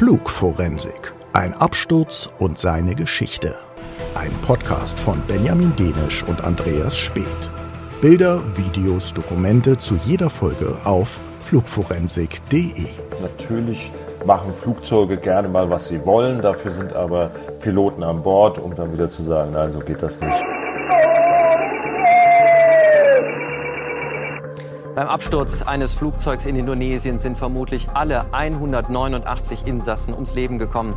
Flugforensik. Ein Absturz und seine Geschichte. Ein Podcast von Benjamin Denisch und Andreas Speth. Bilder, Videos, Dokumente zu jeder Folge auf flugforensik.de. Natürlich machen Flugzeuge gerne mal, was sie wollen. Dafür sind aber Piloten an Bord, um dann wieder zu sagen, nein, so geht das nicht. Beim Absturz eines Flugzeugs in Indonesien sind vermutlich alle 189 Insassen ums Leben gekommen.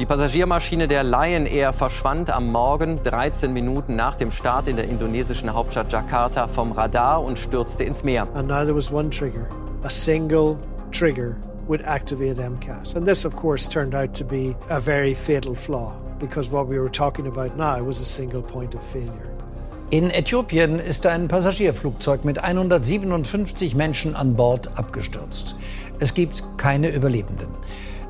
Die Passagiermaschine der Lion Air verschwand am Morgen 13 Minuten nach dem Start in der indonesischen Hauptstadt Jakarta vom Radar und stürzte ins Meer. And now there was one trigger, a single trigger would activate MCAS. And this of course turned out to be a very fatal flaw because what we were talking about now was a single point of failure. In Äthiopien ist ein Passagierflugzeug mit 157 Menschen an Bord abgestürzt. Es gibt keine Überlebenden.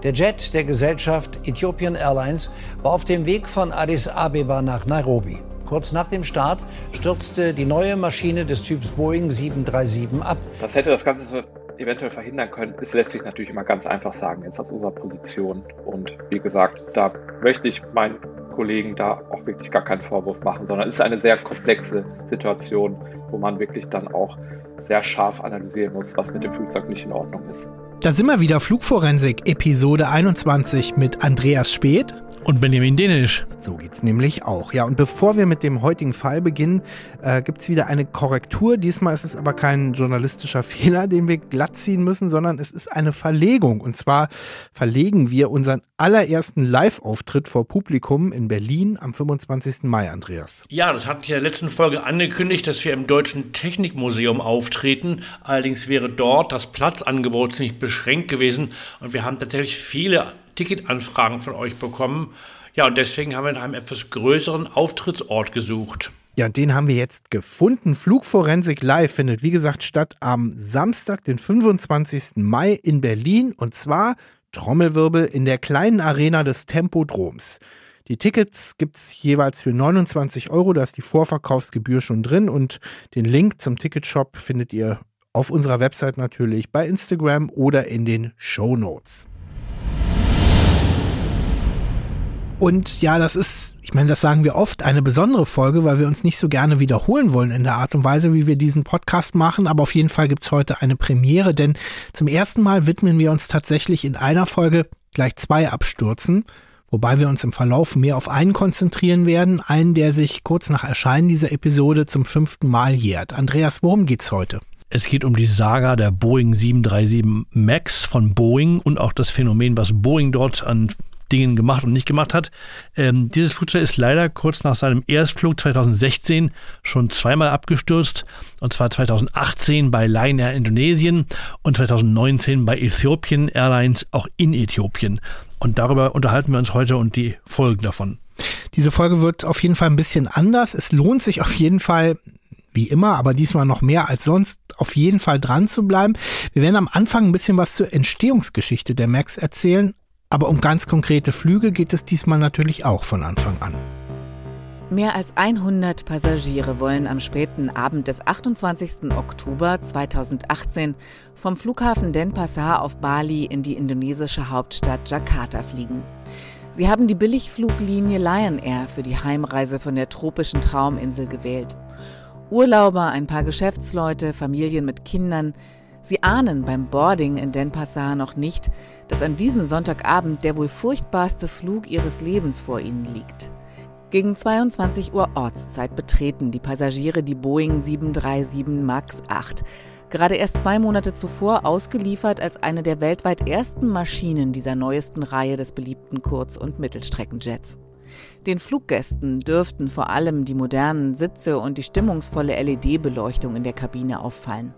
Der Jet der Gesellschaft Ethiopian Airlines war auf dem Weg von Addis Abeba nach Nairobi. Kurz nach dem Start stürzte die neue Maschine des Typs Boeing 737 ab. Das hätte das Ganze eventuell verhindern können, ist letztlich natürlich immer ganz einfach sagen, jetzt aus unserer Position. Und wie gesagt, da möchte ich meinen Kollegen da auch wirklich gar keinen Vorwurf machen, sondern es ist eine sehr komplexe Situation, wo man wirklich dann auch sehr scharf analysieren muss, was mit dem Flugzeug nicht in Ordnung ist. Da sind wir wieder Flugforensik, Episode 21 mit Andreas Speth und Benjamin Dänisch. So geht's nämlich auch. Ja, und bevor wir mit dem heutigen Fall beginnen, äh, gibt's wieder eine Korrektur. Diesmal ist es aber kein journalistischer Fehler, den wir glatt ziehen müssen, sondern es ist eine Verlegung. Und zwar verlegen wir unseren allerersten Live-Auftritt vor Publikum in Berlin am 25. Mai, Andreas. Ja, das hat ja in der letzten Folge angekündigt, dass wir im Deutschen Technikmuseum auftreten. Allerdings wäre dort das Platzangebot ziemlich beschränkt gewesen und wir haben tatsächlich viele Ticketanfragen von euch bekommen. Ja, und deswegen haben wir nach einem etwas größeren Auftrittsort gesucht. Ja, und den haben wir jetzt gefunden. Flugforensik Live findet, wie gesagt, statt am Samstag, den 25. Mai in Berlin. Und zwar, Trommelwirbel, in der kleinen Arena des Tempodroms. Die Tickets gibt es jeweils für 29 Euro, da ist die Vorverkaufsgebühr schon drin und den Link zum Ticketshop findet ihr auf unserer Website natürlich, bei Instagram oder in den Show Notes. Und ja, das ist, ich meine, das sagen wir oft, eine besondere Folge, weil wir uns nicht so gerne wiederholen wollen in der Art und Weise, wie wir diesen Podcast machen. Aber auf jeden Fall gibt es heute eine Premiere, denn zum ersten Mal widmen wir uns tatsächlich in einer Folge gleich zwei Abstürzen, wobei wir uns im Verlauf mehr auf einen konzentrieren werden, einen, der sich kurz nach Erscheinen dieser Episode zum fünften Mal jährt. Andreas, worum geht's heute? Es geht um die Saga der Boeing 737 MAX von Boeing und auch das Phänomen, was Boeing dort an Dingen gemacht und nicht gemacht hat. Ähm, dieses Flugzeug ist leider kurz nach seinem Erstflug 2016 schon zweimal abgestürzt. Und zwar 2018 bei Lion Air Indonesien und 2019 bei Ethiopian Airlines auch in Äthiopien. Und darüber unterhalten wir uns heute und die Folgen davon. Diese Folge wird auf jeden Fall ein bisschen anders. Es lohnt sich auf jeden Fall wie immer, aber diesmal noch mehr als sonst, auf jeden Fall dran zu bleiben. Wir werden am Anfang ein bisschen was zur Entstehungsgeschichte der Max erzählen, aber um ganz konkrete Flüge geht es diesmal natürlich auch von Anfang an. Mehr als 100 Passagiere wollen am späten Abend des 28. Oktober 2018 vom Flughafen Denpasar auf Bali in die indonesische Hauptstadt Jakarta fliegen. Sie haben die Billigfluglinie Lion Air für die Heimreise von der tropischen Trauminsel gewählt. Urlauber, ein paar Geschäftsleute, Familien mit Kindern, Sie ahnen beim Boarding in Denpasar noch nicht, dass an diesem Sonntagabend der wohl furchtbarste Flug ihres Lebens vor ihnen liegt. Gegen 22 Uhr Ortszeit betreten die Passagiere die Boeing 737 MAX 8, gerade erst zwei Monate zuvor ausgeliefert als eine der weltweit ersten Maschinen dieser neuesten Reihe des beliebten Kurz- und Mittelstreckenjets. Den Fluggästen dürften vor allem die modernen Sitze und die stimmungsvolle LED-Beleuchtung in der Kabine auffallen.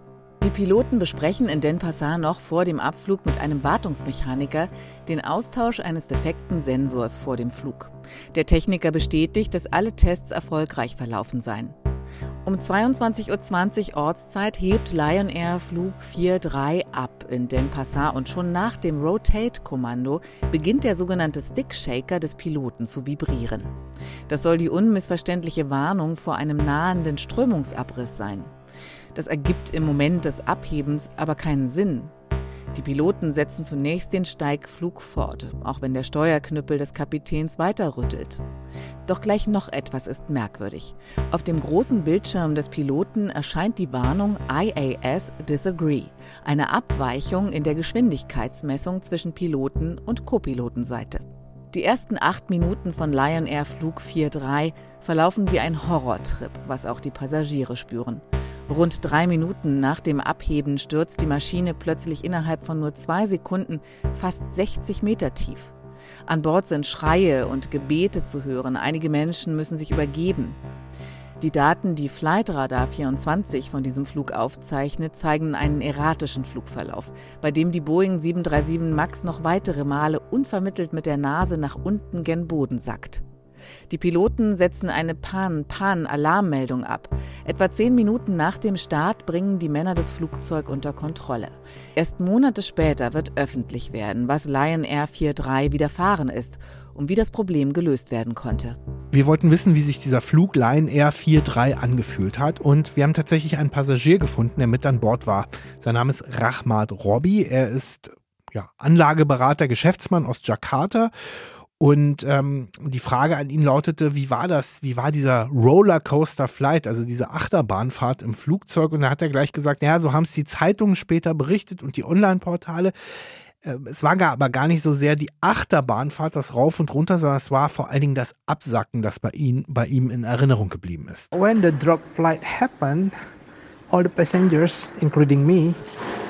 Die Piloten besprechen in Denpasar noch vor dem Abflug mit einem Wartungsmechaniker den Austausch eines defekten Sensors vor dem Flug. Der Techniker bestätigt, dass alle Tests erfolgreich verlaufen seien. Um 22.20 Uhr Ortszeit hebt Lion Air Flug 43 ab in Denpasar und schon nach dem Rotate-Kommando beginnt der sogenannte Stick-Shaker des Piloten zu vibrieren. Das soll die unmissverständliche Warnung vor einem nahenden Strömungsabriss sein. Das ergibt im Moment des Abhebens aber keinen Sinn. Die Piloten setzen zunächst den Steigflug fort, auch wenn der Steuerknüppel des Kapitäns weiter rüttelt. Doch gleich noch etwas ist merkwürdig. Auf dem großen Bildschirm des Piloten erscheint die Warnung IAS Disagree, eine Abweichung in der Geschwindigkeitsmessung zwischen Piloten und Copilotenseite. Die ersten acht Minuten von Lion Air Flug 43 verlaufen wie ein Horrortrip, was auch die Passagiere spüren. Rund drei Minuten nach dem Abheben stürzt die Maschine plötzlich innerhalb von nur zwei Sekunden fast 60 Meter tief. An Bord sind Schreie und Gebete zu hören. Einige Menschen müssen sich übergeben. Die Daten, die Flightradar 24 von diesem Flug aufzeichnet, zeigen einen erratischen Flugverlauf, bei dem die Boeing 737 MAX noch weitere Male unvermittelt mit der Nase nach unten gen Boden sackt. Die Piloten setzen eine Pan-Pan-Alarmmeldung ab. Etwa zehn Minuten nach dem Start bringen die Männer das Flugzeug unter Kontrolle. Erst Monate später wird öffentlich werden, was Lion Air 43 widerfahren ist und wie das Problem gelöst werden konnte. Wir wollten wissen, wie sich dieser Flug Lion Air 43 angefühlt hat und wir haben tatsächlich einen Passagier gefunden, der mit an Bord war. Sein Name ist Rahmat Robby. Er ist ja, Anlageberater, Geschäftsmann aus Jakarta und ähm, die Frage an ihn lautete, wie war das, wie war dieser Rollercoaster Flight, also diese Achterbahnfahrt im Flugzeug? Und da hat er gleich gesagt, ja, so haben es die Zeitungen später berichtet und die Online-Portale. Äh, es war gar, aber gar nicht so sehr die Achterbahnfahrt, das Rauf und Runter, sondern es war vor allen Dingen das Absacken, das bei ihm, bei ihm in Erinnerung geblieben ist. When the drop flight happened, all the passengers, including me,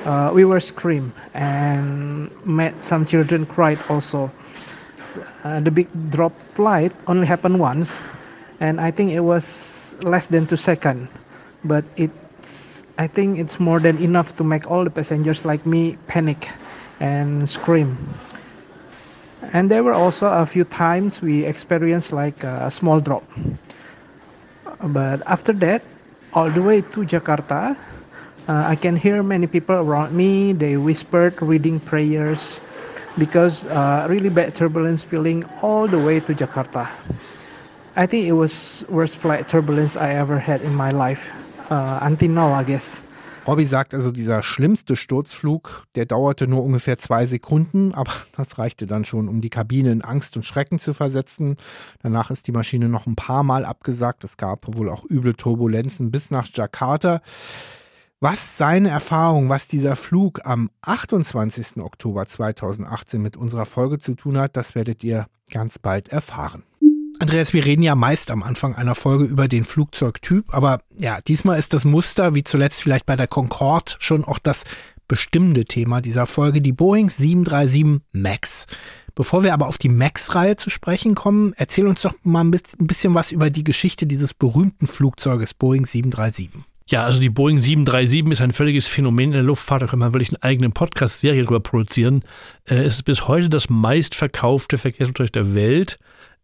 uh, we were scream and met some children cried also. Uh, the big drop flight only happened once, and I think it was less than two seconds. But it's I think it's more than enough to make all the passengers like me panic and scream. And there were also a few times we experienced like a small drop. But after that, all the way to Jakarta, uh, I can hear many people around me. They whispered, reading prayers, because uh, really bad turbulence feeling all the way to Jakarta. I think it was worst flight turbulence I ever had in my life uh, until now, I guess. Robby sagt also, dieser schlimmste Sturzflug, der dauerte nur ungefähr zwei Sekunden, aber das reichte dann schon, um die Kabine in Angst und Schrecken zu versetzen. Danach ist die Maschine noch ein paar Mal abgesagt. Es gab wohl auch üble Turbulenzen bis nach Jakarta. Was seine Erfahrung, was dieser Flug am 28. Oktober 2018 mit unserer Folge zu tun hat, das werdet ihr ganz bald erfahren. Andreas, wir reden ja meist am Anfang einer Folge über den Flugzeugtyp, aber ja, diesmal ist das Muster, wie zuletzt vielleicht bei der Concorde, schon auch das bestimmende Thema dieser Folge, die Boeing 737 MAX. Bevor wir aber auf die MAX-Reihe zu sprechen kommen, erzähl uns doch mal ein bisschen was über die Geschichte dieses berühmten Flugzeuges Boeing 737. Ja, also die Boeing 737 ist ein völliges Phänomen in der Luftfahrt. Da kann man wirklich eine eigene Podcast-Serie drüber produzieren. Äh, es ist bis heute das meistverkaufte Verkehrsflugzeug der Welt.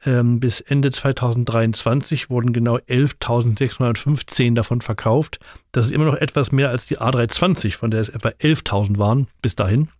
Ähm, bis Ende 2023 wurden genau 11.615 davon verkauft. Das ist immer noch etwas mehr als die A320, von der es etwa 11.000 waren bis dahin.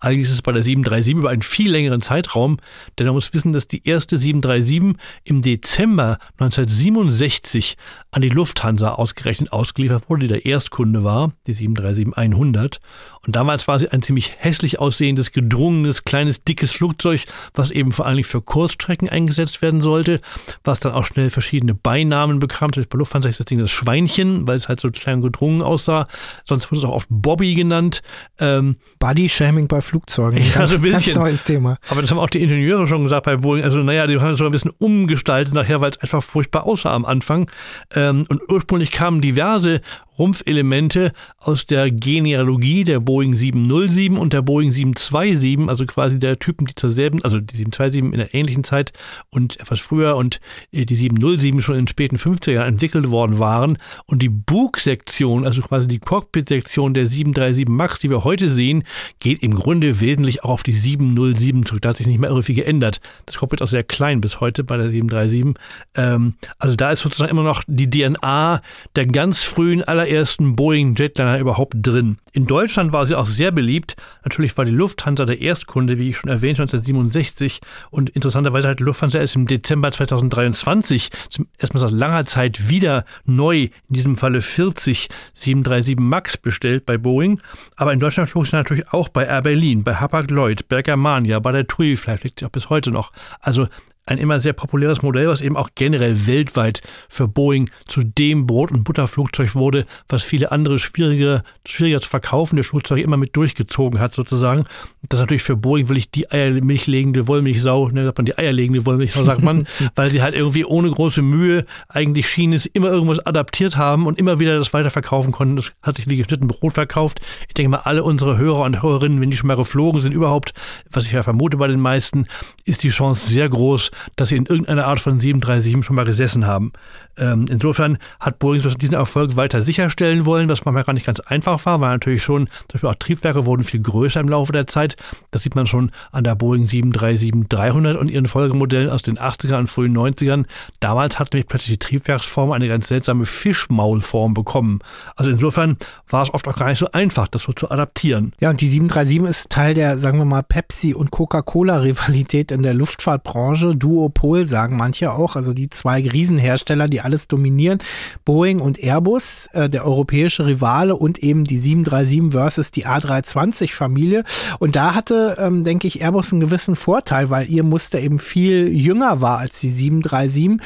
Eigentlich ist es bei der 737 über einen viel längeren Zeitraum, denn man muss wissen, dass die erste 737 im Dezember 1967 an die Lufthansa ausgerechnet ausgeliefert wurde, die der Erstkunde war, die 737-100. Und damals war sie ein ziemlich hässlich aussehendes, gedrungenes, kleines, dickes Flugzeug, was eben vor allem für Kurzstrecken eingesetzt werden sollte, was dann auch schnell verschiedene Beinamen bekam. Zum Beispiel bei Lufthansa ist das Ding das Schweinchen, weil es halt so klein und gedrungen aussah. Sonst wurde es auch oft Bobby genannt. Ähm, Body Shaming bei Flugzeugen. Ja, ganz, so ein bisschen. Ganz neues Thema. Aber das haben auch die Ingenieure schon gesagt bei Boeing. Also, naja, die haben es so ein bisschen umgestaltet nachher, weil es einfach furchtbar aussah am Anfang. Ähm, und ursprünglich kamen diverse Rumpfelemente aus der Genealogie der Boeing 707 und der Boeing 727, also quasi der Typen, die zur selben, also die 727 in der ähnlichen Zeit und etwas früher und äh, die 707 schon in den späten 50er Jahren entwickelt worden waren. Und die Bugsektion, also quasi die Cockpit-Sektion der 737 MAX, die wir heute sehen, geht im Grunde wesentlich auch auf die 707 zurück. Da hat sich nicht mehr irre viel geändert. Das Cockpit ist auch sehr klein bis heute bei der 737. Ähm, also da ist sozusagen immer noch die DNA der ganz frühen aller allerersten Boeing Jetliner überhaupt drin. In Deutschland war sie auch sehr beliebt. Natürlich war die Lufthansa der Erstkunde, wie ich schon erwähnt, 1967. Und interessanterweise hat Lufthansa erst im Dezember 2023 zum ersten Mal seit langer Zeit wieder neu, in diesem Falle 40 737 MAX bestellt bei Boeing. Aber in Deutschland flog sie natürlich auch bei Air Berlin, bei Hapag-Lloyd, Bergermania, bei der TUI, vielleicht fliegt sie auch bis heute noch. Also ein immer sehr populäres Modell, was eben auch generell weltweit für Boeing zu dem Brot- und Butterflugzeug wurde, was viele andere schwierige, schwieriger zu verkaufende Flugzeuge immer mit durchgezogen hat, sozusagen. Das ist natürlich für Boeing wirklich die eiermilchlegende Wollmilchsau, ne, sagt man die eierlegende Wollmilchsau, sagt man, weil sie halt irgendwie ohne große Mühe eigentlich schien es immer irgendwas adaptiert haben und immer wieder das weiterverkaufen konnten. Das hat sich wie geschnitten Brot verkauft. Ich denke mal, alle unsere Hörer und Hörerinnen, wenn die schon mal geflogen sind, überhaupt, was ich ja vermute bei den meisten, ist die Chance sehr groß, dass sie in irgendeiner Art von 737 schon mal gesessen haben. Ähm, insofern hat Boeing diesen Erfolg weiter sicherstellen wollen, was manchmal gar nicht ganz einfach war, weil natürlich schon, zum Beispiel auch Triebwerke wurden viel größer im Laufe der Zeit. Das sieht man schon an der Boeing 737-300 und ihren Folgemodellen aus den 80er und frühen 90ern. Damals hat nämlich plötzlich die Triebwerksform eine ganz seltsame Fischmaulform bekommen. Also insofern war es oft auch gar nicht so einfach, das so zu adaptieren. Ja, und die 737 ist Teil der, sagen wir mal, Pepsi- und Coca-Cola-Rivalität in der Luftfahrtbranche. Duopol sagen manche auch, also die zwei Riesenhersteller, die alles dominieren. Boeing und Airbus, äh, der europäische Rivale und eben die 737 versus die A320-Familie. Und da hatte, ähm, denke ich, Airbus einen gewissen Vorteil, weil ihr Muster eben viel jünger war als die 737.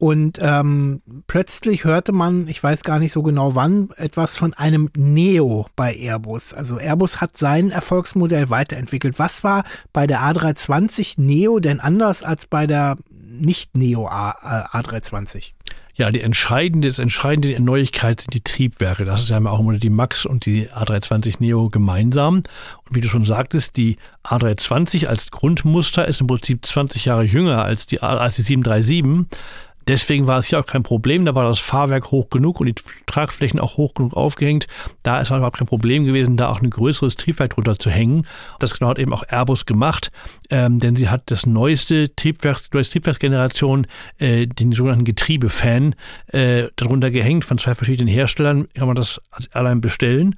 Und ähm, plötzlich hörte man, ich weiß gar nicht so genau wann, etwas von einem Neo bei Airbus. Also Airbus hat sein Erfolgsmodell weiterentwickelt. Was war bei der A320 Neo denn anders als bei der nicht-Neo A320? Ja, die entscheidende, das entscheidende Neuigkeit sind die Triebwerke. Das ist ja auch immer die MAX und die A320 Neo gemeinsam. Und wie du schon sagtest, die A320 als Grundmuster ist im Prinzip 20 Jahre jünger als die, als die 737. Deswegen war es hier auch kein Problem. Da war das Fahrwerk hoch genug und die Tragflächen auch hoch genug aufgehängt. Da ist überhaupt kein Problem gewesen, da auch ein größeres Triebwerk drunter zu hängen. Das genau hat eben auch Airbus gemacht, ähm, denn sie hat das neueste Triebwerk, die neueste Triebwerksgeneration, äh, den sogenannten Getriebefan, äh, darunter gehängt. Von zwei verschiedenen Herstellern kann man das allein bestellen.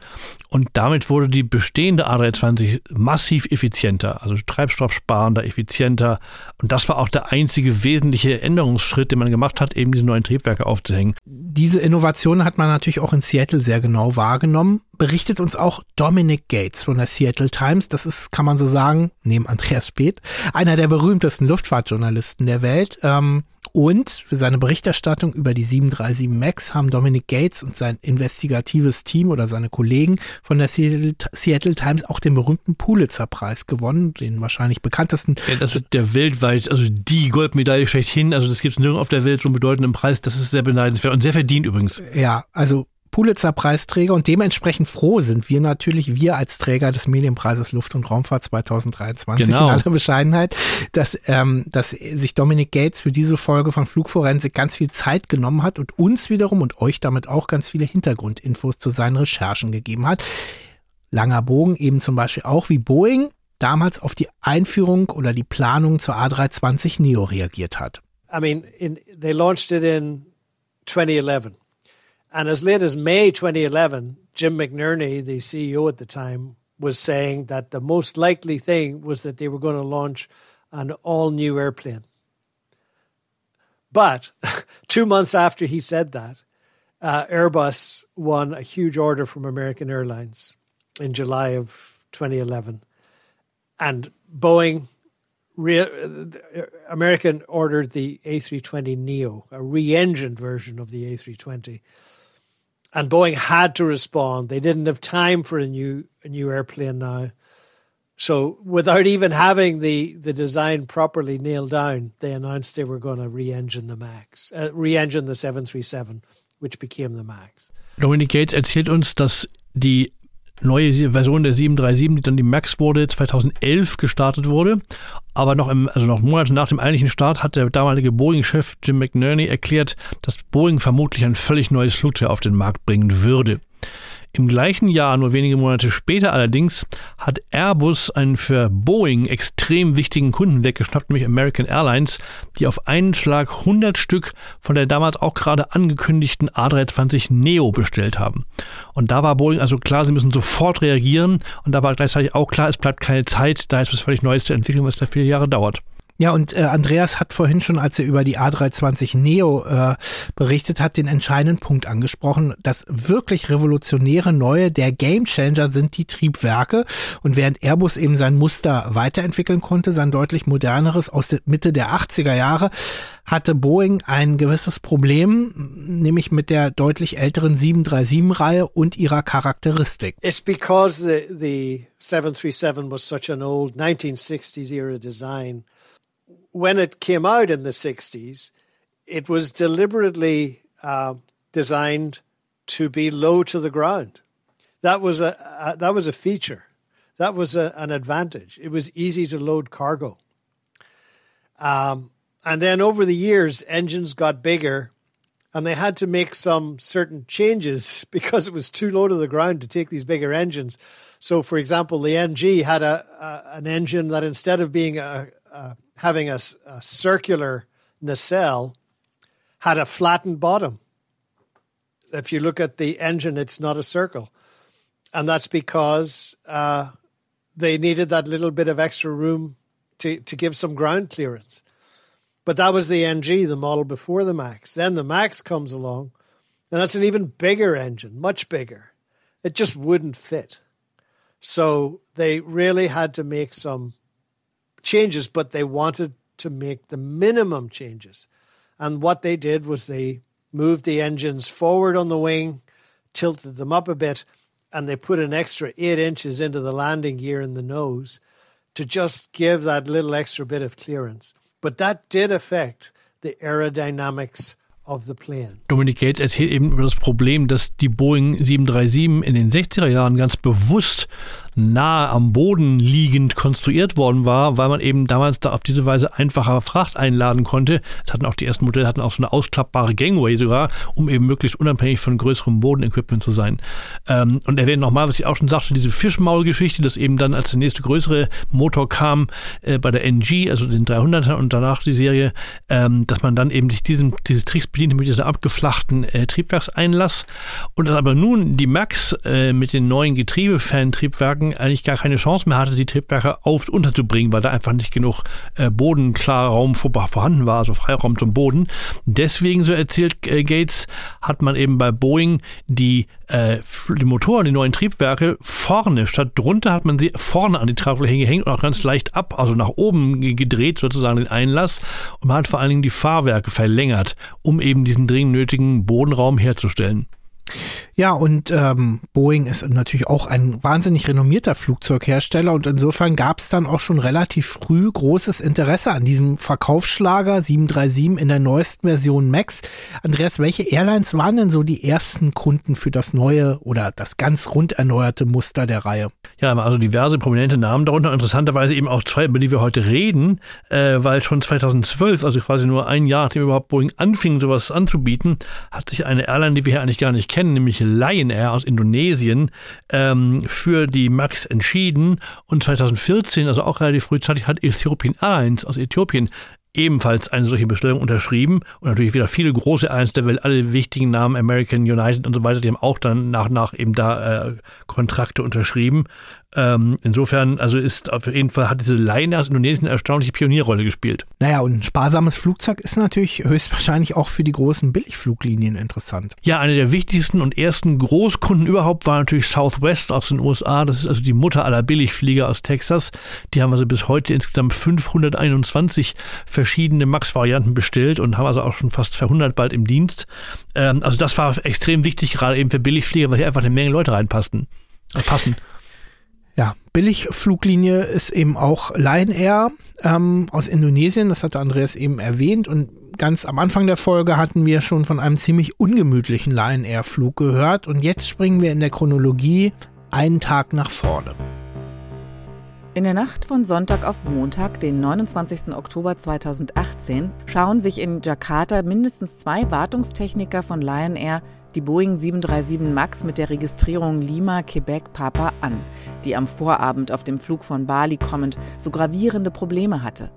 Und damit wurde die bestehende A320 massiv effizienter, also treibstoffsparender, effizienter. Und das war auch der einzige wesentliche Änderungsschritt, den man gemacht hat, eben diese neuen Triebwerke aufzuhängen. Diese Innovation hat man natürlich auch in Seattle sehr genau wahrgenommen. Berichtet uns auch Dominic Gates von der Seattle Times. Das ist, kann man so sagen, neben Andreas Speth, einer der berühmtesten Luftfahrtjournalisten der Welt. Ähm, und für seine Berichterstattung über die 737 MAX haben Dominic Gates und sein investigatives Team oder seine Kollegen von der Seattle Times auch den berühmten Pulitzer-Preis gewonnen, den wahrscheinlich bekanntesten. Ja, das ist der weltweit, also die Goldmedaille schlechthin. Also das gibt es nirgends auf der Welt so einen bedeutenden Preis. Das ist sehr beneidenswert und sehr verdient übrigens. Ja, also Pulitzer-Preisträger und dementsprechend froh sind wir natürlich, wir als Träger des Medienpreises Luft- und Raumfahrt 2023 genau. in aller Bescheidenheit, dass, ähm, dass sich Dominic Gates für diese Folge von Flugforensik ganz viel Zeit genommen hat und uns wiederum und euch damit auch ganz viele Hintergrundinfos zu seinen Recherchen gegeben hat. Langer Bogen eben zum Beispiel auch wie Boeing damals auf die Einführung oder die Planung zur A320 Neo reagiert hat. I mean, in, they launched it in 2011. And as late as May 2011, Jim McNerney, the CEO at the time, was saying that the most likely thing was that they were going to launch an all new airplane. But two months after he said that, uh, Airbus won a huge order from American Airlines in July of 2011. And Boeing, re- American ordered the A320 Neo, a re engined version of the A320 and Boeing had to respond. They didn't have time for a new a new airplane now. So without even having the, the design properly nailed down, they announced they were going to re-engine the Max, uh, re-engine the 737, which became the Max. Dominic Gates erzählt uns, dass die neue Version der 737, die dann die Max wurde, 2011 gestartet wurde. Aber noch im, also noch Monate nach dem eigentlichen Start hat der damalige Boeing-Chef Jim McNerney erklärt, dass Boeing vermutlich ein völlig neues Flugzeug auf den Markt bringen würde. Im gleichen Jahr, nur wenige Monate später allerdings, hat Airbus einen für Boeing extrem wichtigen Kunden weggeschnappt, nämlich American Airlines, die auf einen Schlag 100 Stück von der damals auch gerade angekündigten A320 Neo bestellt haben. Und da war Boeing also klar, sie müssen sofort reagieren und da war gleichzeitig auch klar, es bleibt keine Zeit, da ist was völlig Neues zu entwickeln, was da viele Jahre dauert. Ja, und äh, Andreas hat vorhin schon, als er über die A320 Neo äh, berichtet hat, den entscheidenden Punkt angesprochen. Das wirklich revolutionäre Neue, der Gamechanger sind die Triebwerke. Und während Airbus eben sein Muster weiterentwickeln konnte, sein deutlich moderneres aus der Mitte der 80er Jahre, hatte Boeing ein gewisses Problem, nämlich mit der deutlich älteren 737-Reihe und ihrer Charakteristik. It's because the, the 737 was such an old 1960s era design. When it came out in the 60s, it was deliberately uh, designed to be low to the ground. That was a, a that was a feature. That was a, an advantage. It was easy to load cargo. Um, and then over the years, engines got bigger, and they had to make some certain changes because it was too low to the ground to take these bigger engines. So, for example, the NG had a, a an engine that instead of being a, a having a, a circular nacelle had a flattened bottom. If you look at the engine, it's not a circle. And that's because uh, they needed that little bit of extra room to, to give some ground clearance. But that was the NG, the model before the Max. Then the Max comes along, and that's an even bigger engine, much bigger. It just wouldn't fit. So they really had to make some changes, but they wanted to make the minimum changes. And what they did was they moved the engines forward on the wing, tilted them up a bit, and they put an extra eight inches into the landing gear in the nose to just give that little extra bit of clearance. But that did affect the aerodynamics of the plane. Dominic Gates erzählt eben über das Problem, dass die Boeing 737 in den 60er Jahren ganz bewusst nahe am Boden liegend konstruiert worden war, weil man eben damals da auf diese Weise einfacher Fracht einladen konnte. Es hatten auch die ersten Modelle hatten auch so eine ausklappbare Gangway sogar, um eben möglichst unabhängig von größerem Bodenequipment zu sein. Ähm, und erwähnt nochmal, was ich auch schon sagte, diese Fischmaul-Geschichte, dass eben dann als der nächste größere Motor kam äh, bei der NG, also den 300er und danach die Serie, ähm, dass man dann eben sich diesem, dieses Tricks bediente mit dieser abgeflachten äh, Triebwerkseinlass und dass aber nun die Max äh, mit den neuen Getriebefan-Triebwerken Triebwerken eigentlich gar keine Chance mehr hatte, die Triebwerke auf unterzubringen, weil da einfach nicht genug äh, Bodenklarraum vorhanden war, also Freiraum zum Boden. Deswegen, so erzählt äh, Gates, hat man eben bei Boeing die, äh, die Motoren, die neuen Triebwerke vorne, statt drunter hat man sie vorne an die Tragfläche gehängt und auch ganz leicht ab, also nach oben gedreht, sozusagen den Einlass. Und man hat vor allen Dingen die Fahrwerke verlängert, um eben diesen dringend nötigen Bodenraum herzustellen. Ja, und ähm, Boeing ist natürlich auch ein wahnsinnig renommierter Flugzeughersteller und insofern gab es dann auch schon relativ früh großes Interesse an diesem Verkaufsschlager 737 in der neuesten Version Max. Andreas, welche Airlines waren denn so die ersten Kunden für das neue oder das ganz rund erneuerte Muster der Reihe? Ja, also diverse prominente Namen darunter, interessanterweise eben auch zwei, über die wir heute reden, äh, weil schon 2012, also quasi nur ein Jahr, nachdem überhaupt Boeing anfing, sowas anzubieten, hat sich eine Airline, die wir hier eigentlich gar nicht kennen, nämlich Lion Air aus Indonesien, ähm, für die MAX entschieden. Und 2014, also auch relativ frühzeitig, hat Ethiopian Airlines aus Äthiopien ebenfalls eine solche Bestellung unterschrieben und natürlich wieder viele große Airlines der Welt, alle wichtigen Namen, American, United und so weiter, die haben auch dann nach und nach eben da äh, Kontrakte unterschrieben. Ähm, insofern, also ist auf jeden Fall hat diese Line aus Indonesien eine erstaunliche Pionierrolle gespielt. Naja, und ein sparsames Flugzeug ist natürlich höchstwahrscheinlich auch für die großen Billigfluglinien interessant. Ja, eine der wichtigsten und ersten Großkunden überhaupt war natürlich Southwest aus den USA. Das ist also die Mutter aller Billigflieger aus Texas. Die haben also bis heute insgesamt 521 verschiedene Max-Varianten bestellt und haben also auch schon fast 200 bald im Dienst. Ähm, also das war extrem wichtig, gerade eben für Billigflieger, weil hier einfach eine Menge Leute reinpassten. Äh, passen. Ja, Billigfluglinie ist eben auch Lion Air ähm, aus Indonesien, das hatte Andreas eben erwähnt. Und ganz am Anfang der Folge hatten wir schon von einem ziemlich ungemütlichen Lion Air Flug gehört. Und jetzt springen wir in der Chronologie einen Tag nach vorne. In der Nacht von Sonntag auf Montag, den 29. Oktober 2018, schauen sich in Jakarta mindestens zwei Wartungstechniker von Lion Air die Boeing 737 MAX mit der Registrierung Lima Quebec Papa an, die am Vorabend auf dem Flug von Bali kommend so gravierende Probleme hatte.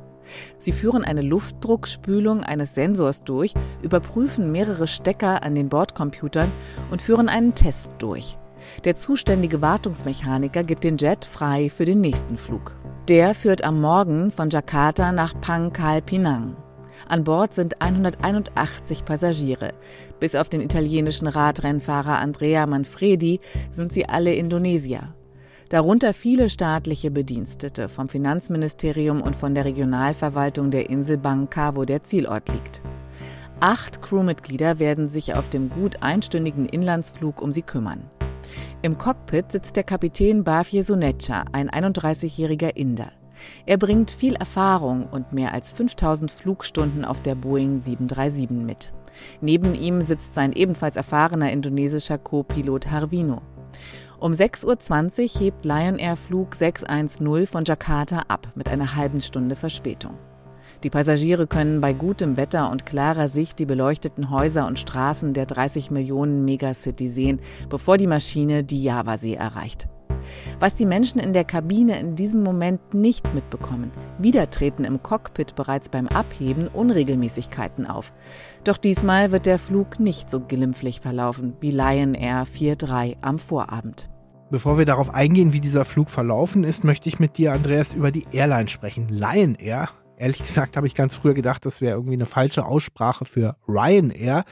Sie führen eine Luftdruckspülung eines Sensors durch, überprüfen mehrere Stecker an den Bordcomputern und führen einen Test durch. Der zuständige Wartungsmechaniker gibt den Jet frei für den nächsten Flug. Der führt am Morgen von Jakarta nach Pangkal Pinang. An Bord sind 181 Passagiere. Bis auf den italienischen Radrennfahrer Andrea Manfredi sind sie alle Indonesier. Darunter viele staatliche Bedienstete vom Finanzministerium und von der Regionalverwaltung der Insel Bangka, wo der Zielort liegt. Acht Crewmitglieder werden sich auf dem gut einstündigen Inlandsflug um sie kümmern. Im Cockpit sitzt der Kapitän Bafie Sunecha, ein 31-jähriger Inder. Er bringt viel Erfahrung und mehr als 5000 Flugstunden auf der Boeing 737 mit. Neben ihm sitzt sein ebenfalls erfahrener indonesischer Co-Pilot Harvino. Um 6.20 Uhr hebt Lion Air Flug 610 von Jakarta ab mit einer halben Stunde Verspätung. Die Passagiere können bei gutem Wetter und klarer Sicht die beleuchteten Häuser und Straßen der 30 Millionen Megacity sehen, bevor die Maschine die Javasee erreicht. Was die Menschen in der Kabine in diesem Moment nicht mitbekommen, wieder treten im Cockpit bereits beim Abheben Unregelmäßigkeiten auf. Doch diesmal wird der Flug nicht so glimpflich verlaufen wie Lion Air 43 am Vorabend. Bevor wir darauf eingehen, wie dieser Flug verlaufen ist, möchte ich mit dir, Andreas, über die Airline sprechen. Lion Air Ehrlich gesagt habe ich ganz früher gedacht, das wäre irgendwie eine falsche Aussprache für Ryanair.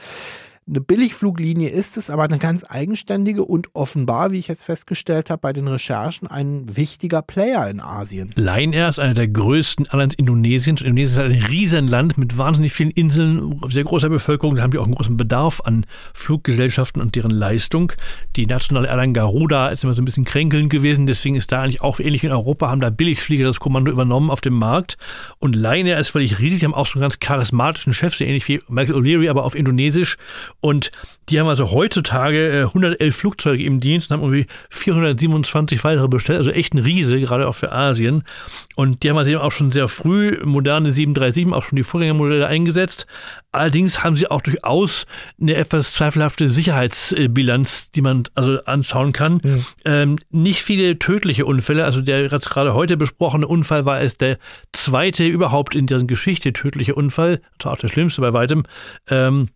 Eine Billigfluglinie ist es, aber eine ganz eigenständige und offenbar, wie ich jetzt festgestellt habe bei den Recherchen, ein wichtiger Player in Asien. Lion Air ist einer der größten Airlines Indonesiens. Indonesien ist ein Riesenland mit wahnsinnig vielen Inseln, sehr großer Bevölkerung. Da haben die auch einen großen Bedarf an Fluggesellschaften und deren Leistung. Die nationale Airline Garuda ist immer so ein bisschen kränkelnd gewesen, deswegen ist da eigentlich auch ähnlich in Europa, haben da Billigflieger das Kommando übernommen auf dem Markt. Und Lion Air ist völlig riesig, haben auch so einen ganz charismatischen Chef, so ähnlich wie Michael O'Leary, aber auf Indonesisch. Und die haben also heutzutage 111 äh, Flugzeuge im Dienst und haben irgendwie 427 weitere bestellt. Also echt ein Riese, gerade auch für Asien. Und die haben also auch schon sehr früh moderne 737, auch schon die Vorgängermodelle eingesetzt. Allerdings haben sie auch durchaus eine etwas zweifelhafte Sicherheitsbilanz, die man also anschauen kann. Mhm. Ähm, nicht viele tödliche Unfälle. Also der gerade heute besprochene Unfall war es der zweite überhaupt in deren Geschichte tödliche Unfall. Das war auch der schlimmste bei weitem. Ähm,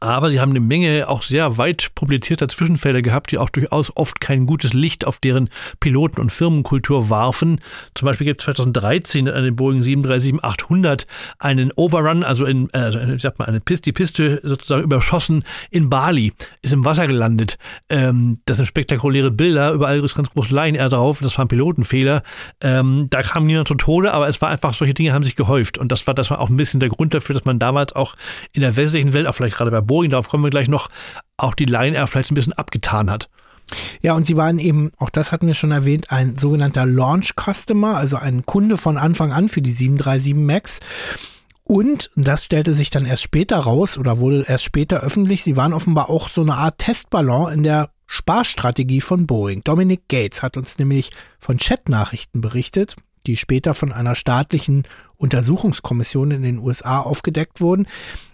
aber sie haben eine Menge auch sehr weit publizierter Zwischenfälle gehabt, die auch durchaus oft kein gutes Licht auf deren Piloten- und Firmenkultur warfen. Zum Beispiel gibt es 2013 an den Boeing 737-800 einen Overrun, also in, äh, ich sag mal, eine Piste, die Piste sozusagen überschossen in Bali, ist im Wasser gelandet. Ähm, das sind spektakuläre Bilder, überall ist ganz groß Line Air drauf, das war ein Pilotenfehler. Ähm, da kam niemand zu Tode, aber es war einfach, solche Dinge haben sich gehäuft. Und das war, das war auch ein bisschen der Grund dafür, dass man damals auch in der westlichen Welt, auch vielleicht gerade bei bei Boeing, darauf kommen wir gleich noch, auch die Lion Air vielleicht ein bisschen abgetan hat. Ja, und sie waren eben, auch das hatten wir schon erwähnt, ein sogenannter Launch Customer, also ein Kunde von Anfang an für die 737 MAX. Und das stellte sich dann erst später raus oder wurde erst später öffentlich. Sie waren offenbar auch so eine Art Testballon in der Sparstrategie von Boeing. Dominic Gates hat uns nämlich von Chatnachrichten berichtet, die später von einer staatlichen Untersuchungskommission in den USA aufgedeckt wurden.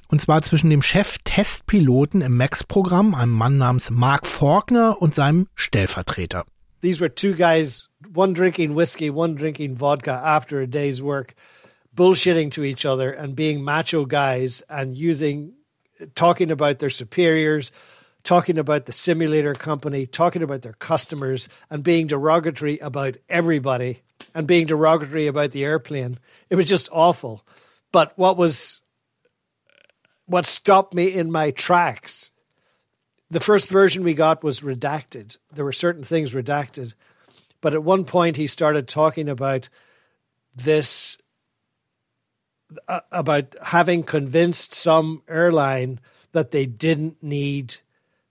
Und zwar zwischen dem Chef-Testpiloten im Max-Programm, einem Mann namens Mark Faulkner, und seinem Stellvertreter. These were two guys, one drinking whiskey, one drinking vodka after a day's work, bullshitting to each other and being macho guys and using, talking about their superiors, talking about the simulator company, talking about their customers, and being derogatory about everybody and being derogatory about the airplane. It was just awful. But what was what stopped me in my tracks. The first version we got was redacted. There were certain things redacted. But at one point, he started talking about this, uh, about having convinced some airline that they didn't need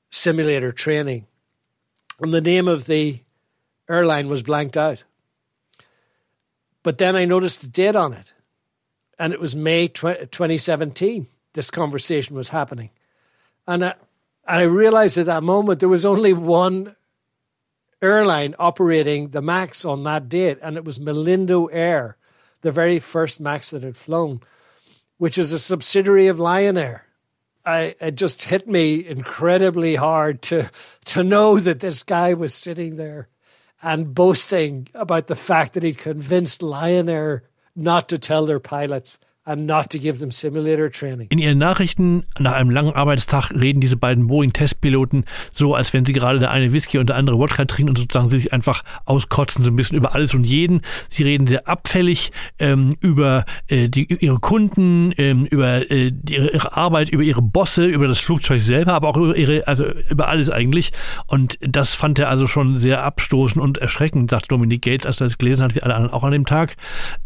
simulator training. And the name of the airline was blanked out. But then I noticed the date on it, and it was May 2017 this conversation was happening. And I, I realized at that moment there was only one airline operating the MAX on that date, and it was Melindo Air, the very first MAX that had flown, which is a subsidiary of Lion Air. I, it just hit me incredibly hard to to know that this guy was sitting there and boasting about the fact that he'd convinced Lion Air not to tell their pilots In ihren Nachrichten nach einem langen Arbeitstag reden diese beiden Boeing-Testpiloten so, als wenn sie gerade der eine Whisky und der andere Wodka trinken und sozusagen sie sich einfach auskotzen, so ein bisschen über alles und jeden. Sie reden sehr abfällig ähm, über äh, die, ihre Kunden, ähm, über äh, ihre, ihre, Arbeit, über ihre Bosse, über das Flugzeug selber, aber auch über ihre, also über alles eigentlich. Und das fand er also schon sehr abstoßend und erschreckend, sagt Dominic Gates, als er das gelesen hat, wie alle anderen auch an dem Tag.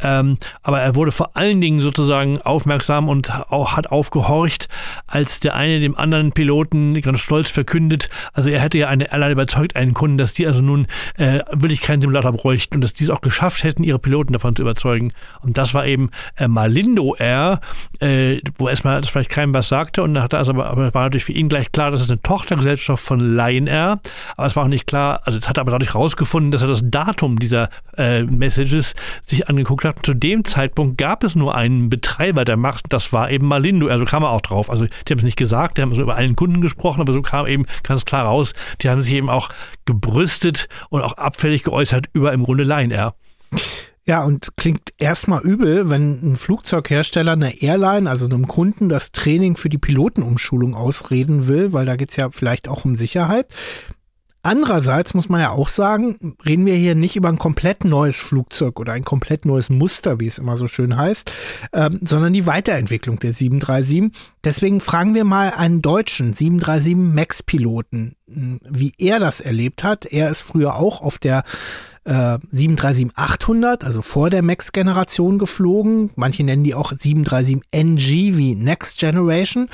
Ähm, aber er wurde vor allen Dingen sozusagen sozusagen aufmerksam und auch hat aufgehorcht, als der eine dem anderen Piloten ganz stolz verkündet, also er hätte ja eine Airline überzeugt, einen Kunden, dass die also nun äh, wirklich keinen Simulator bräuchten und dass die es auch geschafft hätten, ihre Piloten davon zu überzeugen. Und das war eben äh, Malindo Air, äh, wo erstmal das vielleicht keinem was sagte und dann hat er also aber, war natürlich für ihn gleich klar, dass es eine Tochtergesellschaft von Lion Air, aber es war auch nicht klar, also es hat er aber dadurch herausgefunden, dass er das Datum dieser äh, Messages sich angeguckt hat. Zu dem Zeitpunkt gab es nur einen Betreiber der Macht, das war eben Malindo. Also kam er auch drauf. Also die haben es nicht gesagt, die haben so über einen Kunden gesprochen, aber so kam eben ganz klar raus, die haben sich eben auch gebrüstet und auch abfällig geäußert über im Grunde Line Air. Ja, und klingt erstmal übel, wenn ein Flugzeughersteller einer Airline, also einem Kunden, das Training für die Pilotenumschulung ausreden will, weil da geht es ja vielleicht auch um Sicherheit. Andererseits muss man ja auch sagen, reden wir hier nicht über ein komplett neues Flugzeug oder ein komplett neues Muster, wie es immer so schön heißt, ähm, sondern die Weiterentwicklung der 737. Deswegen fragen wir mal einen deutschen 737 MAX-Piloten, hm, wie er das erlebt hat. Er ist früher auch auf der äh, 737-800, also vor der MAX-Generation geflogen. Manche nennen die auch 737NG wie Next Generation.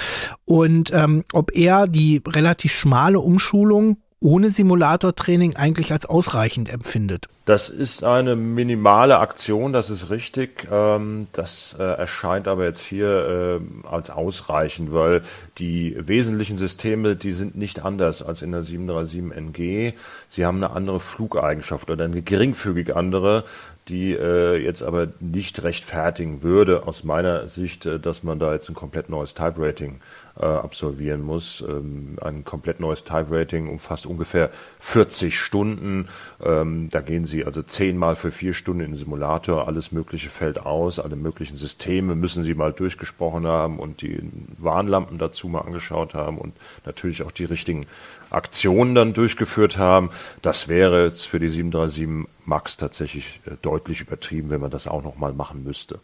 Und ähm, ob er die relativ schmale Umschulung ohne Simulatortraining eigentlich als ausreichend empfindet. Das ist eine minimale Aktion, das ist richtig. Ähm, das äh, erscheint aber jetzt hier äh, als ausreichend, weil die wesentlichen Systeme, die sind nicht anders als in der 737NG. Sie haben eine andere Flugeigenschaft oder eine geringfügig andere, die äh, jetzt aber nicht rechtfertigen würde, aus meiner Sicht, dass man da jetzt ein komplett neues Type-Rating äh, absolvieren muss. Ähm, ein komplett neues Type-Rating umfasst ungefähr 40 Stunden. Ähm, da gehen Sie also zehnmal für vier Stunden in den Simulator. Alles Mögliche fällt aus. Alle möglichen Systeme müssen Sie mal durchgesprochen haben und die Warnlampen dazu mal angeschaut haben und natürlich auch die richtigen Aktionen dann durchgeführt haben. Das wäre jetzt für die 737 MAX tatsächlich äh, deutlich übertrieben, wenn man das auch noch mal machen müsste.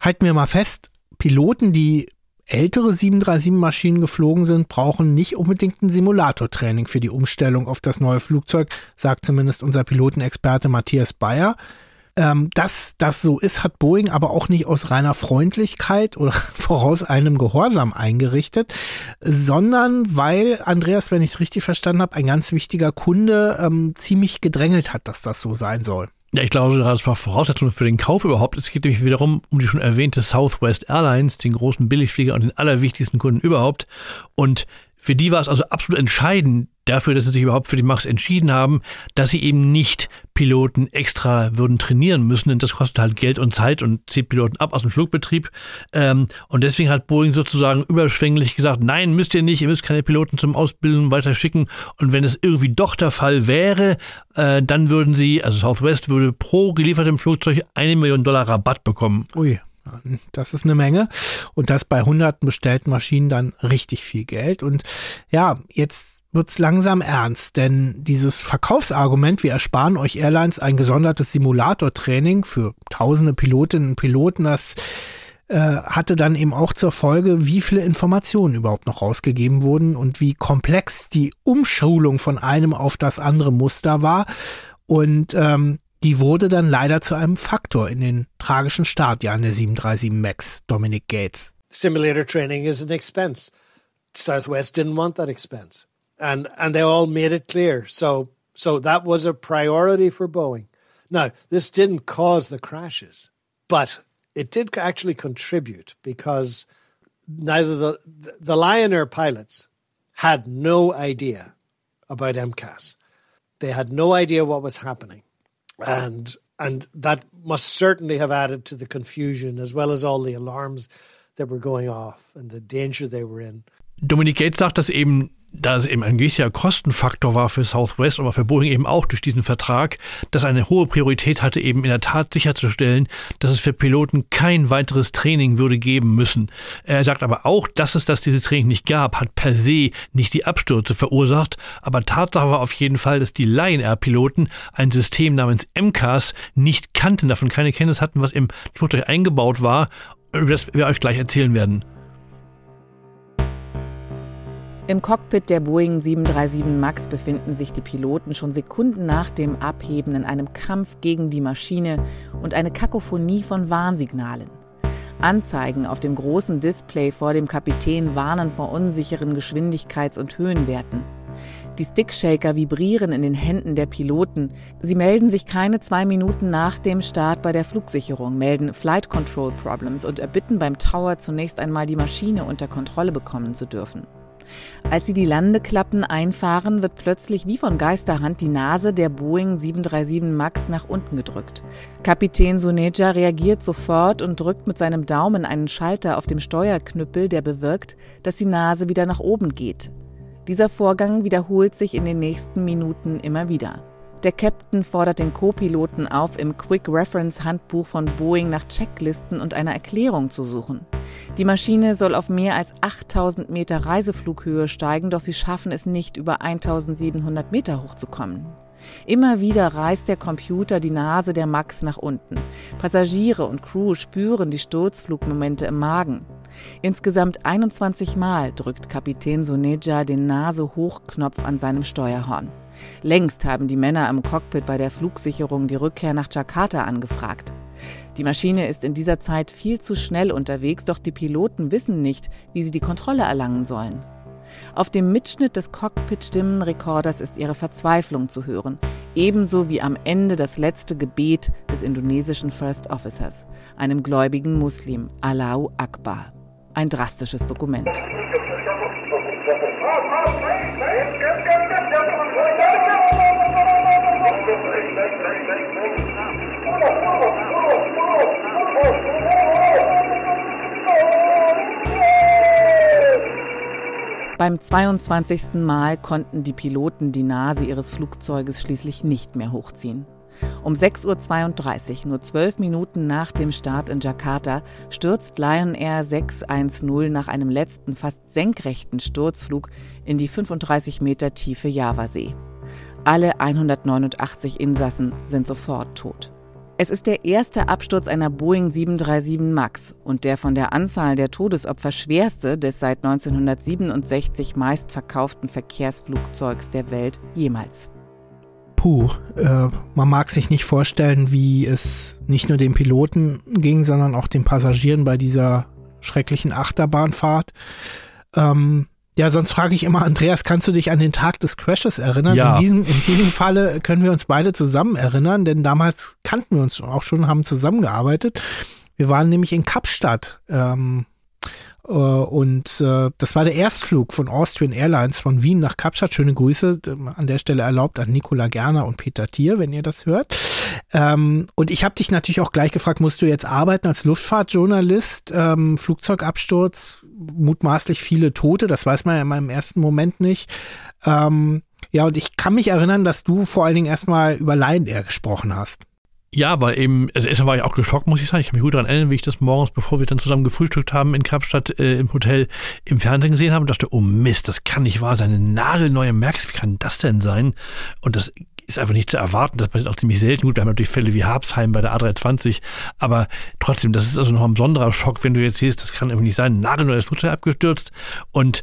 Halten wir mal fest, Piloten, die ältere 737-Maschinen geflogen sind, brauchen nicht unbedingt ein Simulatortraining für die Umstellung auf das neue Flugzeug, sagt zumindest unser Pilotenexperte Matthias Bayer. Ähm, dass das so ist, hat Boeing aber auch nicht aus reiner Freundlichkeit oder voraus einem Gehorsam eingerichtet, sondern weil Andreas, wenn ich es richtig verstanden habe, ein ganz wichtiger Kunde ähm, ziemlich gedrängelt hat, dass das so sein soll. Ja, ich glaube, das war Voraussetzung für den Kauf überhaupt. Es geht nämlich wiederum um die schon erwähnte Southwest Airlines, den großen Billigflieger und den allerwichtigsten Kunden überhaupt. Und für die war es also absolut entscheidend dafür, dass sie sich überhaupt für die Max entschieden haben, dass sie eben nicht Piloten extra würden trainieren müssen, denn das kostet halt Geld und Zeit und zieht Piloten ab aus dem Flugbetrieb. Ähm, und deswegen hat Boeing sozusagen überschwänglich gesagt, nein, müsst ihr nicht, ihr müsst keine Piloten zum Ausbilden weiter schicken. Und wenn es irgendwie doch der Fall wäre, äh, dann würden sie, also Southwest würde pro geliefertem Flugzeug eine Million Dollar Rabatt bekommen. Ui. Das ist eine Menge. Und das bei hunderten bestellten Maschinen dann richtig viel Geld. Und ja, jetzt wird es langsam ernst, denn dieses Verkaufsargument, wir ersparen euch Airlines ein gesondertes Simulatortraining für tausende Pilotinnen und Piloten, das äh, hatte dann eben auch zur Folge, wie viele Informationen überhaupt noch rausgegeben wurden und wie komplex die Umschulung von einem auf das andere Muster war. Und ähm, die wurde dann leider zu einem Faktor in den tragischen Startjahren der 737 MAX, Dominic Gates. Simulator training is an expense. Southwest didn't want that expense. And and they all made it clear. So so that was a priority for Boeing. Now, this didn't cause the crashes, but it did actually contribute because neither the the Lion Air pilots had no idea about MCAS. They had no idea what was happening and and that must certainly have added to the confusion as well as all the alarms that were going off and the danger they were in. Dominik Gates sagt, dass eben da es eben ein gewisser Kostenfaktor war für Southwest, aber für Boeing eben auch durch diesen Vertrag, dass eine hohe Priorität hatte, eben in der Tat sicherzustellen, dass es für Piloten kein weiteres Training würde geben müssen. Er sagt aber auch, dass es das dieses Training nicht gab, hat per se nicht die Abstürze verursacht, aber Tatsache war auf jeden Fall, dass die Lion Air Piloten ein System namens MCAS nicht kannten, davon keine Kenntnis hatten, was im Flugzeug eingebaut war, über das wir euch gleich erzählen werden. Im Cockpit der Boeing 737 MAX befinden sich die Piloten schon Sekunden nach dem Abheben in einem Kampf gegen die Maschine und eine Kakophonie von Warnsignalen. Anzeigen auf dem großen Display vor dem Kapitän warnen vor unsicheren Geschwindigkeits- und Höhenwerten. Die Stickshaker vibrieren in den Händen der Piloten. Sie melden sich keine zwei Minuten nach dem Start bei der Flugsicherung, melden Flight Control Problems und erbitten beim Tower zunächst einmal die Maschine unter Kontrolle bekommen zu dürfen. Als sie die Landeklappen einfahren, wird plötzlich wie von Geisterhand die Nase der Boeing 737 MAX nach unten gedrückt. Kapitän Suneja reagiert sofort und drückt mit seinem Daumen einen Schalter auf dem Steuerknüppel, der bewirkt, dass die Nase wieder nach oben geht. Dieser Vorgang wiederholt sich in den nächsten Minuten immer wieder. Der Captain fordert den Co-Piloten auf, im Quick Reference Handbuch von Boeing nach Checklisten und einer Erklärung zu suchen. Die Maschine soll auf mehr als 8000 Meter Reiseflughöhe steigen, doch sie schaffen es nicht, über 1700 Meter hochzukommen. Immer wieder reißt der Computer die Nase der Max nach unten. Passagiere und Crew spüren die Sturzflugmomente im Magen. Insgesamt 21 Mal drückt Kapitän Soneja den Nase-Hochknopf an seinem Steuerhorn. Längst haben die Männer im Cockpit bei der Flugsicherung die Rückkehr nach Jakarta angefragt. Die Maschine ist in dieser Zeit viel zu schnell unterwegs, doch die Piloten wissen nicht, wie sie die Kontrolle erlangen sollen. Auf dem Mitschnitt des Cockpit-Stimmenrekorders ist ihre Verzweiflung zu hören, ebenso wie am Ende das letzte Gebet des indonesischen First Officers, einem gläubigen Muslim, Allahu Akbar. Ein drastisches Dokument. Beim 22. Mal konnten die Piloten die Nase ihres Flugzeuges schließlich nicht mehr hochziehen. Um 6.32 Uhr, nur zwölf Minuten nach dem Start in Jakarta, stürzt Lion Air 610 nach einem letzten, fast senkrechten Sturzflug in die 35 Meter tiefe Javasee. Alle 189 Insassen sind sofort tot. Es ist der erste Absturz einer Boeing 737 MAX und der von der Anzahl der Todesopfer schwerste des seit 1967 meistverkauften Verkehrsflugzeugs der Welt jemals. Puh, äh, man mag sich nicht vorstellen, wie es nicht nur den Piloten ging, sondern auch den Passagieren bei dieser schrecklichen Achterbahnfahrt. Ähm, ja, sonst frage ich immer, Andreas, kannst du dich an den Tag des Crashes erinnern? Ja. In, diesem, in diesem Falle können wir uns beide zusammen erinnern, denn damals kannten wir uns auch schon, haben zusammengearbeitet. Wir waren nämlich in Kapstadt. Ähm, äh, und äh, das war der Erstflug von Austrian Airlines von Wien nach Kapstadt. Schöne Grüße an der Stelle erlaubt an Nicola Gerner und Peter Thier, wenn ihr das hört. Ähm, und ich habe dich natürlich auch gleich gefragt, musst du jetzt arbeiten als Luftfahrtjournalist? Ähm, Flugzeugabsturz, mutmaßlich viele Tote, das weiß man ja immer im ersten Moment nicht. Ähm, ja, und ich kann mich erinnern, dass du vor allen Dingen erstmal über Lion Air gesprochen hast. Ja, weil eben, also erstmal war ich auch geschockt, muss ich sagen. Ich kann mich gut daran erinnern, wie ich das morgens, bevor wir dann zusammen gefrühstückt haben in Kapstadt äh, im Hotel im Fernsehen gesehen habe und dachte, oh Mist, das kann nicht wahr sein. Eine nagelneue Merx, wie kann das denn sein? Und das ist einfach nicht zu erwarten. Das passiert auch ziemlich selten. Gut, wir haben natürlich Fälle wie Habsheim bei der A320, aber trotzdem, das ist also noch ein besonderer Schock, wenn du jetzt siehst, das kann irgendwie nicht sein. Ein nagelneues Flugzeug abgestürzt und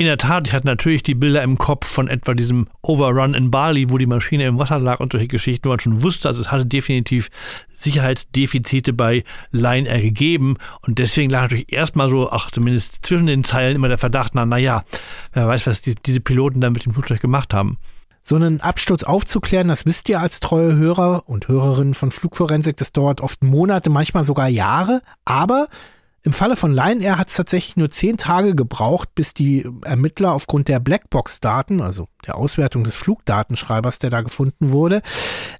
in der Tat, ich hatte natürlich die Bilder im Kopf von etwa diesem Overrun in Bali, wo die Maschine im Wasser lag und solche Geschichten, wo man schon wusste, also es hatte definitiv Sicherheitsdefizite bei Line Air gegeben. Und deswegen lag natürlich erstmal so, ach, zumindest zwischen den Zeilen immer der Verdacht, na, naja, wer weiß, was die, diese Piloten da mit dem Flugzeug gemacht haben. So einen Absturz aufzuklären, das wisst ihr als treue Hörer und Hörerinnen von Flugforensik, das dauert oft Monate, manchmal sogar Jahre, aber Im Falle von Lion Air hat es tatsächlich nur zehn Tage gebraucht, bis die Ermittler aufgrund der Blackbox-Daten, also der Auswertung des Flugdatenschreibers, der da gefunden wurde,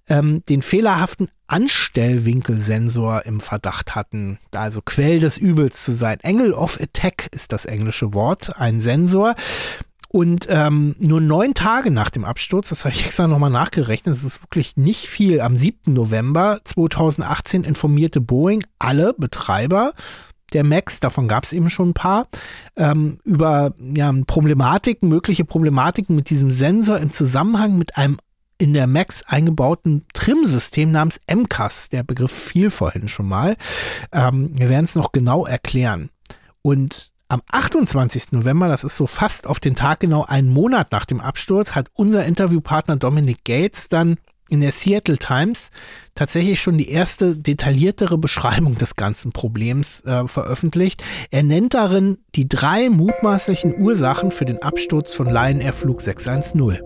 ähm, den fehlerhaften Anstellwinkelsensor im Verdacht hatten, also Quell des Übels zu sein. Angle of Attack ist das englische Wort, ein Sensor. Und ähm, nur neun Tage nach dem Absturz, das habe ich extra nochmal nachgerechnet, das ist wirklich nicht viel, am 7. November 2018 informierte Boeing alle Betreiber der Macs, davon gab es eben schon ein paar, ähm, über ja, Problematiken, mögliche Problematiken mit diesem Sensor im Zusammenhang mit einem in der Macs eingebauten Trim-System namens MCAS. Der Begriff fiel vorhin schon mal. Ähm, wir werden es noch genau erklären. Und am 28. November, das ist so fast auf den Tag genau einen Monat nach dem Absturz, hat unser Interviewpartner Dominic Gates dann in der Seattle Times tatsächlich schon die erste detailliertere Beschreibung des ganzen Problems äh, veröffentlicht. Er nennt darin die drei mutmaßlichen Ursachen für den Absturz von Lion Air Flug 610.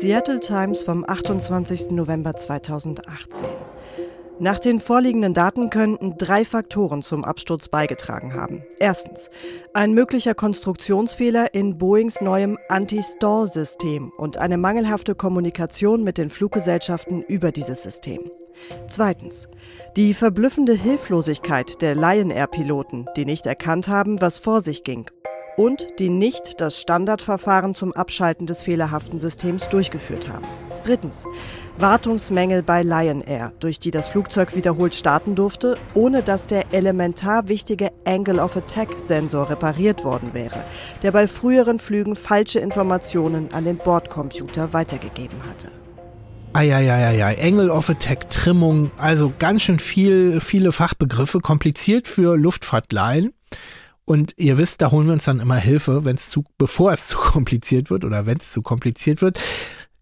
Seattle Times vom 28. November 2018. Nach den vorliegenden Daten könnten drei Faktoren zum Absturz beigetragen haben. Erstens, ein möglicher Konstruktionsfehler in Boeings neuem Anti-Stall-System und eine mangelhafte Kommunikation mit den Fluggesellschaften über dieses System. Zweitens, die verblüffende Hilflosigkeit der Lion Air-Piloten, die nicht erkannt haben, was vor sich ging und die nicht das Standardverfahren zum Abschalten des fehlerhaften Systems durchgeführt haben. Drittens, Wartungsmängel bei Lion Air, durch die das Flugzeug wiederholt starten durfte, ohne dass der elementar wichtige Angle of Attack Sensor repariert worden wäre, der bei früheren Flügen falsche Informationen an den Bordcomputer weitergegeben hatte. Eieieiei, Angle of Attack, Trimmung, also ganz schön viel, viele Fachbegriffe, kompliziert für Luftfahrtleihen. Und ihr wisst, da holen wir uns dann immer Hilfe, wenn es zu, bevor es zu kompliziert wird oder wenn es zu kompliziert wird.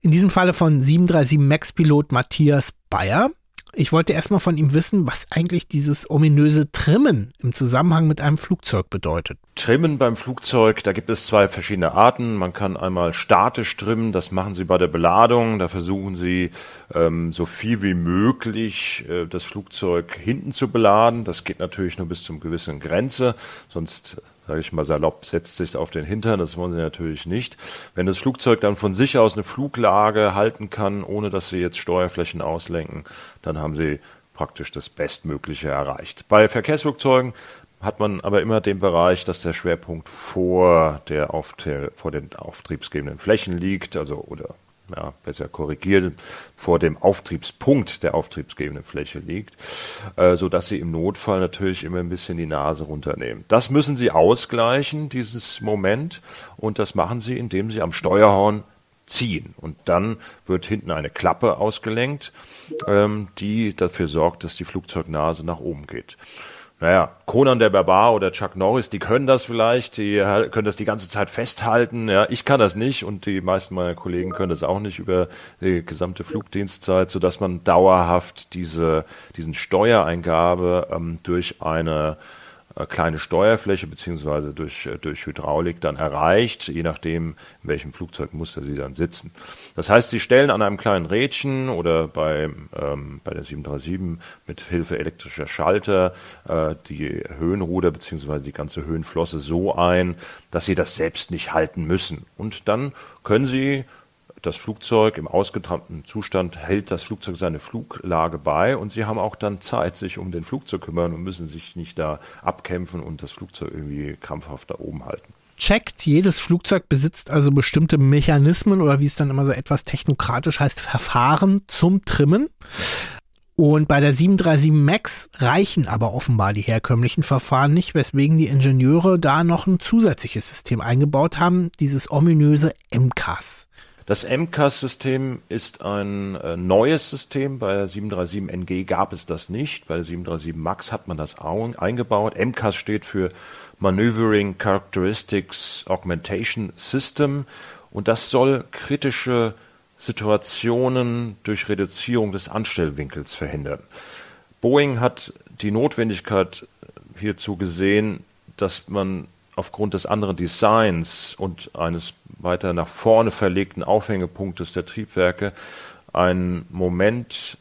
In diesem Falle von 737 MAX-Pilot Matthias Bayer. Ich wollte erstmal von ihm wissen, was eigentlich dieses ominöse Trimmen im Zusammenhang mit einem Flugzeug bedeutet. Trimmen beim Flugzeug, da gibt es zwei verschiedene Arten. Man kann einmal statisch trimmen, das machen Sie bei der Beladung. Da versuchen Sie ähm, so viel wie möglich äh, das Flugzeug hinten zu beladen. Das geht natürlich nur bis zum gewissen Grenze, sonst sage ich mal salopp, setzt sich auf den Hintern, das wollen sie natürlich nicht. Wenn das Flugzeug dann von sich aus eine Fluglage halten kann, ohne dass sie jetzt Steuerflächen auslenken, dann haben sie praktisch das Bestmögliche erreicht. Bei Verkehrsflugzeugen hat man aber immer den Bereich, dass der Schwerpunkt vor der vor den auftriebsgebenden Flächen liegt, also oder ja, besser korrigiert, vor dem Auftriebspunkt der auftriebsgebenden Fläche liegt, äh, so dass sie im Notfall natürlich immer ein bisschen die Nase runternehmen. Das müssen sie ausgleichen, dieses Moment, und das machen sie, indem sie am Steuerhorn ziehen. Und dann wird hinten eine Klappe ausgelenkt, ähm, die dafür sorgt, dass die Flugzeugnase nach oben geht naja, Conan der Barbar oder Chuck Norris, die können das vielleicht, die können das die ganze Zeit festhalten. Ja, ich kann das nicht und die meisten meiner Kollegen können das auch nicht über die gesamte Flugdienstzeit, so dass man dauerhaft diese, diesen Steuereingabe ähm, durch eine kleine Steuerfläche beziehungsweise durch, äh, durch Hydraulik dann erreicht, je nachdem, in welchem Flugzeugmuster Sie dann sitzen. Das heißt, Sie stellen an einem kleinen Rädchen oder bei, ähm, bei der 737 mit Hilfe elektrischer Schalter äh, die Höhenruder beziehungsweise die ganze Höhenflosse so ein, dass Sie das selbst nicht halten müssen. Und dann können Sie das Flugzeug im ausgetrampten Zustand hält das Flugzeug seine Fluglage bei und sie haben auch dann Zeit, sich um den Flug zu kümmern und müssen sich nicht da abkämpfen und das Flugzeug irgendwie krampfhaft da oben halten. Checkt, jedes Flugzeug besitzt also bestimmte Mechanismen oder wie es dann immer so etwas technokratisch heißt, Verfahren zum Trimmen. Und bei der 737 MAX reichen aber offenbar die herkömmlichen Verfahren nicht, weswegen die Ingenieure da noch ein zusätzliches System eingebaut haben, dieses ominöse MCAS. Das MCAS-System ist ein äh, neues System. Bei der 737 NG gab es das nicht. Bei der 737 MAX hat man das eingebaut. MCAS steht für Maneuvering Characteristics Augmentation System und das soll kritische Situationen durch Reduzierung des Anstellwinkels verhindern. Boeing hat die Notwendigkeit hierzu gesehen, dass man aufgrund des anderen Designs und eines weiter nach vorne verlegten Aufhängepunktes der Triebwerke einen Moment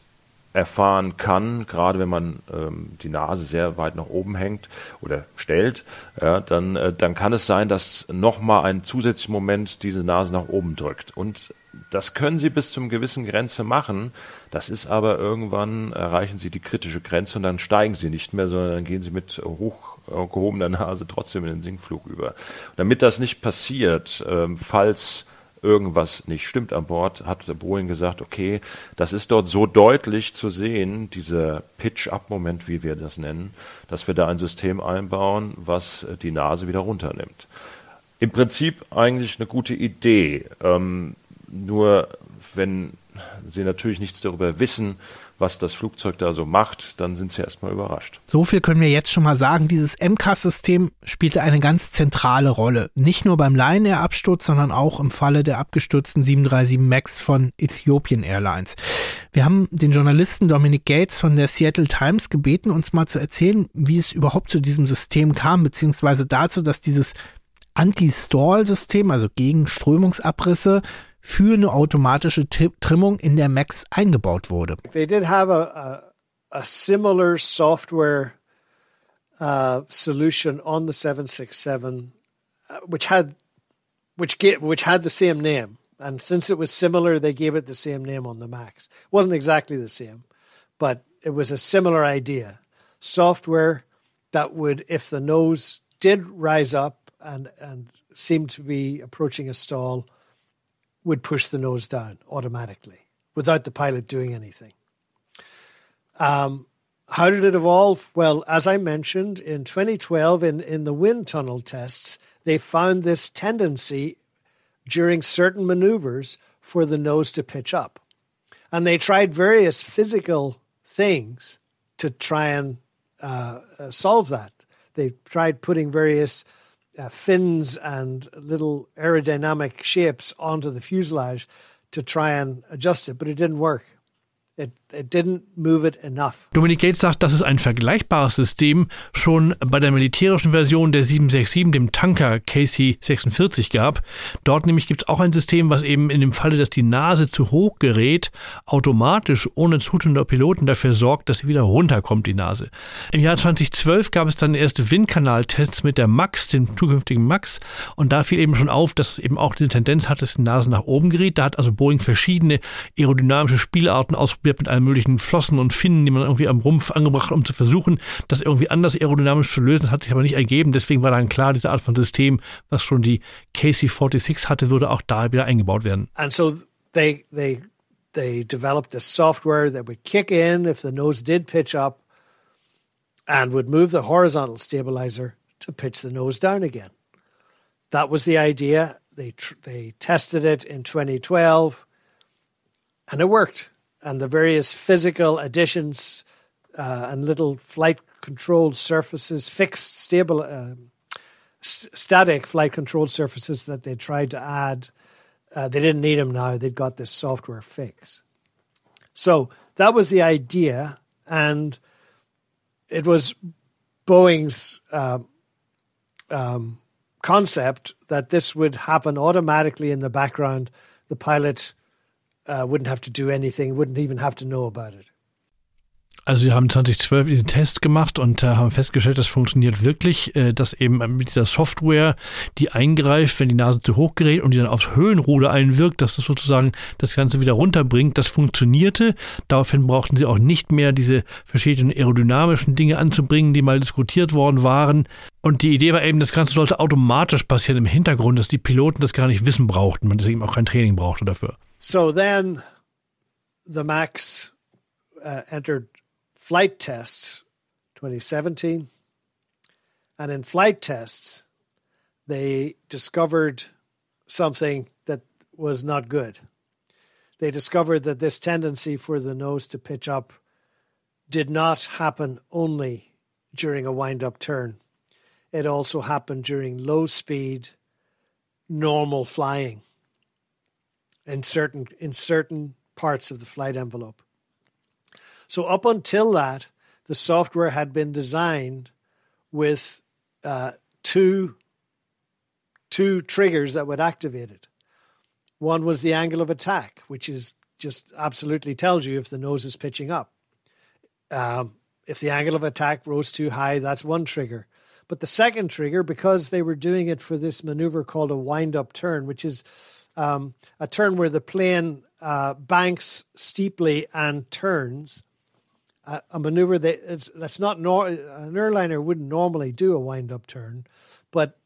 erfahren kann, gerade wenn man ähm, die Nase sehr weit nach oben hängt oder stellt, ja, dann, äh, dann kann es sein, dass nochmal ein zusätzlicher Moment diese Nase nach oben drückt. Und das können Sie bis zum gewissen Grenze machen. Das ist aber irgendwann erreichen Sie die kritische Grenze und dann steigen Sie nicht mehr, sondern dann gehen Sie mit hoch gehobener Nase trotzdem in den Sinkflug über. Damit das nicht passiert, ähm, falls irgendwas nicht stimmt an Bord, hat Boeing gesagt, okay, das ist dort so deutlich zu sehen, dieser Pitch-Up-Moment, wie wir das nennen, dass wir da ein System einbauen, was die Nase wieder runternimmt. Im Prinzip eigentlich eine gute Idee. Ähm, nur wenn Sie natürlich nichts darüber wissen, was das Flugzeug da so macht, dann sind sie erstmal überrascht. So viel können wir jetzt schon mal sagen. Dieses MCAS-System spielte eine ganz zentrale Rolle. Nicht nur beim Lion Air-Absturz, sondern auch im Falle der abgestürzten 737 MAX von Ethiopian Airlines. Wir haben den Journalisten Dominic Gates von der Seattle Times gebeten, uns mal zu erzählen, wie es überhaupt zu diesem System kam, beziehungsweise dazu, dass dieses Anti-Stall-System, also gegen Strömungsabrisse, für eine automatische Trimmung in der Max eingebaut wurde. They did have a, a, a similar software uh, solution on the 767, uh, which had which get, which had the same name. And since it was similar, they gave it the same name on the Max. It wasn't exactly the same, but it was a similar idea. Software that would, if the nose did rise up and, and seemed to be approaching a stall, would push the nose down automatically without the pilot doing anything. Um, how did it evolve? Well, as I mentioned, in 2012, in, in the wind tunnel tests, they found this tendency during certain maneuvers for the nose to pitch up. And they tried various physical things to try and uh, uh solve that. They tried putting various uh, fins and little aerodynamic shapes onto the fuselage to try and adjust it, but it didn't work. It, it didn't move it enough. Dominic Gates sagt, dass es ein vergleichbares System schon bei der militärischen Version der 767, dem Tanker KC-46 gab. Dort nämlich gibt es auch ein System, was eben in dem Falle, dass die Nase zu hoch gerät, automatisch ohne Zutun der Piloten dafür sorgt, dass sie wieder runterkommt, die Nase. Im Jahr 2012 gab es dann erste Windkanaltests mit der MAX, dem zukünftigen MAX. Und da fiel eben schon auf, dass es eben auch die Tendenz hat, dass die Nase nach oben gerät. Da hat also Boeing verschiedene aerodynamische Spielarten ausprobiert mit allen möglichen Flossen und Finnen, die man irgendwie am Rumpf angebracht, um zu versuchen, das irgendwie anders aerodynamisch zu lösen. Das hat sich aber nicht ergeben. Deswegen war dann klar, diese Art von System, was schon die KC-46 hatte, würde auch da wieder eingebaut werden. And so they, they, they developed this software that would kick in if the nose did pitch up and would move the horizontal stabilizer to pitch the nose down again. That was the idea. They, they tested it in 2012 and it worked and the various physical additions uh, and little flight controlled surfaces, fixed, stable, uh, st- static flight controlled surfaces that they tried to add. Uh, they didn't need them now. They'd got this software fix. So that was the idea, and it was Boeing's um, um, concept that this would happen automatically in the background. The pilot uh, wouldn't have to do anything, wouldn't even have to know about it. Also sie haben 2012 diesen Test gemacht und äh, haben festgestellt, das funktioniert wirklich, äh, dass eben mit dieser Software, die eingreift, wenn die Nase zu hoch gerät und die dann aufs Höhenruder einwirkt, dass das sozusagen das Ganze wieder runterbringt, das funktionierte. Daraufhin brauchten sie auch nicht mehr diese verschiedenen aerodynamischen Dinge anzubringen, die mal diskutiert worden waren. Und die Idee war eben, das Ganze sollte automatisch passieren im Hintergrund, dass die Piloten das gar nicht wissen brauchten, man deswegen auch kein Training brauchte dafür. So then the MAX uh, entered flight tests 2017. And in flight tests, they discovered something that was not good. They discovered that this tendency for the nose to pitch up did not happen only during a wind up turn. It also happened during low speed, normal flying in certain in certain parts of the flight envelope. So up until that, the software had been designed with uh, two two triggers that would activate it. One was the angle of attack, which is just absolutely tells you if the nose is pitching up. Um, if the angle of attack rose too high, that's one trigger. But the second trigger, because they were doing it for this maneuver called a wind up turn, which is um, a turn where the plane uh, banks steeply and turns, uh, a maneuver that that's not nor- an airliner wouldn't normally do a wind up turn, but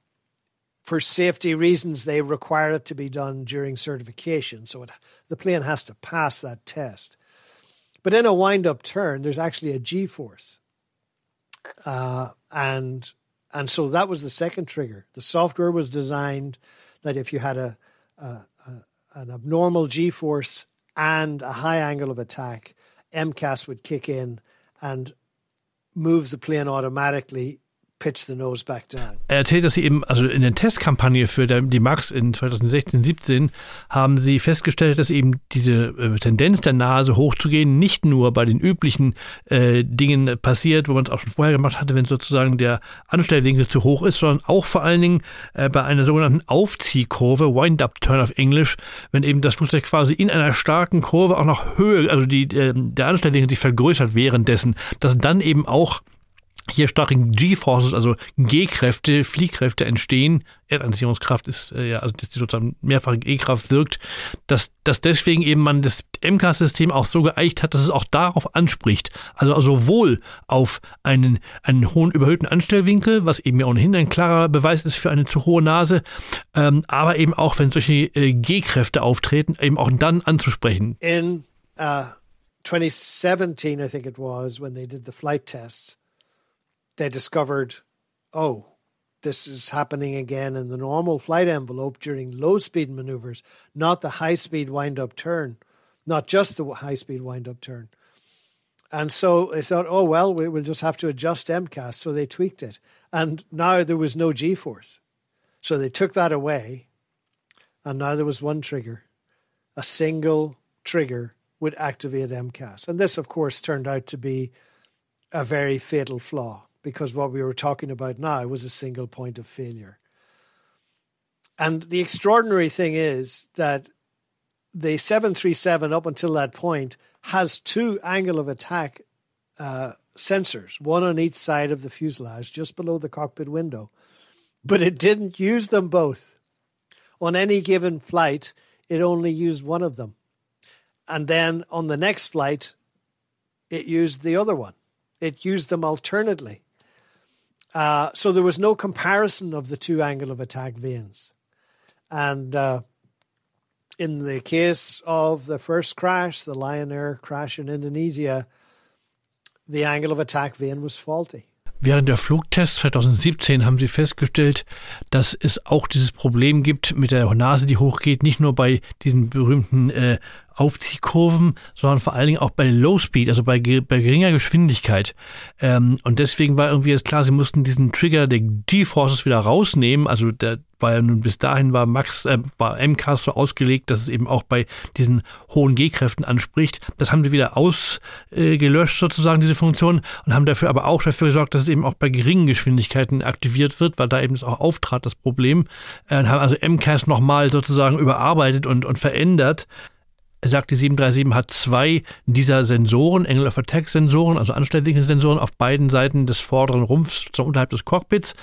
for safety reasons, they require it to be done during certification. So it, the plane has to pass that test. But in a wind up turn, there's actually a G force. Uh, and and so that was the second trigger. The software was designed that if you had a, an abnormal G force and a high angle of attack, MCAS would kick in and move the plane automatically Er erzählt, dass sie eben, also in der Testkampagne für die MAX in 2016, 17 haben sie festgestellt, dass eben diese äh, Tendenz der Nase hochzugehen nicht nur bei den üblichen äh, Dingen passiert, wo man es auch schon vorher gemacht hatte, wenn sozusagen der Anstellwinkel zu hoch ist, sondern auch vor allen Dingen äh, bei einer sogenannten Aufziehkurve, Wind-Up-Turn auf Englisch, wenn eben das Flugzeug quasi in einer starken Kurve auch noch Höhe, also die, äh, der Anstellwinkel sich vergrößert währenddessen, dass dann eben auch hier starke G-Forces, also G-Kräfte, Fliehkräfte entstehen. Erdanziehungskraft ist äh, ja, also dass die sozusagen mehrfache G-Kraft wirkt, dass, dass deswegen eben man das MCAS-System auch so geeicht hat, dass es auch darauf anspricht. Also sowohl auf einen, einen hohen überhöhten Anstellwinkel, was eben ja ohnehin ein klarer Beweis ist für eine zu hohe Nase, ähm, aber eben auch, wenn solche äh, G-Kräfte auftreten, eben auch dann anzusprechen. In uh, 2017, I think it was, when they did the flight tests, they discovered, oh, this is happening again in the normal flight envelope during low speed maneuvers, not the high speed wind up turn, not just the high speed wind up turn. And so they thought, oh, well, we will just have to adjust MCAS. So they tweaked it. And now there was no G force. So they took that away. And now there was one trigger. A single trigger would activate MCAS. And this, of course, turned out to be a very fatal flaw because what we were talking about now was a single point of failure. And the extraordinary thing is that the 737 up until that point has two angle of attack uh, sensors, one on each side of the fuselage, just below the cockpit window. But it didn't use them both. On any given flight, it only used one of them. And then on the next flight, it used the other one. It used them alternately. Uh, so there was no comparison of the two angle of attack vanes. And uh, in the case of the first crash, the Lion Air crash in Indonesia, the angle of attack vane was faulty. Während der Flugtests 2017 haben sie festgestellt, dass es auch dieses Problem gibt mit der Nase, die hochgeht, nicht nur bei diesen berühmten äh, Aufziehkurven, sondern vor allen Dingen auch bei Low Speed, also bei, bei geringer Geschwindigkeit. Ähm, und deswegen war irgendwie jetzt klar, sie mussten diesen Trigger der G-Forces wieder rausnehmen. Also der ja nun bis dahin war Max, äh, war MCAS so ausgelegt, dass es eben auch bei diesen hohen G-Kräften anspricht. Das haben sie wieder ausgelöscht äh, sozusagen, diese Funktion, und haben dafür aber auch dafür gesorgt, dass es eben auch bei geringen Geschwindigkeiten aktiviert wird, weil da eben es auch auftrat, das Problem. Äh, haben also MCAS nochmal sozusagen überarbeitet und, und verändert. Er sagt, die 737 hat zwei dieser Sensoren, Angle of Attack Sensoren, also Anstellwinkelsensoren auf beiden Seiten des vorderen Rumpfs, so unterhalb des Cockpits.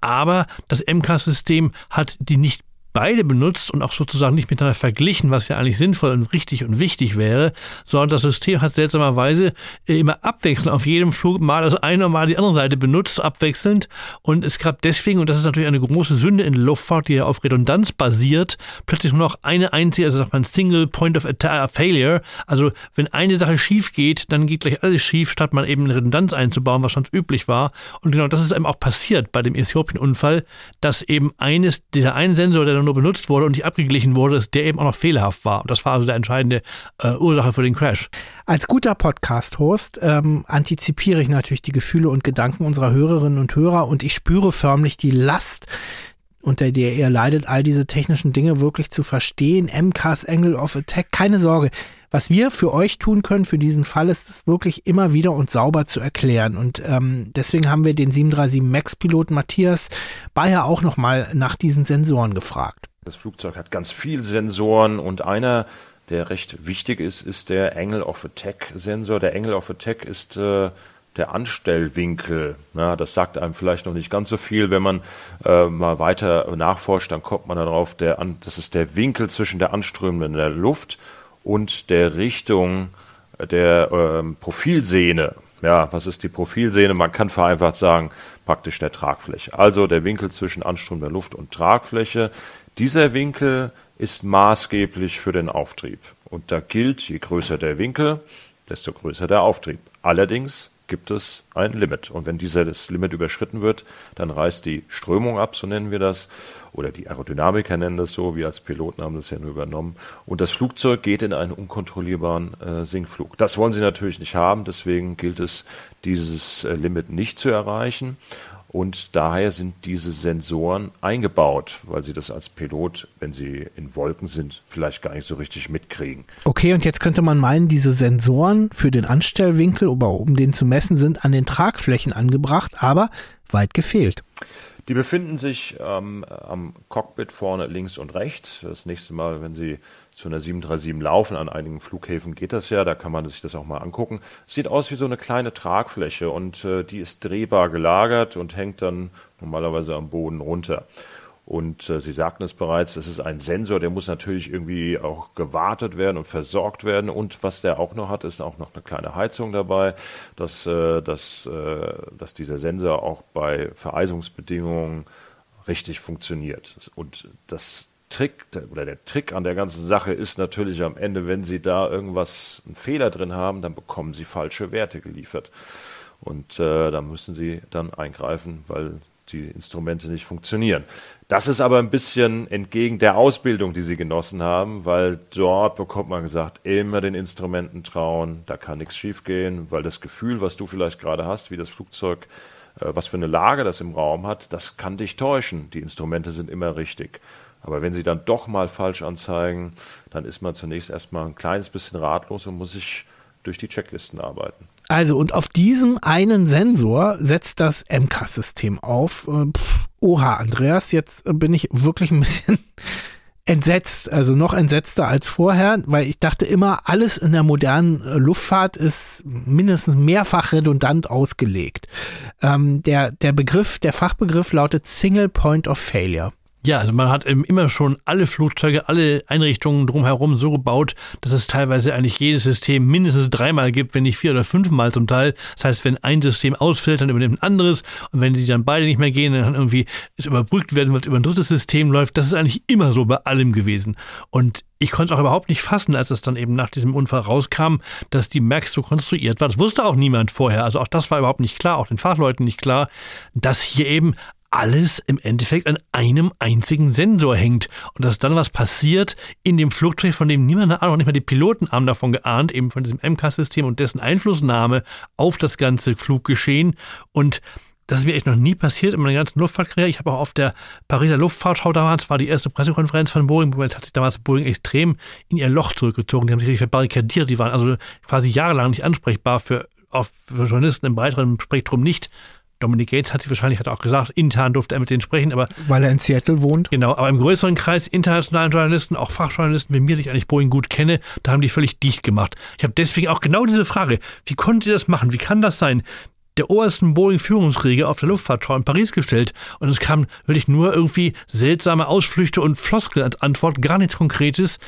Aber das MCAS-System hat die nicht beide benutzt und auch sozusagen nicht miteinander verglichen, was ja eigentlich sinnvoll und richtig und wichtig wäre, sondern das System hat seltsamerweise äh, immer abwechselnd auf jedem Flug mal das eine und mal die andere Seite benutzt, abwechselnd. Und es gab deswegen, und das ist natürlich eine große Sünde in der Luftfahrt, die ja auf Redundanz basiert, plötzlich nur noch eine einzige, also sagt man Single Point of Failure. Also wenn eine Sache schief geht, dann geht gleich alles schief, statt man eben eine Redundanz einzubauen, was sonst üblich war. Und genau das ist eben auch passiert bei dem Äthiopien-Unfall, dass eben eines, dieser einen Sensor, der nur benutzt wurde und nicht abgeglichen wurde, der eben auch noch fehlerhaft war. Und das war also der entscheidende äh, Ursache für den Crash. Als guter Podcast-Host ähm, antizipiere ich natürlich die Gefühle und Gedanken unserer Hörerinnen und Hörer und ich spüre förmlich die Last, unter der ihr leidet, all diese technischen Dinge wirklich zu verstehen. MCAS, Angle of Attack, keine Sorge. Was wir für euch tun können für diesen Fall, ist es wirklich immer wieder und sauber zu erklären. Und ähm, deswegen haben wir den 737 MAX-Piloten Matthias Bayer auch nochmal nach diesen Sensoren gefragt. Das Flugzeug hat ganz viele Sensoren und einer der recht wichtig ist, ist der Angle of Attack Sensor. Der Angle of Attack ist äh, der Anstellwinkel. Ja, das sagt einem vielleicht noch nicht ganz so viel. Wenn man äh, mal weiter nachforscht, dann kommt man darauf, der, das ist der Winkel zwischen der anströmenden Luft und der Richtung der ähm, Profilsehne. Ja, was ist die Profilsehne? Man kann vereinfacht sagen, praktisch der Tragfläche. Also der Winkel zwischen anströmender Luft und Tragfläche. Dieser Winkel ist maßgeblich für den Auftrieb. Und da gilt, je größer der Winkel, desto größer der Auftrieb. Allerdings gibt es ein Limit. Und wenn dieses Limit überschritten wird, dann reißt die Strömung ab, so nennen wir das. Oder die Aerodynamiker nennen das so, wir als Piloten haben das ja nur übernommen. Und das Flugzeug geht in einen unkontrollierbaren äh, Sinkflug. Das wollen sie natürlich nicht haben, deswegen gilt es, dieses äh, Limit nicht zu erreichen. Und daher sind diese Sensoren eingebaut, weil sie das als Pilot, wenn sie in Wolken sind, vielleicht gar nicht so richtig mitkriegen. Okay, und jetzt könnte man meinen, diese Sensoren für den Anstellwinkel, um den zu messen, sind an den Tragflächen angebracht, aber weit gefehlt. Die befinden sich ähm, am Cockpit vorne links und rechts. Das nächste Mal, wenn Sie zu einer 737 laufen, an einigen Flughäfen geht das ja, da kann man sich das auch mal angucken. Sieht aus wie so eine kleine Tragfläche und äh, die ist drehbar gelagert und hängt dann normalerweise am Boden runter. Und äh, Sie sagten es bereits, das ist ein Sensor, der muss natürlich irgendwie auch gewartet werden und versorgt werden. Und was der auch noch hat, ist auch noch eine kleine Heizung dabei, dass, äh, dass, äh, dass dieser Sensor auch bei Vereisungsbedingungen richtig funktioniert. Und das Trick oder der Trick an der ganzen Sache ist natürlich am Ende, wenn Sie da irgendwas, einen Fehler drin haben, dann bekommen Sie falsche Werte geliefert. Und äh, da müssen Sie dann eingreifen, weil die Instrumente nicht funktionieren. Das ist aber ein bisschen entgegen der Ausbildung, die sie genossen haben, weil dort bekommt man gesagt, immer den Instrumenten trauen, da kann nichts schiefgehen, weil das Gefühl, was du vielleicht gerade hast, wie das Flugzeug, äh, was für eine Lage das im Raum hat, das kann dich täuschen. Die Instrumente sind immer richtig. Aber wenn sie dann doch mal falsch anzeigen, dann ist man zunächst erstmal ein kleines bisschen ratlos und muss sich durch die Checklisten arbeiten. Also, und auf diesem einen Sensor setzt das MCAS-System auf. Äh, pff, oha, Andreas, jetzt bin ich wirklich ein bisschen entsetzt, also noch entsetzter als vorher, weil ich dachte immer, alles in der modernen äh, Luftfahrt ist mindestens mehrfach redundant ausgelegt. Ähm, der, der Begriff, der Fachbegriff lautet Single Point of Failure. Ja, also man hat immer schon alle Flugzeuge, alle Einrichtungen drumherum so gebaut, dass es teilweise eigentlich jedes System mindestens dreimal gibt, wenn nicht vier oder fünfmal zum Teil. Das heißt, wenn ein System ausfällt, dann übernimmt ein anderes und wenn die dann beide nicht mehr gehen, dann irgendwie es überbrückt werden, weil es über ein drittes System läuft. Das ist eigentlich immer so bei allem gewesen. Und ich konnte es auch überhaupt nicht fassen, als es dann eben nach diesem Unfall rauskam, dass die Max so konstruiert war. Das wusste auch niemand vorher. Also auch das war überhaupt nicht klar, auch den Fachleuten nicht klar, dass hier eben alles im Endeffekt an einem einzigen Sensor hängt und dass dann was passiert in dem Flugzeug, von dem niemand eine Ahnung, nicht mal die Piloten haben davon geahnt, eben von diesem MK-System und dessen Einflussnahme auf das ganze Fluggeschehen und das ist mir echt noch nie passiert in meiner ganzen Luftfahrtkarriere. Ich habe auch auf der Pariser Luftfahrtschau damals, war die erste Pressekonferenz von Boeing, Boeing hat sich damals Boeing extrem in ihr Loch zurückgezogen. Die haben sich richtig verbarrikadiert. Die waren also quasi jahrelang nicht ansprechbar für, auf, für Journalisten im breiteren Spektrum nicht Dominic Gates hat sich wahrscheinlich hat auch gesagt, intern durfte er mit denen sprechen, aber. Weil er in Seattle wohnt. Genau, aber im größeren Kreis internationalen Journalisten, auch Fachjournalisten, wie mir, die ich eigentlich Boeing gut kenne, da haben die völlig dicht gemacht. Ich habe deswegen auch genau diese Frage: Wie konntet ihr das machen? Wie kann das sein? Der obersten Boeing-Führungsriege auf der Luftfahrtschau in Paris gestellt und es kam wirklich nur irgendwie seltsame Ausflüchte und Floskel als Antwort, gar nichts Konkretes.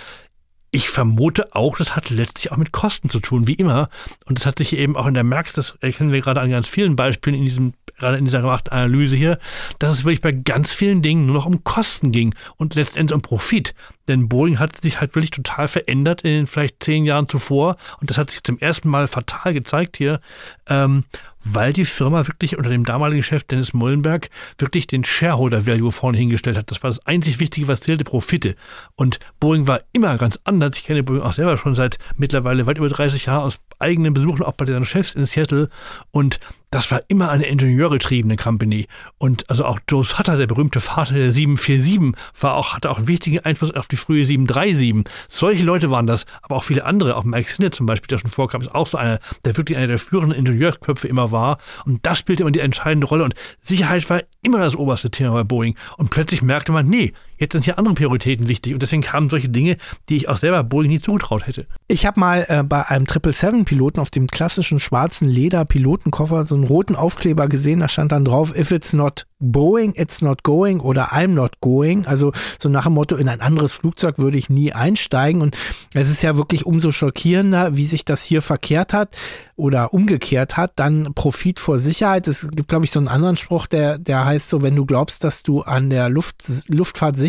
Ich vermute auch, das hat letztlich auch mit Kosten zu tun, wie immer. Und das hat sich eben auch in der Merx, das erkennen wir gerade an ganz vielen Beispielen in diesem gerade in dieser gemachten Analyse hier, dass es wirklich bei ganz vielen Dingen nur noch um Kosten ging und letztendlich um Profit. Denn Boeing hat sich halt wirklich total verändert in den vielleicht zehn Jahren zuvor und das hat sich zum ersten Mal fatal gezeigt hier. Ähm, weil die Firma wirklich unter dem damaligen Chef Dennis Mullenberg wirklich den Shareholder Value vorne hingestellt hat. Das war das einzig Wichtige, was zählte, Profite. Und Boeing war immer ganz anders. Ich kenne Boeing auch selber schon seit mittlerweile weit über 30 Jahren aus eigenen Besuchen, auch bei den Chefs in Seattle. Und das war immer eine ingenieurgetriebene Company. Und also auch Joe Sutter, der berühmte Vater der 747, war auch, hatte auch einen wichtigen Einfluss auf die frühe 737. Solche Leute waren das, aber auch viele andere. Auch Mike Sinnett zum Beispiel, der schon vorkam, ist auch so einer, der wirklich einer der führenden Ingenieurköpfe immer war. Und das spielte immer die entscheidende Rolle. Und Sicherheit war immer das oberste Thema bei Boeing. Und plötzlich merkte man, nee, Jetzt sind hier andere Prioritäten wichtig und deswegen kamen solche Dinge, die ich auch selber Boeing nie zugetraut hätte. Ich habe mal äh, bei einem 777-Piloten auf dem klassischen schwarzen Leder-Pilotenkoffer so einen roten Aufkleber gesehen, da stand dann drauf, if it's not Boeing, it's not going oder I'm not going. Also so nach dem Motto, in ein anderes Flugzeug würde ich nie einsteigen. Und es ist ja wirklich umso schockierender, wie sich das hier verkehrt hat oder umgekehrt hat. Dann Profit vor Sicherheit. Es gibt, glaube ich, so einen anderen Spruch, der, der heißt so, wenn du glaubst, dass du an der Luft,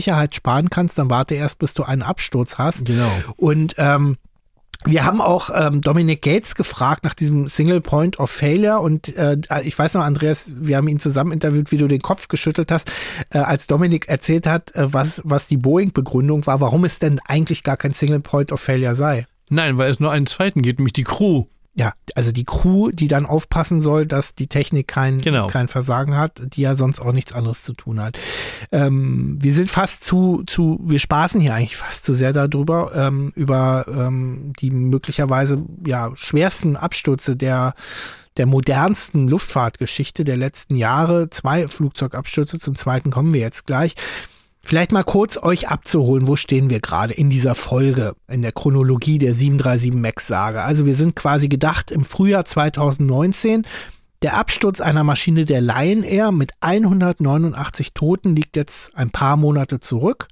Luftfahrtsicherheit sparen kannst, dann warte erst, bis du einen Absturz hast. Genau. Und ähm, wir haben auch ähm, Dominic Gates gefragt nach diesem Single Point of Failure und äh, ich weiß noch, Andreas, wir haben ihn zusammen interviewt, wie du den Kopf geschüttelt hast, äh, als Dominic erzählt hat, äh, was, was die Boeing-Begründung war, warum es denn eigentlich gar kein Single Point of Failure sei. Nein, weil es nur einen zweiten gibt, nämlich die Crew ja, also die Crew, die dann aufpassen soll, dass die Technik kein, genau. kein Versagen hat, die ja sonst auch nichts anderes zu tun hat. Ähm, wir sind fast zu, zu, wir spaßen hier eigentlich fast zu sehr darüber, ähm, über ähm, die möglicherweise ja schwersten Abstürze der der modernsten Luftfahrtgeschichte der letzten Jahre. Zwei Flugzeugabstürze, zum zweiten kommen wir jetzt gleich. Vielleicht mal kurz euch abzuholen, wo stehen wir gerade in dieser Folge, in der Chronologie der 737 MAX-Sage. Also wir sind quasi gedacht im Frühjahr 2019. Der Absturz einer Maschine der Lion Air mit 189 Toten liegt jetzt ein paar Monate zurück.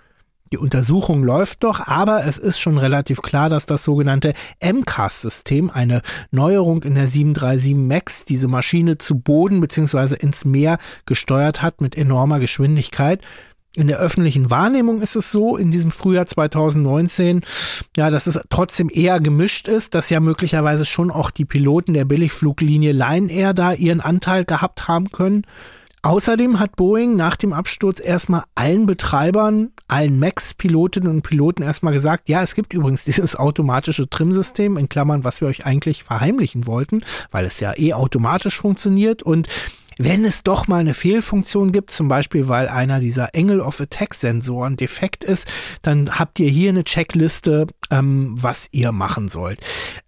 Die Untersuchung läuft doch, aber es ist schon relativ klar, dass das sogenannte MCAS-System, eine Neuerung in der 737 MAX, diese Maschine zu Boden bzw. ins Meer gesteuert hat mit enormer Geschwindigkeit in der öffentlichen Wahrnehmung ist es so, in diesem Frühjahr 2019, ja, dass es trotzdem eher gemischt ist, dass ja möglicherweise schon auch die Piloten der Billigfluglinie Lion Air da ihren Anteil gehabt haben können. Außerdem hat Boeing nach dem Absturz erstmal allen Betreibern, allen MAX-Pilotinnen und Piloten erstmal gesagt, ja, es gibt übrigens dieses automatische Trimsystem, in Klammern, was wir euch eigentlich verheimlichen wollten, weil es ja eh automatisch funktioniert und wenn es doch mal eine Fehlfunktion gibt, zum Beispiel weil einer dieser Angle of Attack Sensoren defekt ist, dann habt ihr hier eine Checkliste, ähm, was ihr machen sollt.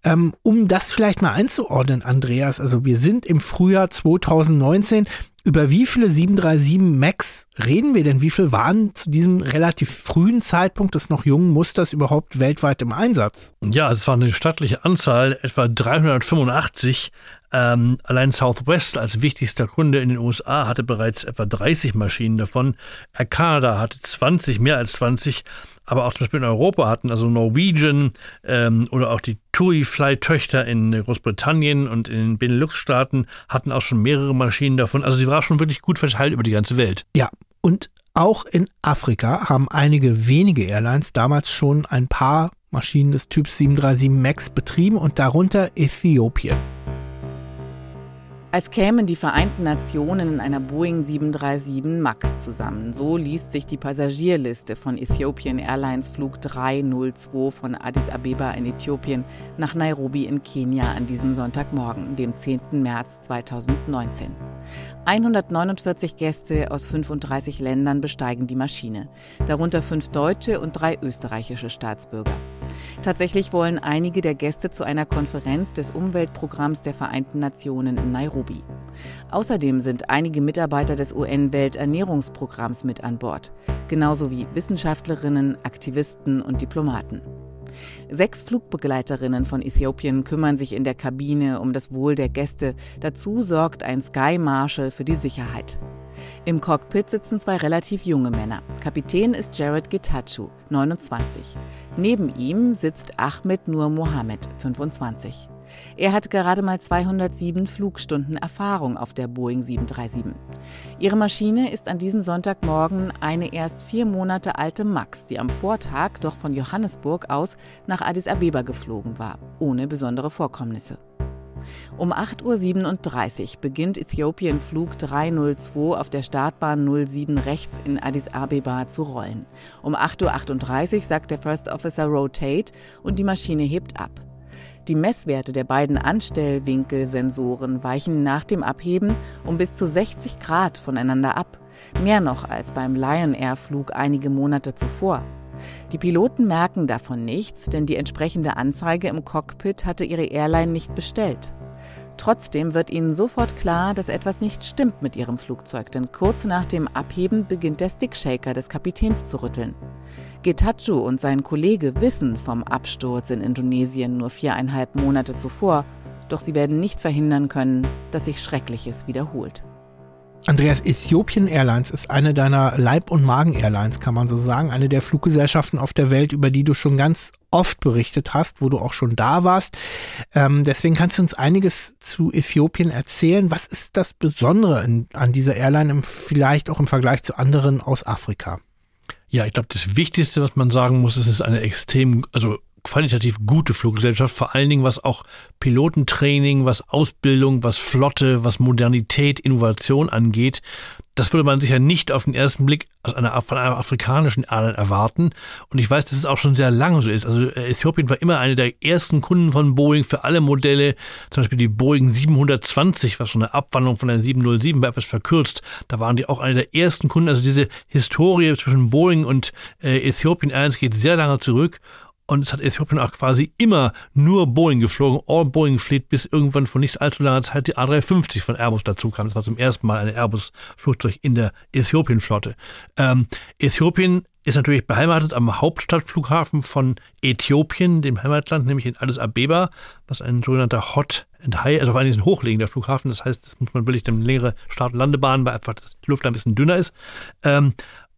Ähm, um das vielleicht mal einzuordnen, Andreas, also wir sind im Frühjahr 2019. Über wie viele 737 MAX reden wir denn? Wie viele waren zu diesem relativ frühen Zeitpunkt des noch jungen Musters überhaupt weltweit im Einsatz? Ja, es war eine stattliche Anzahl, etwa 385. Ähm, allein Southwest als wichtigster Kunde in den USA hatte bereits etwa 30 Maschinen davon. Air Canada hatte 20, mehr als 20 aber auch zum Beispiel in Europa hatten, also Norwegian ähm, oder auch die TUI-Fly-Töchter in Großbritannien und in den Benelux-Staaten hatten auch schon mehrere Maschinen davon. Also sie war schon wirklich gut verteilt über die ganze Welt. Ja, und auch in Afrika haben einige wenige Airlines damals schon ein paar Maschinen des Typs 737 MAX betrieben und darunter Äthiopien. Als kämen die Vereinten Nationen in einer Boeing 737 MAX zusammen. So liest sich die Passagierliste von Ethiopian Airlines Flug 302 von Addis Abeba in Äthiopien nach Nairobi in Kenia an diesem Sonntagmorgen, dem 10. März 2019. 149 Gäste aus 35 Ländern besteigen die Maschine, darunter fünf deutsche und drei österreichische Staatsbürger. Tatsächlich wollen einige der Gäste zu einer Konferenz des Umweltprogramms der Vereinten Nationen in Nairobi. Außerdem sind einige Mitarbeiter des UN-Welternährungsprogramms mit an Bord, genauso wie Wissenschaftlerinnen, Aktivisten und Diplomaten. Sechs Flugbegleiterinnen von Äthiopien kümmern sich in der Kabine um das Wohl der Gäste. Dazu sorgt ein Sky Marshal für die Sicherheit. Im Cockpit sitzen zwei relativ junge Männer. Kapitän ist Jared Getachew, 29. Neben ihm sitzt Ahmed Nur Mohammed, 25. Er hat gerade mal 207 Flugstunden Erfahrung auf der Boeing 737. Ihre Maschine ist an diesem Sonntagmorgen eine erst vier Monate alte Max, die am Vortag doch von Johannesburg aus nach Addis Abeba geflogen war, ohne besondere Vorkommnisse. Um 8.37 Uhr beginnt Ethiopian Flug 302 auf der Startbahn 07 rechts in Addis Abeba zu rollen. Um 8.38 Uhr sagt der First Officer Rotate und die Maschine hebt ab. Die Messwerte der beiden Anstellwinkelsensoren weichen nach dem Abheben um bis zu 60 Grad voneinander ab. Mehr noch als beim Lion Air Flug einige Monate zuvor. Die Piloten merken davon nichts, denn die entsprechende Anzeige im Cockpit hatte ihre Airline nicht bestellt. Trotzdem wird ihnen sofort klar, dass etwas nicht stimmt mit ihrem Flugzeug, denn kurz nach dem Abheben beginnt der Stickshaker des Kapitäns zu rütteln. Getachew und sein Kollege wissen vom Absturz in Indonesien nur viereinhalb Monate zuvor, doch sie werden nicht verhindern können, dass sich Schreckliches wiederholt. Andreas, Ethiopian Airlines ist eine deiner Leib- und Magen-Airlines, kann man so sagen. Eine der Fluggesellschaften auf der Welt, über die du schon ganz oft berichtet hast, wo du auch schon da warst. Ähm, deswegen kannst du uns einiges zu Äthiopien erzählen. Was ist das Besondere in, an dieser Airline, im, vielleicht auch im Vergleich zu anderen aus Afrika? Ja, ich glaube, das Wichtigste, was man sagen muss, ist, es ist eine extrem, also qualitativ gute Fluggesellschaft, vor allen Dingen was auch Pilotentraining, was Ausbildung, was Flotte, was Modernität, Innovation angeht. Das würde man sicher nicht auf den ersten Blick aus einer, von einer afrikanischen Airline erwarten. Und ich weiß, dass es auch schon sehr lange so ist. Also äh, Äthiopien war immer eine der ersten Kunden von Boeing für alle Modelle. Zum Beispiel die Boeing 720, was schon eine Abwandlung von der 707 war, etwas verkürzt. Da waren die auch eine der ersten Kunden. Also diese Historie zwischen Boeing und äh, Ethiopian Airlines geht sehr lange zurück. Und es hat Äthiopien auch quasi immer nur Boeing geflogen, All Boeing Fleet, bis irgendwann vor nicht allzu langer Zeit die A350 von Airbus dazu kam. Das war zum ersten Mal ein Airbus-Flugzeug in der Äthiopien-Flotte. Ähm, Äthiopien ist natürlich beheimatet am Hauptstadtflughafen von Äthiopien, dem Heimatland, nämlich in Addis Abeba, was ein sogenannter Hot and High, also vor allem ein hochliegender Flughafen. Das heißt, das muss man wirklich eine längere Start- und Landebahn, weil einfach die Luft ein bisschen dünner ist. Ähm,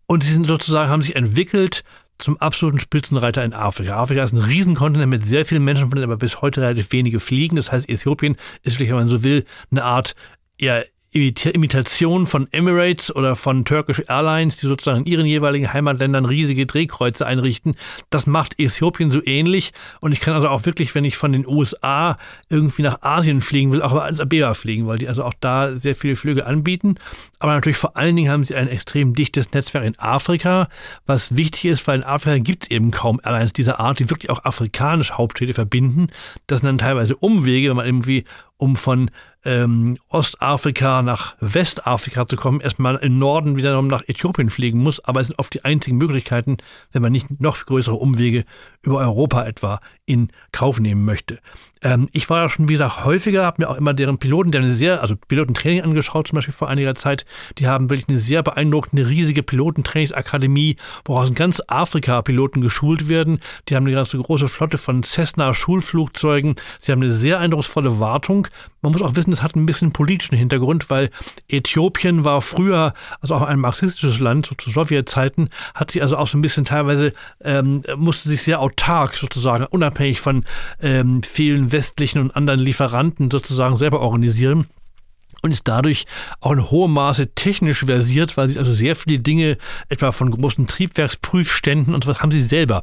und sie sind sozusagen, haben sich entwickelt zum absoluten Spitzenreiter in Afrika. Afrika ist ein Riesenkontinent mit sehr vielen Menschen, von denen aber bis heute relativ wenige fliegen. Das heißt, Äthiopien ist vielleicht, wenn man so will, eine Art ja, Imitation von Emirates oder von Turkish Airlines, die sozusagen in ihren jeweiligen Heimatländern riesige Drehkreuze einrichten. Das macht Äthiopien so ähnlich. Und ich kann also auch wirklich, wenn ich von den USA irgendwie nach Asien fliegen will, auch als Abeba fliegen, weil die also auch da sehr viele Flüge anbieten. Aber natürlich vor allen Dingen haben sie ein extrem dichtes Netzwerk in Afrika, was wichtig ist, weil in Afrika gibt es eben kaum Airlines dieser Art, die wirklich auch afrikanische Hauptstädte verbinden. Das sind dann teilweise Umwege, wenn man irgendwie um von ähm, Ostafrika nach Westafrika zu kommen, erstmal im Norden wieder nach Äthiopien fliegen muss. Aber es sind oft die einzigen Möglichkeiten, wenn man nicht noch größere Umwege über Europa etwa in Kauf nehmen möchte. Ähm, ich war ja schon, wie gesagt, häufiger, habe mir auch immer deren Piloten, deren sehr, also Pilotentraining angeschaut, zum Beispiel vor einiger Zeit. Die haben wirklich eine sehr beeindruckende, riesige Pilotentrainingsakademie, woraus in ganz Afrika Piloten geschult werden. Die haben eine ganz große Flotte von Cessna-Schulflugzeugen. Sie haben eine sehr eindrucksvolle Wartung. Man muss auch wissen, es hat ein bisschen politischen Hintergrund, weil Äthiopien war früher, also auch ein marxistisches Land, so zu Sowjetzeiten, hat sie also auch so ein bisschen teilweise, ähm, musste sich sehr autark sozusagen, unabhängig von ähm, vielen westlichen und anderen Lieferanten sozusagen selber organisieren und ist dadurch auch in hohem Maße technisch versiert, weil sie also sehr viele Dinge, etwa von großen Triebwerksprüfständen und so was, haben sie selber.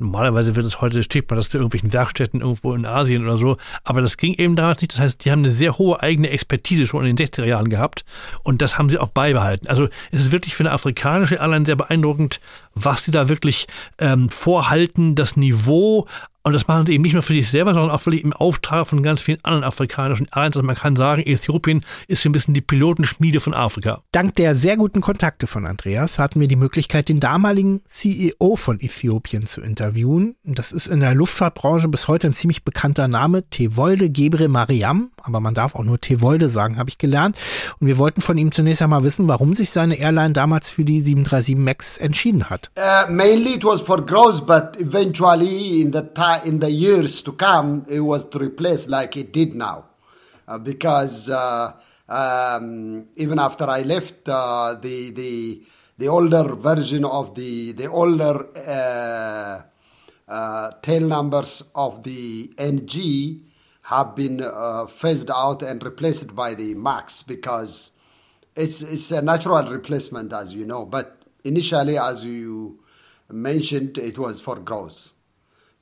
Normalerweise wird es heute, steht man das zu irgendwelchen Werkstätten irgendwo in Asien oder so, aber das ging eben damals nicht. Das heißt, die haben eine sehr hohe eigene Expertise schon in den 60er Jahren gehabt und das haben sie auch beibehalten. Also es ist wirklich für eine afrikanische Airline sehr beeindruckend, was sie da wirklich ähm, vorhalten, das Niveau, und das machen sie eben nicht nur für sich selber, sondern auch wirklich im Auftrag von ganz vielen anderen afrikanischen Airlines. Also man kann sagen, Äthiopien ist ein bisschen die Pilotenschmiede von Afrika. Dank der sehr guten Kontakte von Andreas hatten wir die Möglichkeit, den damaligen CEO von Äthiopien zu interviewen. Das ist in der Luftfahrtbranche bis heute ein ziemlich bekannter Name, Tevolde Gebre Mariam. Aber man darf auch nur Tevolde sagen, habe ich gelernt. Und wir wollten von ihm zunächst einmal wissen, warum sich seine Airline damals für die 737 MAX entschieden hat. Uh, mainly it was for growth, but eventually in the time in the years to come, it was to replace like it did now. Uh, because uh, um, even after I left, uh, the, the, the older version of the, the older uh, uh, tail numbers of the NG have been phased out and replaced by the Max because it's, it's a natural replacement, as you know. But initially, as you mentioned, it was for growth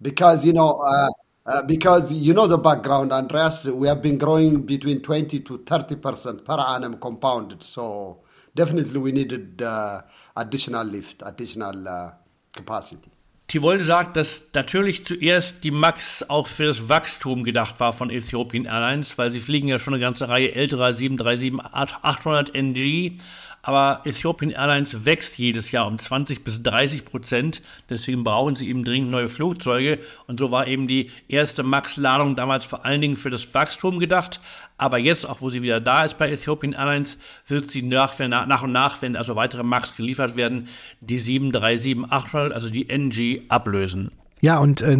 because you know uh, uh, because you know the background, Andreas. We have been growing between twenty to thirty percent per annum compounded. So definitely we needed uh, additional lift, additional uh, capacity. Tivolde sagt, dass natürlich zuerst die MAX auch für das Wachstum gedacht war von Ethiopian Airlines, weil sie fliegen ja schon eine ganze Reihe älterer 737-800 NG Aber Ethiopian Airlines wächst jedes Jahr um 20 bis 30 Prozent. Deswegen brauchen sie eben dringend neue Flugzeuge. Und so war eben die erste MAX-Ladung damals vor allen Dingen für das Wachstum gedacht. Aber jetzt, auch wo sie wieder da ist bei Ethiopian Airlines, wird sie nach, nach und nach, wenn also weitere MAX geliefert werden, die 737-800, also die NG, ablösen. Ja, und äh,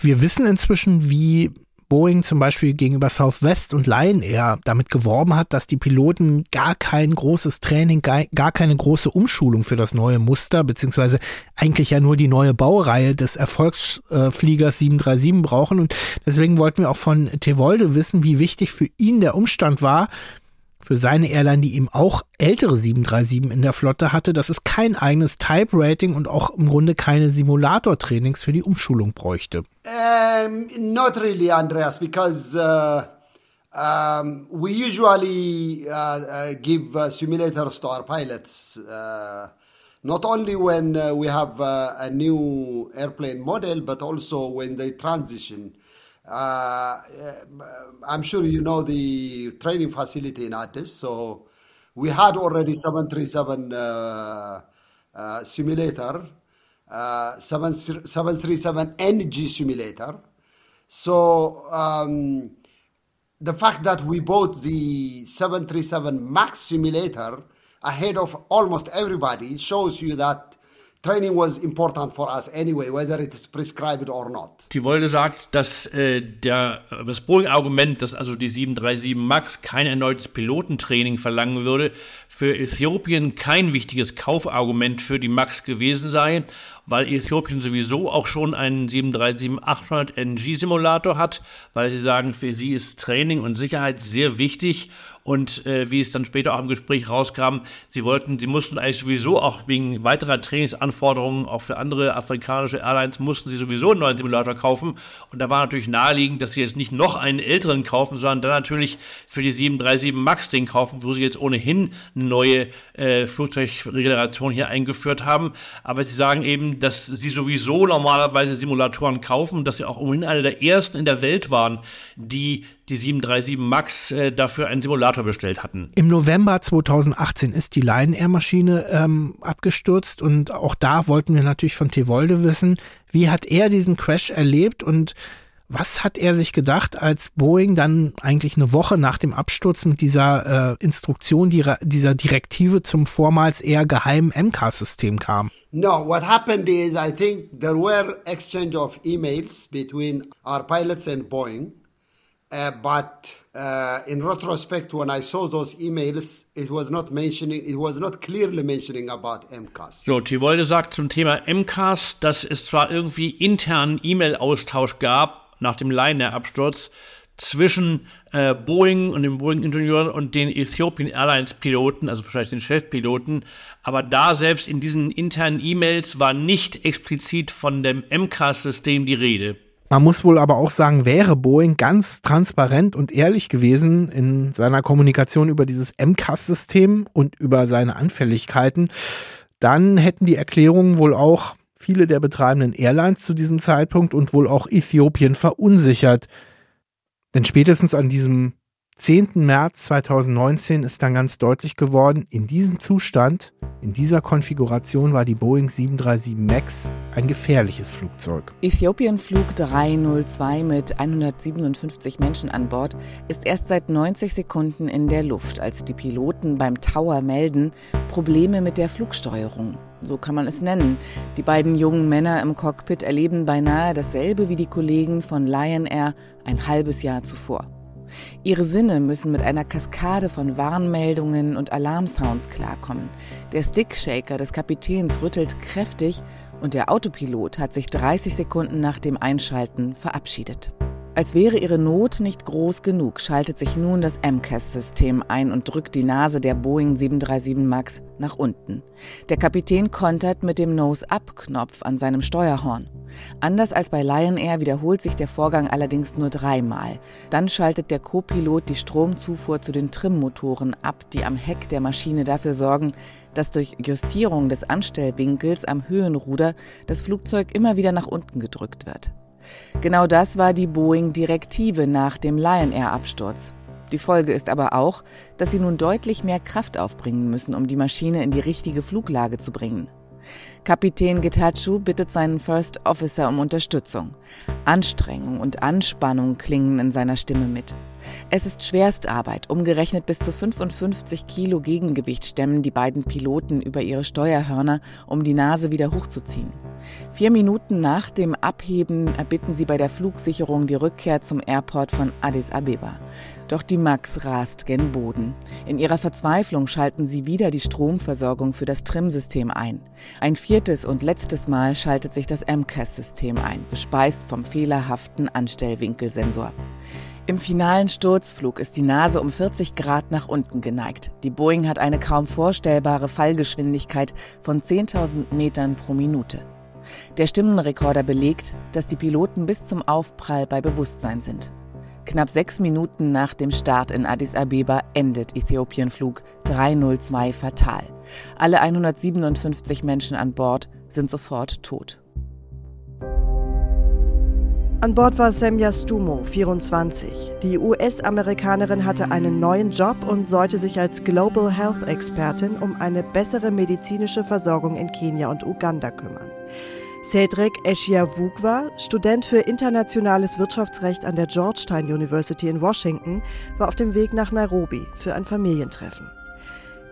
wir wissen inzwischen, wie Boeing zum Beispiel gegenüber Southwest und Lion Air damit geworben hat, dass die Piloten gar kein großes Training, gar keine große Umschulung für das neue Muster, beziehungsweise eigentlich ja nur die neue Baureihe des Erfolgsfliegers 737 brauchen. Und deswegen wollten wir auch von Tevolde wissen, wie wichtig für ihn der Umstand war, für seine Airline, die eben auch ältere 737 in der Flotte hatte, dass es kein eigenes Type-Rating und auch im Grunde keine Simulator-Trainings für die Umschulung bräuchte. Um, not really, Andreas, because uh, um, we usually uh, uh, give simulators to our pilots. Not only when we have a new airplane model, but also when they transition. Uh, I'm sure you know the training facility in Addis. So we had already 737 uh, uh, simulator, uh, 737 NG simulator. So um, the fact that we bought the 737 MAX simulator ahead of almost everybody shows you that Training was important for us anyway, whether it is prescribed or not. Die Wolde sagt, dass äh, der, das Boeing-Argument, dass also die 737 MAX kein erneutes Pilotentraining verlangen würde, für Äthiopien kein wichtiges Kaufargument für die MAX gewesen sei weil Äthiopien sowieso auch schon einen 737-800 NG-Simulator hat, weil sie sagen, für sie ist Training und Sicherheit sehr wichtig und äh, wie es dann später auch im Gespräch rauskam, sie wollten, sie mussten eigentlich sowieso auch wegen weiterer Trainingsanforderungen, auch für andere afrikanische Airlines, mussten sie sowieso einen neuen Simulator kaufen. Und da war natürlich naheliegend, dass sie jetzt nicht noch einen älteren kaufen, sondern dann natürlich für die 737 MAX den kaufen, wo sie jetzt ohnehin eine neue äh, Flugzeugregeneration hier eingeführt haben. Aber sie sagen eben, dass sie sowieso normalerweise Simulatoren kaufen dass sie auch ohnehin eine der ersten in der Welt waren, die die 737 MAX äh, dafür einen Simulator bestellt hatten. Im November 2018 ist die Lion Air Maschine ähm, abgestürzt und auch da wollten wir natürlich von Tevolde wissen, wie hat er diesen Crash erlebt und was hat er sich gedacht, als Boeing dann eigentlich eine Woche nach dem Absturz mit dieser äh, Instruktion, die, dieser Direktive zum vormals eher geheimen MCAS-System kam? No, what happened is I think there were exchange of emails between our pilots and Boeing. Uh, but uh, in retrospect, when I saw those emails, it was not mentioning, it was not clearly mentioning about MCAS. So, Tivolde sagt zum Thema MCAS, dass es zwar irgendwie internen E-Mail-Austausch gab nach dem Liner-Absturz zwischen äh, Boeing und dem Boeing-Ingenieur und den Ethiopian Airlines-Piloten, also wahrscheinlich den Chefpiloten, aber da selbst in diesen internen E-Mails war nicht explizit von dem MCAS-System die Rede. Man muss wohl aber auch sagen, wäre Boeing ganz transparent und ehrlich gewesen in seiner Kommunikation über dieses MCAS-System und über seine Anfälligkeiten, dann hätten die Erklärungen wohl auch viele der betreibenden Airlines zu diesem Zeitpunkt und wohl auch Äthiopien verunsichert. Denn spätestens an diesem 10. März 2019 ist dann ganz deutlich geworden, in diesem Zustand, in dieser Konfiguration war die Boeing 737 MAX ein gefährliches Flugzeug. Ethiopian Flug 302 mit 157 Menschen an Bord ist erst seit 90 Sekunden in der Luft, als die Piloten beim Tower melden Probleme mit der Flugsteuerung. So kann man es nennen. Die beiden jungen Männer im Cockpit erleben beinahe dasselbe wie die Kollegen von Lion Air ein halbes Jahr zuvor. Ihre Sinne müssen mit einer Kaskade von Warnmeldungen und Alarmsounds klarkommen. Der Stickshaker des Kapitäns rüttelt kräftig und der Autopilot hat sich 30 Sekunden nach dem Einschalten verabschiedet. Als wäre ihre Not nicht groß genug, schaltet sich nun das MCAS-System ein und drückt die Nase der Boeing 737 MAX nach unten. Der Kapitän kontert mit dem Nose-Up-Knopf an seinem Steuerhorn. Anders als bei Lion Air wiederholt sich der Vorgang allerdings nur dreimal. Dann schaltet der Co-Pilot die Stromzufuhr zu den Trimmotoren ab, die am Heck der Maschine dafür sorgen, dass durch Justierung des Anstellwinkels am Höhenruder das Flugzeug immer wieder nach unten gedrückt wird. Genau das war die Boeing-Direktive nach dem Lion Air-Absturz. Die Folge ist aber auch, dass sie nun deutlich mehr Kraft aufbringen müssen, um die Maschine in die richtige Fluglage zu bringen. Kapitän Getachew bittet seinen First Officer um Unterstützung. Anstrengung und Anspannung klingen in seiner Stimme mit. Es ist Schwerstarbeit. Umgerechnet bis zu 55 Kilo Gegengewicht stemmen die beiden Piloten über ihre Steuerhörner, um die Nase wieder hochzuziehen. Vier Minuten nach dem Abheben erbitten sie bei der Flugsicherung die Rückkehr zum Airport von Addis Abeba. Doch die Max rast gen Boden. In ihrer Verzweiflung schalten sie wieder die Stromversorgung für das Trim-System ein. Ein viertes und letztes Mal schaltet sich das MCAS-System ein, gespeist vom fehlerhaften Anstellwinkelsensor. Im finalen Sturzflug ist die Nase um 40 Grad nach unten geneigt. Die Boeing hat eine kaum vorstellbare Fallgeschwindigkeit von 10.000 Metern pro Minute. Der Stimmenrekorder belegt, dass die Piloten bis zum Aufprall bei Bewusstsein sind. Knapp sechs Minuten nach dem Start in Addis Abeba endet Äthiopienflug 302 fatal. Alle 157 Menschen an Bord sind sofort tot. An Bord war Semja Stumo, 24. Die US-Amerikanerin hatte einen neuen Job und sollte sich als Global Health Expertin um eine bessere medizinische Versorgung in Kenia und Uganda kümmern. Cedric Eshiavugwa, Student für internationales Wirtschaftsrecht an der Georgetown University in Washington, war auf dem Weg nach Nairobi für ein Familientreffen.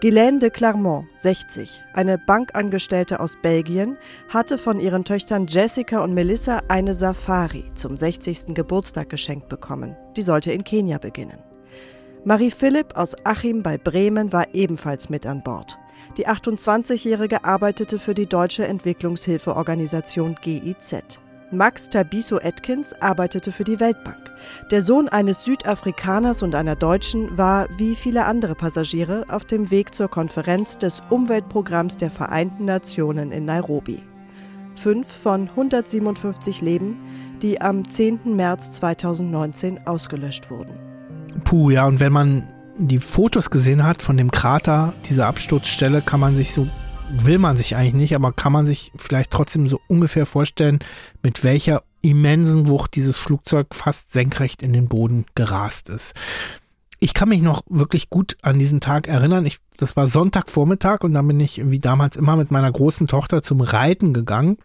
Guylaine de Clermont, 60, eine Bankangestellte aus Belgien, hatte von ihren Töchtern Jessica und Melissa eine Safari zum 60. Geburtstag geschenkt bekommen. Die sollte in Kenia beginnen. Marie Philipp aus Achim bei Bremen war ebenfalls mit an Bord. Die 28-Jährige arbeitete für die deutsche Entwicklungshilfeorganisation GIZ. Max Tabiso Atkins arbeitete für die Weltbank. Der Sohn eines Südafrikaners und einer Deutschen war, wie viele andere Passagiere, auf dem Weg zur Konferenz des Umweltprogramms der Vereinten Nationen in Nairobi. Fünf von 157 Leben, die am 10. März 2019 ausgelöscht wurden. Puh, ja, und wenn man die Fotos gesehen hat von dem Krater, dieser Absturzstelle, kann man sich so, will man sich eigentlich nicht, aber kann man sich vielleicht trotzdem so ungefähr vorstellen, mit welcher immensen Wucht dieses Flugzeug fast senkrecht in den Boden gerast ist. Ich kann mich noch wirklich gut an diesen Tag erinnern. Ich, das war Sonntagvormittag und dann bin ich wie damals immer mit meiner großen Tochter zum Reiten gegangen.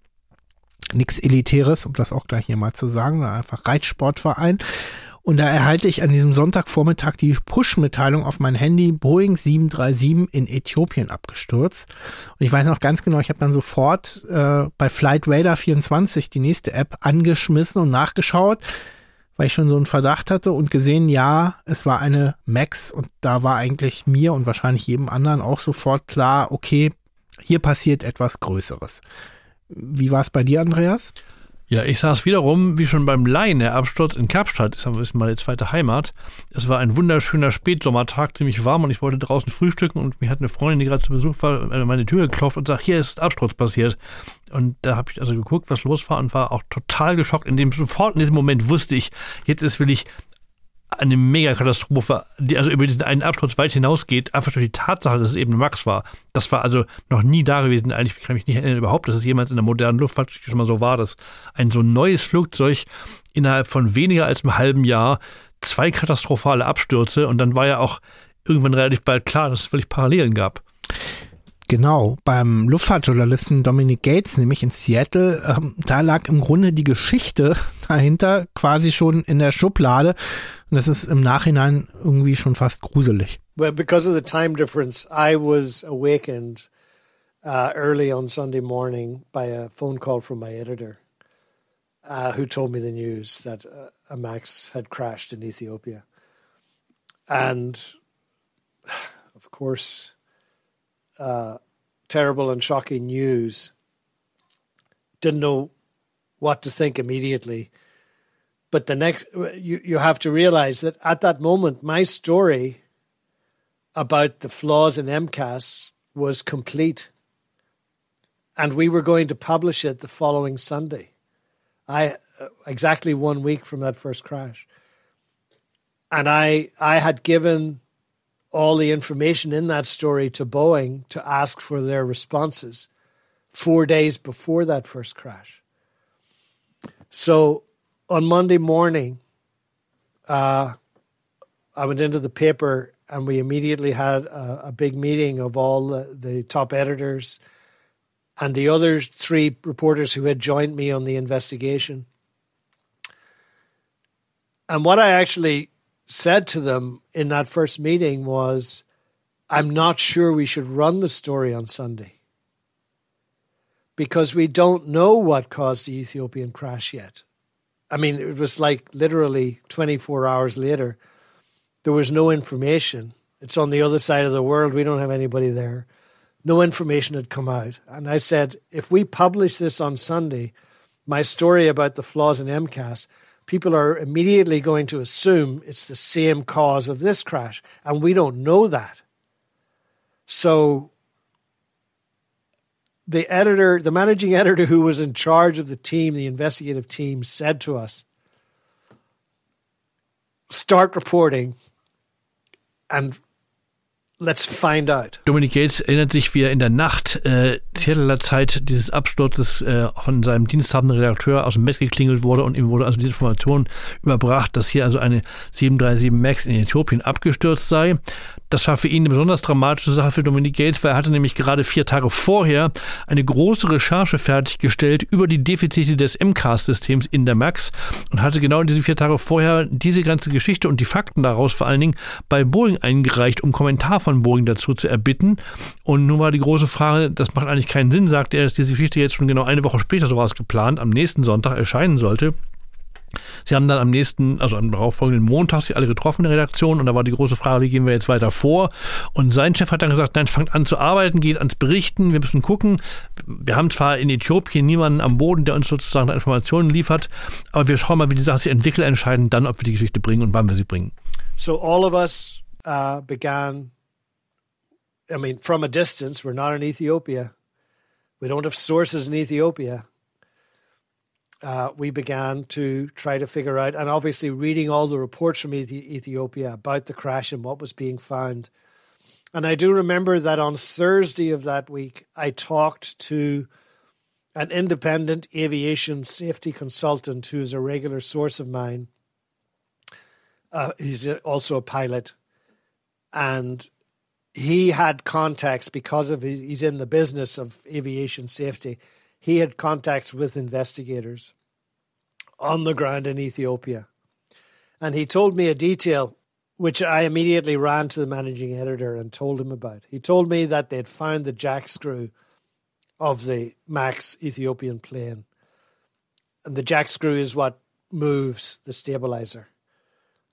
Nichts Elitäres, um das auch gleich hier mal zu sagen, einfach Reitsportverein. Und da erhalte ich an diesem Sonntagvormittag die Push-Mitteilung auf mein Handy, Boeing 737 in Äthiopien abgestürzt. Und ich weiß noch ganz genau, ich habe dann sofort äh, bei Flight Radar 24 die nächste App angeschmissen und nachgeschaut, weil ich schon so einen Verdacht hatte und gesehen, ja, es war eine Max und da war eigentlich mir und wahrscheinlich jedem anderen auch sofort klar, okay, hier passiert etwas Größeres. Wie war es bei dir, Andreas? Ja, ich saß wiederum, wie schon beim Laien, der Absturz in Kapstadt, das ist meine zweite Heimat. Es war ein wunderschöner Spätsommertag, ziemlich warm und ich wollte draußen frühstücken und mir hat eine Freundin, die gerade zu Besuch war, an meine Tür geklopft und sagt, hier ist Absturz passiert. Und da habe ich also geguckt, was los war und war auch total geschockt. In dem, sofort in diesem Moment wusste ich, jetzt ist wirklich eine Megakatastrophe, die also über diesen einen Absturz weit hinausgeht, einfach durch die Tatsache, dass es eben Max war. Das war also noch nie da gewesen. Eigentlich kann ich mich nicht erinnern überhaupt, dass es jemals in der modernen Luftfahrt schon mal so war, dass ein so neues Flugzeug innerhalb von weniger als einem halben Jahr zwei katastrophale Abstürze und dann war ja auch irgendwann relativ bald klar, dass es wirklich Parallelen gab. Genau, beim Luftfahrtjournalisten Dominic Gates, nämlich in Seattle, ähm, da lag im Grunde die Geschichte dahinter quasi schon in der Schublade. Und das ist im Nachhinein irgendwie schon fast gruselig. Well, because of the time difference, I was awakened uh, early on Sunday morning by a phone call from my editor, uh, who told me the news that uh, a Max had crashed in Ethiopia. And of course, terrible and shocking news. Didn't know what to think immediately. But the next, you, you have to realize that at that moment, my story about the flaws in MCAS was complete. And we were going to publish it the following Sunday. I exactly one week from that first crash. And I I had given all the information in that story to Boeing to ask for their responses four days before that first crash. So on Monday morning, uh, I went into the paper and we immediately had a, a big meeting of all the, the top editors and the other three reporters who had joined me on the investigation. And what I actually said to them in that first meeting was, I'm not sure we should run the story on Sunday because we don't know what caused the Ethiopian crash yet. I mean, it was like literally 24 hours later. There was no information. It's on the other side of the world. We don't have anybody there. No information had come out. And I said, if we publish this on Sunday, my story about the flaws in MCAS, people are immediately going to assume it's the same cause of this crash. And we don't know that. So the editor, the managing editor who was in charge of the team, the investigative team, said to us, start reporting and Let's find out. Dominic Gates erinnert sich, wie er in der Nacht äh, Seattleer Zeit dieses Absturzes äh, von seinem diensthabenden Redakteur aus dem Bett geklingelt wurde und ihm wurde also diese Information überbracht, dass hier also eine 737 MAX in Äthiopien abgestürzt sei. Das war für ihn eine besonders dramatische Sache für Dominic Gates, weil er hatte nämlich gerade vier Tage vorher eine große Recherche fertiggestellt über die Defizite des MCAS-Systems in der MAX und hatte genau diese vier Tage vorher diese ganze Geschichte und die Fakten daraus vor allen Dingen bei Boeing eingereicht, um Kommentar von Boeing dazu zu erbitten. Und nun war die große Frage, das macht eigentlich keinen Sinn, sagt er, dass diese Geschichte jetzt schon genau eine Woche später, so war es geplant, am nächsten Sonntag erscheinen sollte. Sie haben dann am nächsten, also am darauffolgenden Montag, sie alle getroffen in der Redaktion und da war die große Frage, wie gehen wir jetzt weiter vor? Und sein Chef hat dann gesagt, nein, fangt an zu arbeiten, geht ans Berichten, wir müssen gucken. Wir haben zwar in Äthiopien niemanden am Boden, der uns sozusagen Informationen liefert, aber wir schauen mal, wie die Sache sich entwickelt, entscheiden dann, ob wir die Geschichte bringen und wann wir sie bringen. So all of us uh, began, I mean, from a distance, we're not in Ethiopia. We don't have sources in Ethiopia. Uh, we began to try to figure out, and obviously reading all the reports from Ethiopia about the crash and what was being found. And I do remember that on Thursday of that week, I talked to an independent aviation safety consultant who's a regular source of mine. Uh, he's also a pilot. And he had contacts because of his, he's in the business of aviation safety he had contacts with investigators on the ground in Ethiopia. And he told me a detail which I immediately ran to the managing editor and told him about. He told me that they'd found the jack screw of the Max Ethiopian plane. And the jack screw is what moves the stabilizer.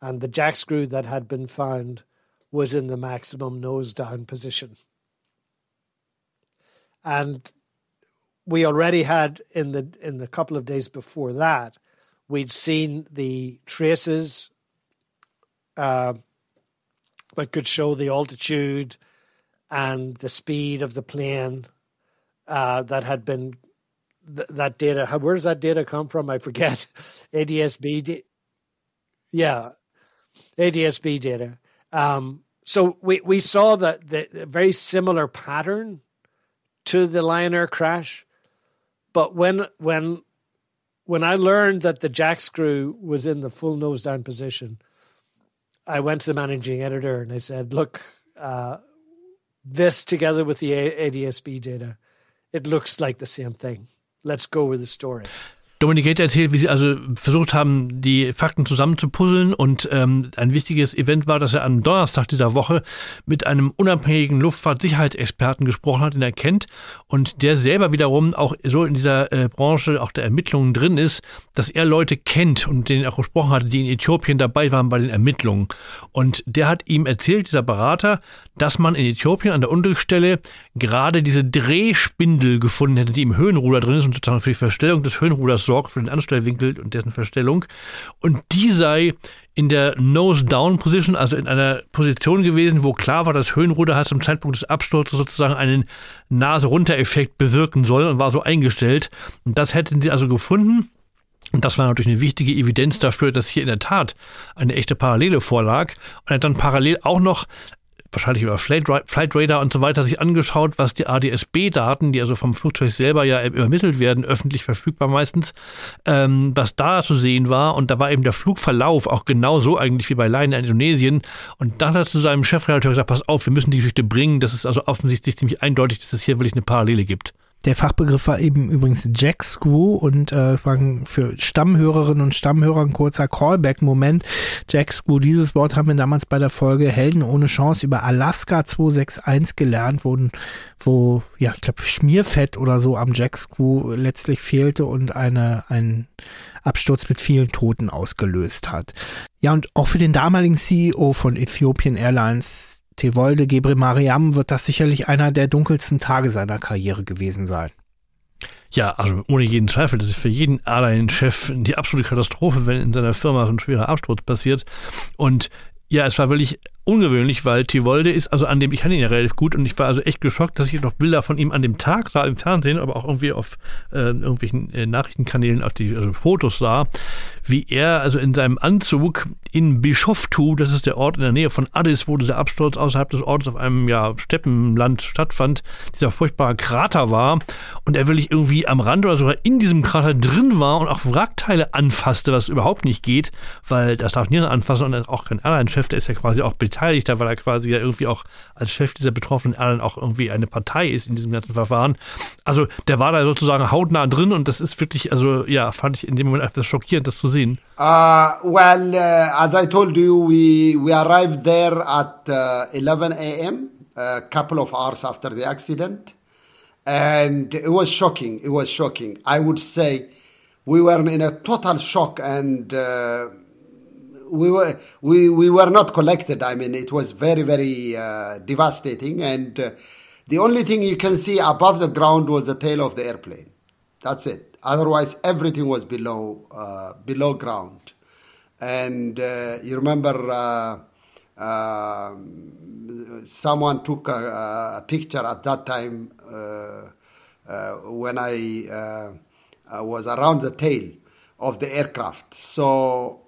And the jack screw that had been found was in the maximum nose down position. And we already had in the in the couple of days before that, we'd seen the traces uh, that could show the altitude and the speed of the plane uh, that had been th- that data. Where does that data come from? I forget. ADSB, da- yeah, ADSB data. Um, so we, we saw that the, the very similar pattern to the Lion Air crash but when when when I learned that the jack screw was in the full nose down position, I went to the managing editor and I said, "Look, uh, this together with the ADSB data, it looks like the same thing. Let's go with the story." Dominik erzählt, wie sie also versucht haben, die Fakten zusammenzupuzzeln. Und ähm, ein wichtiges Event war, dass er am Donnerstag dieser Woche mit einem unabhängigen Luftfahrtsicherheitsexperten gesprochen hat, den er kennt. Und der selber wiederum auch so in dieser äh, Branche, auch der Ermittlungen drin ist, dass er Leute kennt und denen er auch gesprochen hatte, die in Äthiopien dabei waren bei den Ermittlungen. Und der hat ihm erzählt, dieser Berater, dass man in Äthiopien an der Unterstelle gerade diese Drehspindel gefunden hätte, die im Höhenruder drin ist und sozusagen für die Verstellung des Höhenruders sorgt, für den Anstellwinkel und dessen Verstellung. Und die sei in der Nose-Down-Position, also in einer Position gewesen, wo klar war, das Höhenruder hat zum Zeitpunkt des Absturzes sozusagen einen Nase-Runter-Effekt bewirken soll und war so eingestellt. Und das hätten sie also gefunden. Und das war natürlich eine wichtige Evidenz dafür, dass hier in der Tat eine echte Parallele vorlag. Und er hat dann parallel auch noch wahrscheinlich über Flight Radar und so weiter sich angeschaut, was die ADS-B-Daten, die also vom Flugzeug selber ja übermittelt werden, öffentlich verfügbar meistens, ähm, was da zu sehen war. Und da war eben der Flugverlauf auch genauso eigentlich wie bei Lion in Indonesien. Und dann hat er zu seinem Chefredakteur gesagt, pass auf, wir müssen die Geschichte bringen. Das ist also offensichtlich ziemlich eindeutig, dass es hier wirklich eine Parallele gibt. Der Fachbegriff war eben übrigens Jack Screw und äh, war für Stammhörerinnen und Stammhörer ein kurzer Callback-Moment. Jack Screw, dieses Wort haben wir damals bei der Folge Helden ohne Chance über Alaska 261 gelernt, wo, wo ja, ich glaube, Schmierfett oder so am Jack Screw letztlich fehlte und eine, ein Absturz mit vielen Toten ausgelöst hat. Ja, und auch für den damaligen CEO von Ethiopian Airlines Tevolde Gebre Mariam wird das sicherlich einer der dunkelsten Tage seiner Karriere gewesen sein. Ja, also ohne jeden Zweifel, das ist für jeden Airline-Chef die absolute Katastrophe, wenn in seiner Firma so ein schwerer Absturz passiert. Und ja, es war wirklich ungewöhnlich, weil Tivolde ist, also an dem, ich kannte ihn ja relativ gut und ich war also echt geschockt, dass ich noch Bilder von ihm an dem Tag sah im Fernsehen, aber auch irgendwie auf äh, irgendwelchen äh, Nachrichtenkanälen auf die also Fotos sah, wie er also in seinem Anzug in Bischoftu, das ist der Ort in der Nähe von Addis, wo dieser Absturz außerhalb des Ortes auf einem ja, Steppenland stattfand, dieser furchtbare Krater war und er wirklich irgendwie am Rand oder sogar in diesem Krater drin war und auch Wrackteile anfasste, was überhaupt nicht geht, weil das darf niemand anfassen und auch kein Airline-Chef, der ist ja quasi auch beteiligt Beteiligter, weil er quasi ja irgendwie auch als Chef dieser betroffenen Airline auch irgendwie eine Partei ist in diesem ganzen Verfahren. Also der war da sozusagen hautnah drin und das ist wirklich, also ja, fand ich in dem Moment etwas schockierend, das zu sehen. Uh, well, uh, as I told you, we, we arrived there at uh, 11 a.m., a couple of hours after the accident. And it was shocking. It was shocking. I would say we were in a total shock and uh, we were we we were not collected. I mean, it was very very uh, devastating, and uh, the only thing you can see above the ground was the tail of the airplane. That's it. Otherwise, everything was below uh, below ground. And uh, you remember, uh, um, someone took a, a, picture at that time uh, when I was around the tail of the aircraft. So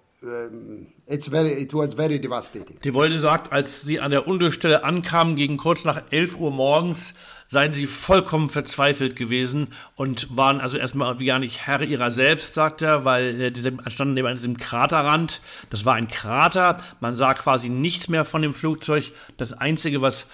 it's very, it was very devastating. Die Wolde sagt, als sie an der Unglücksstelle ankamen, gegen kurz nach 11 Uhr morgens, seien sie vollkommen verzweifelt gewesen und waren also erstmal gar nicht Herr ihrer selbst, sagt er, weil äh, diese standen neben diesem Kraterrand. Das war ein Krater. Man sah quasi nichts mehr von dem Flugzeug. Das Einzige, was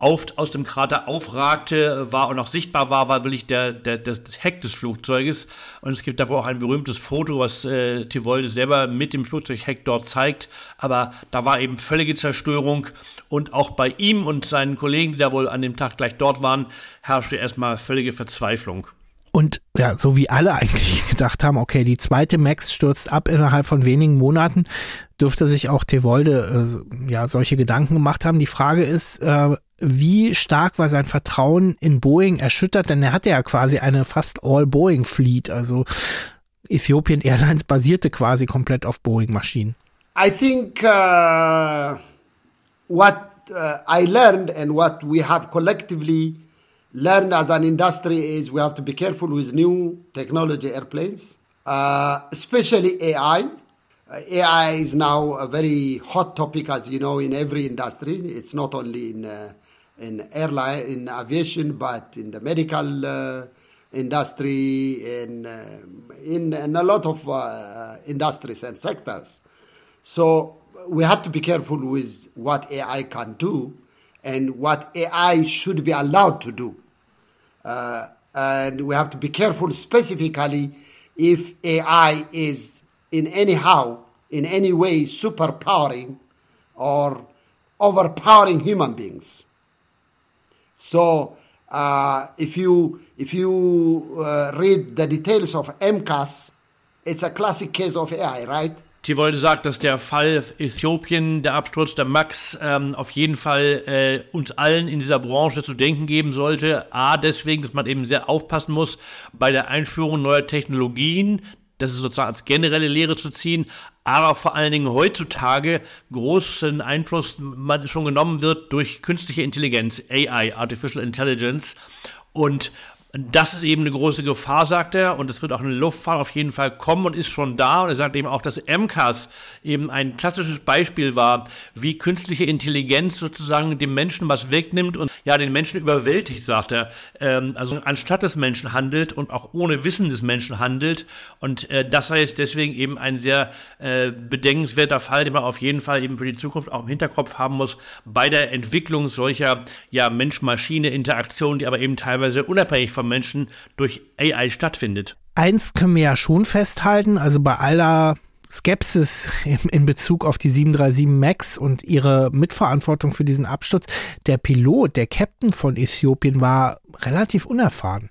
auf, aus dem Krater aufragte, war und noch sichtbar war, war wirklich der, der, das, das Heck des Flugzeuges. Und es gibt da wohl auch ein berühmtes Foto, was äh, Tivolde selber mit dem Flugzeugheck dort zeigt. Aber da war eben völlige Zerstörung. Und auch bei ihm und seinen Kollegen, die da wohl an dem Tag gleich dort waren, herrschte erstmal völlige Verzweiflung. Und ja, so wie alle eigentlich gedacht haben, okay, die zweite Max stürzt ab innerhalb von wenigen Monaten, dürfte sich auch Tevolde äh, ja solche Gedanken gemacht haben. Die Frage ist, äh, wie stark war sein Vertrauen in Boeing erschüttert? Denn er hatte ja quasi eine fast All-Boeing-Fleet. Also Ethiopian Airlines basierte quasi komplett auf Boeing-Maschinen. I think uh, what uh, I learned and what we have collectively learned as an industry is we have to be careful with new technology airplanes, uh, especially AI. Uh, AI is now a very hot topic, as you know, in every industry. It's not only in uh, in airline, in aviation, but in the medical uh, industry, in, uh, in, in a lot of uh, industries and sectors. So we have to be careful with what AI can do and what AI should be allowed to do. Uh, and we have to be careful specifically if AI is in any how, in any way, superpowering or overpowering human beings. So uh, if you if you uh, read the details of MCAS, it's a classic case of AI, right? Tivolde sagt, dass der Fall Äthiopien, der Absturz der Max, ähm, auf jeden Fall äh, uns allen in dieser Branche zu denken geben sollte. A, deswegen, dass man eben sehr aufpassen muss bei der Einführung neuer Technologien, das ist sozusagen als generelle Lehre zu ziehen, aber vor allen Dingen heutzutage großen Einfluss schon genommen wird durch künstliche Intelligenz, AI, Artificial Intelligence. Und Das ist eben eine große Gefahr, sagt er, und es wird auch in der Luftfahrt auf jeden Fall kommen und ist schon da. Und er sagt eben auch, dass MCAS eben ein klassisches Beispiel war, wie künstliche Intelligenz sozusagen dem Menschen was wegnimmt und ja, den Menschen überwältigt, sagt er. Ähm, also anstatt des Menschen handelt und auch ohne Wissen des Menschen handelt. Und äh, das heißt deswegen eben ein sehr äh, bedenkenswerter Fall, den man auf jeden Fall eben für die Zukunft auch im Hinterkopf haben muss, bei der Entwicklung solcher ja, Mensch-Maschine-Interaktionen, die aber eben teilweise unabhängig von Menschen durch AI stattfindet. Eins können wir ja schon festhalten, also bei aller Skepsis in Bezug auf die 737 MAX und ihre Mitverantwortung für diesen Absturz. Der Pilot, der Captain von Äthiopien, war relativ unerfahren.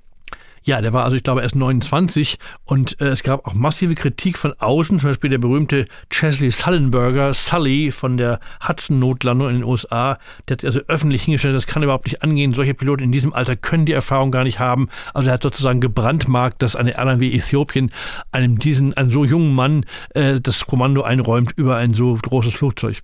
Ja, der war also, ich glaube, erst 29 und äh, es gab auch massive Kritik von außen, zum Beispiel der berühmte Chesley Sullenberger, Sully von der Hudson-Notlandung in den USA, der hat sich also öffentlich hingestellt, das kann überhaupt nicht angehen, solche Piloten in diesem Alter können die Erfahrung gar nicht haben. Also er hat sozusagen gebrandmarkt, dass eine Airline wie Äthiopien einem diesen, einem so jungen Mann äh, das Kommando einräumt über ein so großes Flugzeug.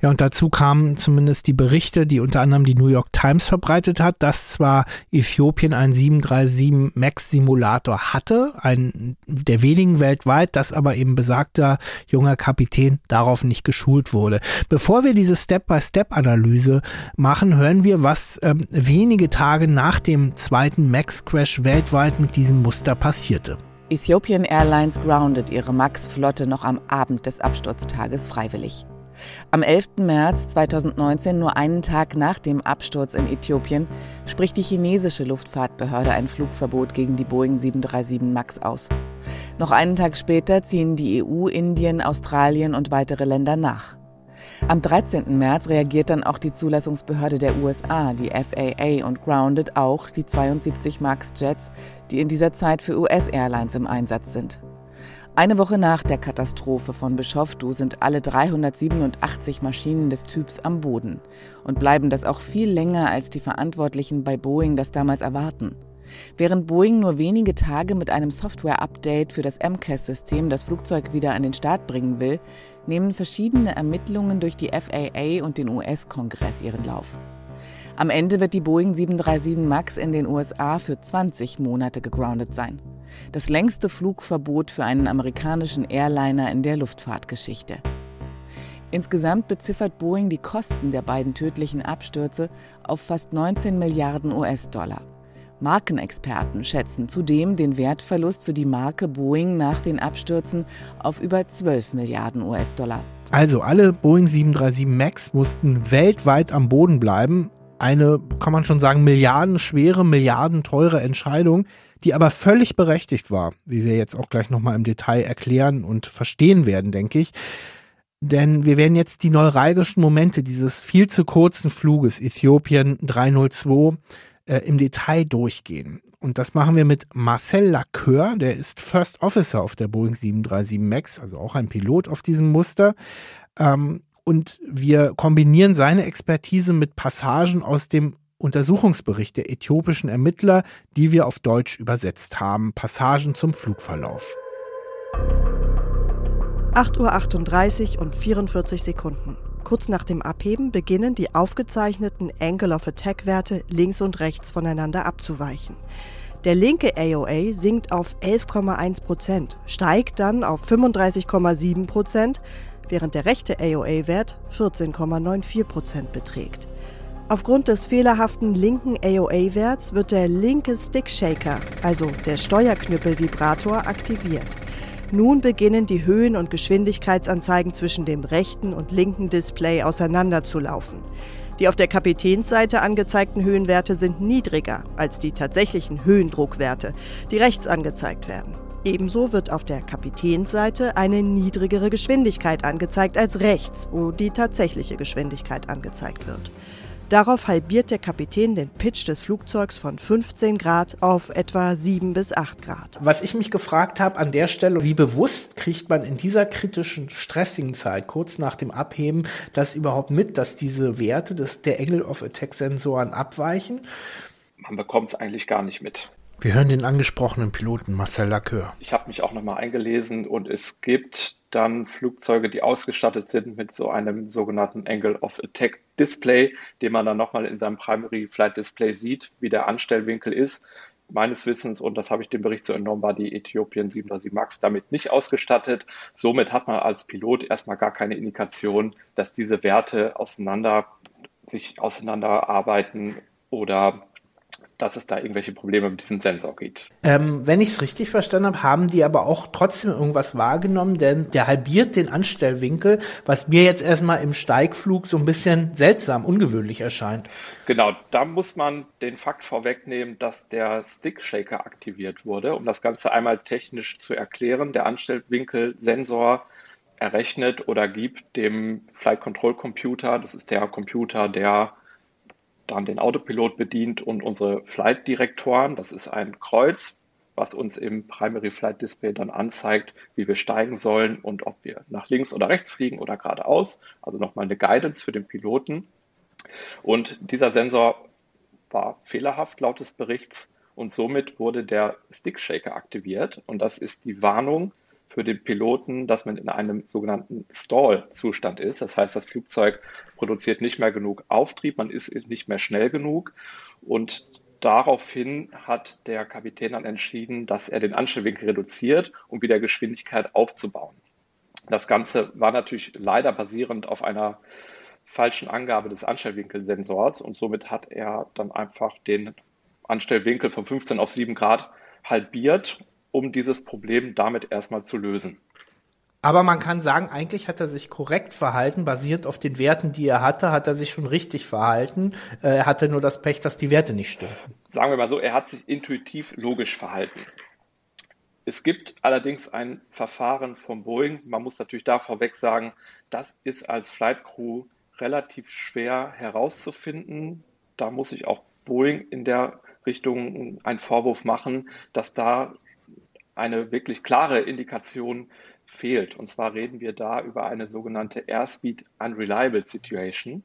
Ja, und dazu kamen zumindest die Berichte, die unter anderem die New York Times verbreitet hat, dass zwar Äthiopien einen 737 MAX Simulator hatte, ein der wenigen weltweit, dass aber eben besagter junger Kapitän darauf nicht geschult wurde. Bevor wir diese Step-by-Step-Analyse machen, hören wir, was ähm, wenige Tage nach dem zweiten MAX-Crash weltweit mit diesem Muster passierte. Ethiopian Airlines grounded ihre MAX-Flotte noch am Abend des Absturztages freiwillig. Am 11. März 2019, nur einen Tag nach dem Absturz in Äthiopien, spricht die chinesische Luftfahrtbehörde ein Flugverbot gegen die Boeing 737 MAX aus. Noch einen Tag später ziehen die EU, Indien, Australien und weitere Länder nach. Am 13. März reagiert dann auch die Zulassungsbehörde der USA, die FAA, und groundet auch die 72 MAX-Jets, die in dieser Zeit für US-Airlines im Einsatz sind. Eine Woche nach der Katastrophe von Bischoftu sind alle 387 Maschinen des Typs am Boden und bleiben das auch viel länger, als die Verantwortlichen bei Boeing das damals erwarten. Während Boeing nur wenige Tage mit einem Software-Update für das MCAS-System das Flugzeug wieder an den Start bringen will, nehmen verschiedene Ermittlungen durch die FAA und den US-Kongress ihren Lauf. Am Ende wird die Boeing 737 MAX in den USA für 20 Monate gegroundet sein das längste Flugverbot für einen amerikanischen Airliner in der Luftfahrtgeschichte. Insgesamt beziffert Boeing die Kosten der beiden tödlichen Abstürze auf fast 19 Milliarden US-Dollar. Markenexperten schätzen zudem den Wertverlust für die Marke Boeing nach den Abstürzen auf über 12 Milliarden US-Dollar. Also alle Boeing 737 MAX mussten weltweit am Boden bleiben. Eine, kann man schon sagen, milliardenschwere, milliardenteure Entscheidung, die aber völlig berechtigt war, wie wir jetzt auch gleich nochmal im Detail erklären und verstehen werden, denke ich. Denn wir werden jetzt die neuralgischen Momente dieses viel zu kurzen Fluges Äthiopien 302 äh, im Detail durchgehen. Und das machen wir mit Marcel Lacœur, der ist First Officer auf der Boeing 737 MAX, also auch ein Pilot auf diesem Muster. Ähm, und wir kombinieren seine Expertise mit Passagen aus dem Untersuchungsbericht der äthiopischen Ermittler, die wir auf Deutsch übersetzt haben, Passagen zum Flugverlauf. 8.38 Uhr und 44 Sekunden. Kurz nach dem Abheben beginnen die aufgezeichneten Angle of Attack Werte links und rechts voneinander abzuweichen. Der linke AOA sinkt auf 11,1 Prozent, steigt dann auf 35,7 Prozent, während der rechte AOA-Wert 14,94 Prozent beträgt. Aufgrund des fehlerhaften linken AOA-Werts wird der linke Stick-Shaker, also der Steuerknüppel-Vibrator, aktiviert. Nun beginnen die Höhen- und Geschwindigkeitsanzeigen zwischen dem rechten und linken Display auseinanderzulaufen. Die auf der Kapitänsseite angezeigten Höhenwerte sind niedriger als die tatsächlichen Höhendruckwerte, die rechts angezeigt werden. Ebenso wird auf der Kapitänsseite eine niedrigere Geschwindigkeit angezeigt als rechts, wo die tatsächliche Geschwindigkeit angezeigt wird. Darauf halbiert der Kapitän den Pitch des Flugzeugs von 15 Grad auf etwa 7 bis 8 Grad. Was ich mich gefragt habe an der Stelle, wie bewusst kriegt man in dieser kritischen, stressigen Zeit, kurz nach dem Abheben, das überhaupt mit, dass diese Werte des, der Angle of Attack Sensoren abweichen? Man bekommt es eigentlich gar nicht mit. Wir hören den angesprochenen Piloten Marcel Lacœur. Ich habe mich auch nochmal eingelesen und es gibt dann Flugzeuge, die ausgestattet sind mit so einem sogenannten Angle of Attack Display, den man dann nochmal in seinem Primary Flight Display sieht, wie der Anstellwinkel ist. meines Wissens, und das habe ich dem Bericht so entnommen, war die Äthiopien 737 MAX damit nicht ausgestattet. Somit hat man als Pilot erstmal gar keine Indikation, dass diese Werte auseinander sich auseinanderarbeiten oder dass es da irgendwelche Probleme mit diesem Sensor gibt. Ähm, wenn ich es richtig verstanden habe, haben die aber auch trotzdem irgendwas wahrgenommen, denn der halbiert den Anstellwinkel, was mir jetzt erstmal im Steigflug so ein bisschen seltsam, ungewöhnlich erscheint. Genau, da muss man den Fakt vorwegnehmen, dass der Stick-Shaker aktiviert wurde, um das Ganze einmal technisch zu erklären. Der Anstellwinkelsensor errechnet oder gibt dem Flight Control Computer, das ist der Computer, der dann den Autopilot bedient und unsere Flight-Direktoren. Das ist ein Kreuz, was uns im Primary Flight Display dann anzeigt, wie wir steigen sollen und ob wir nach links oder rechts fliegen oder geradeaus. Also nochmal eine Guidance für den Piloten. Und dieser Sensor war fehlerhaft laut des Berichts und somit wurde der Stick Shaker aktiviert. Und das ist die Warnung, für den Piloten, dass man in einem sogenannten Stall-Zustand ist. Das heißt, das Flugzeug produziert nicht mehr genug Auftrieb, man ist nicht mehr schnell genug. Und daraufhin hat der Kapitän dann entschieden, dass er den Anstellwinkel reduziert, um wieder Geschwindigkeit aufzubauen. Das Ganze war natürlich leider basierend auf einer falschen Angabe des Anstellwinkelsensors und somit hat er dann einfach den Anstellwinkel von 15 auf 7 Grad halbiert um dieses Problem damit erstmal zu lösen. Aber man kann sagen, eigentlich hat er sich korrekt verhalten, basierend auf den Werten, die er hatte, hat er sich schon richtig verhalten. Äh, er hatte nur das Pech, dass die Werte nicht stimmen. Sagen wir mal so, er hat sich intuitiv logisch verhalten. Es gibt allerdings ein Verfahren von Boeing. Man muss natürlich da vorweg sagen, das ist als Flight Crew relativ schwer herauszufinden. Da muss ich auch Boeing in der Richtung einen Vorwurf machen, dass da eine wirklich klare Indikation fehlt. Und zwar reden wir da über eine sogenannte Airspeed Unreliable Situation.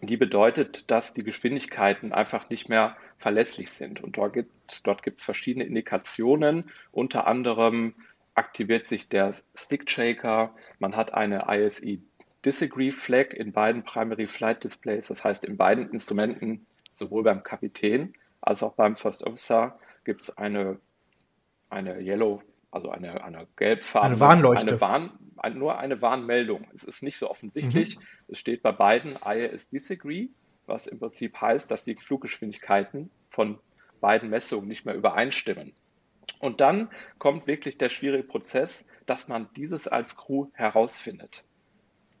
Die bedeutet, dass die Geschwindigkeiten einfach nicht mehr verlässlich sind. Und dort gibt dort es verschiedene Indikationen. Unter anderem aktiviert sich der Stick Shaker. Man hat eine ISE Disagree Flag in beiden Primary Flight Displays. Das heißt, in beiden Instrumenten, sowohl beim Kapitän als auch beim First Officer, gibt es eine eine Yellow, also eine, eine gelbfarbene, eine Warnleuchte. Eine Warn, ein, nur eine Warnmeldung. Es ist nicht so offensichtlich. Mhm. Es steht bei beiden IAS Disagree, was im Prinzip heißt, dass die Fluggeschwindigkeiten von beiden Messungen nicht mehr übereinstimmen. Und dann kommt wirklich der schwierige Prozess, dass man dieses als Crew herausfindet.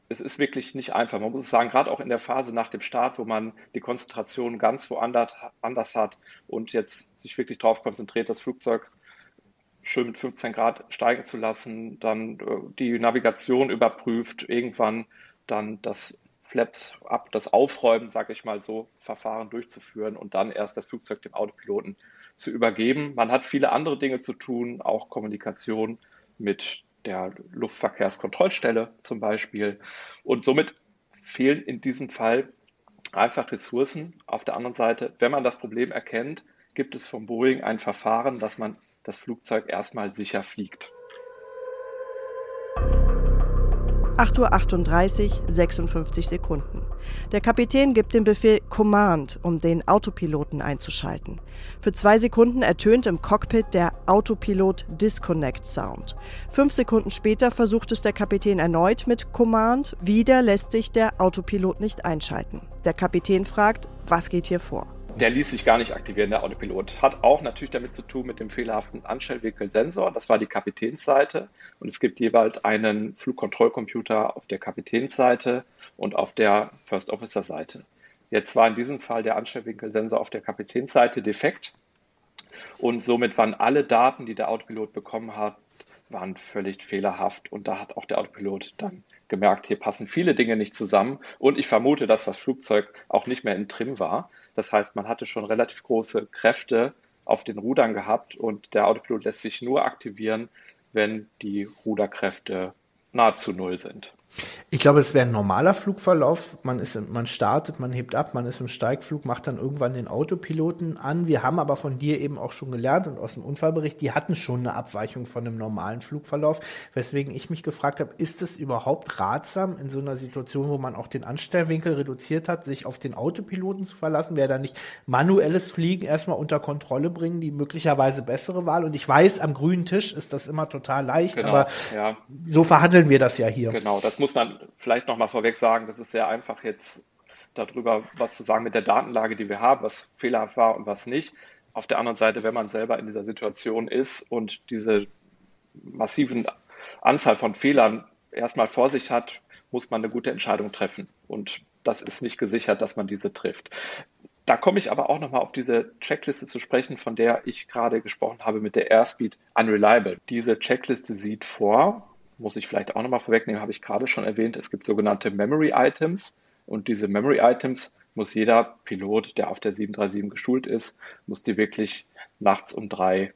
Es ist wirklich nicht einfach. Man muss es sagen, gerade auch in der Phase nach dem Start, wo man die Konzentration ganz woanders anders hat und jetzt sich wirklich darauf konzentriert, das Flugzeug schön mit 15 Grad steigen zu lassen, dann äh, die Navigation überprüft, irgendwann dann das Flaps ab, das Aufräumen, sage ich mal so, Verfahren durchzuführen und dann erst das Flugzeug dem Autopiloten zu übergeben. Man hat viele andere Dinge zu tun, auch Kommunikation mit der Luftverkehrskontrollstelle zum Beispiel. Und somit fehlen in diesem Fall einfach Ressourcen. Auf der anderen Seite, wenn man das Problem erkennt, gibt es von Boeing ein Verfahren, das man das Flugzeug erstmal sicher fliegt. 8.38 Uhr, 56 Sekunden. Der Kapitän gibt den Befehl Command, um den Autopiloten einzuschalten. Für zwei Sekunden ertönt im Cockpit der Autopilot Disconnect Sound. Fünf Sekunden später versucht es der Kapitän erneut mit Command. Wieder lässt sich der Autopilot nicht einschalten. Der Kapitän fragt, was geht hier vor? Der ließ sich gar nicht aktivieren, der Autopilot. Hat auch natürlich damit zu tun mit dem fehlerhaften Anstellwinkelsensor. Das war die Kapitänsseite. Und es gibt jeweils einen Flugkontrollcomputer auf der Kapitänsseite und auf der First Officer Seite. Jetzt war in diesem Fall der Anstellwinkelsensor auf der Kapitänsseite defekt. Und somit waren alle Daten, die der Autopilot bekommen hat, waren völlig fehlerhaft. Und da hat auch der Autopilot dann gemerkt, hier passen viele Dinge nicht zusammen. Und ich vermute, dass das Flugzeug auch nicht mehr in Trim war. Das heißt, man hatte schon relativ große Kräfte auf den Rudern gehabt und der Autopilot lässt sich nur aktivieren, wenn die Ruderkräfte nahezu null sind. Ich glaube, es wäre ein normaler Flugverlauf. Man ist, man startet, man hebt ab, man ist im Steigflug, macht dann irgendwann den Autopiloten an. Wir haben aber von dir eben auch schon gelernt und aus dem Unfallbericht, die hatten schon eine Abweichung von einem normalen Flugverlauf. Weswegen ich mich gefragt habe, ist es überhaupt ratsam in so einer Situation, wo man auch den Anstellwinkel reduziert hat, sich auf den Autopiloten zu verlassen? Wäre da nicht manuelles Fliegen erstmal unter Kontrolle bringen, die möglicherweise bessere Wahl? Und ich weiß, am grünen Tisch ist das immer total leicht, genau, aber ja. so verhandeln wir das ja hier. Genau, das muss man vielleicht noch mal vorweg sagen, das ist sehr einfach jetzt darüber was zu sagen mit der Datenlage, die wir haben, was fehlerhaft war und was nicht. Auf der anderen Seite, wenn man selber in dieser Situation ist und diese massiven Anzahl von Fehlern erstmal vor sich hat, muss man eine gute Entscheidung treffen. Und das ist nicht gesichert, dass man diese trifft. Da komme ich aber auch nochmal auf diese Checkliste zu sprechen, von der ich gerade gesprochen habe mit der Airspeed Unreliable. Diese Checkliste sieht vor, muss ich vielleicht auch nochmal vorwegnehmen, habe ich gerade schon erwähnt, es gibt sogenannte Memory Items und diese Memory Items muss jeder Pilot, der auf der 737 geschult ist, muss die wirklich nachts um drei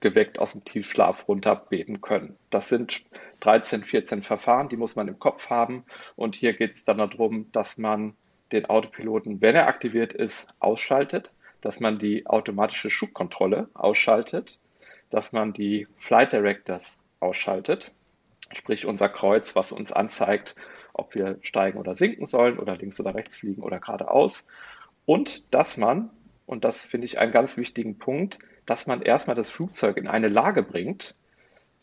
geweckt aus dem Tiefschlaf runterbeten können. Das sind 13, 14 Verfahren, die muss man im Kopf haben. Und hier geht es dann darum, dass man den Autopiloten, wenn er aktiviert ist, ausschaltet, dass man die automatische Schubkontrolle ausschaltet, dass man die Flight Directors ausschaltet, sprich unser Kreuz, was uns anzeigt, ob wir steigen oder sinken sollen oder links oder rechts fliegen oder geradeaus. Und dass man, und das finde ich einen ganz wichtigen Punkt, dass man erstmal das Flugzeug in eine Lage bringt,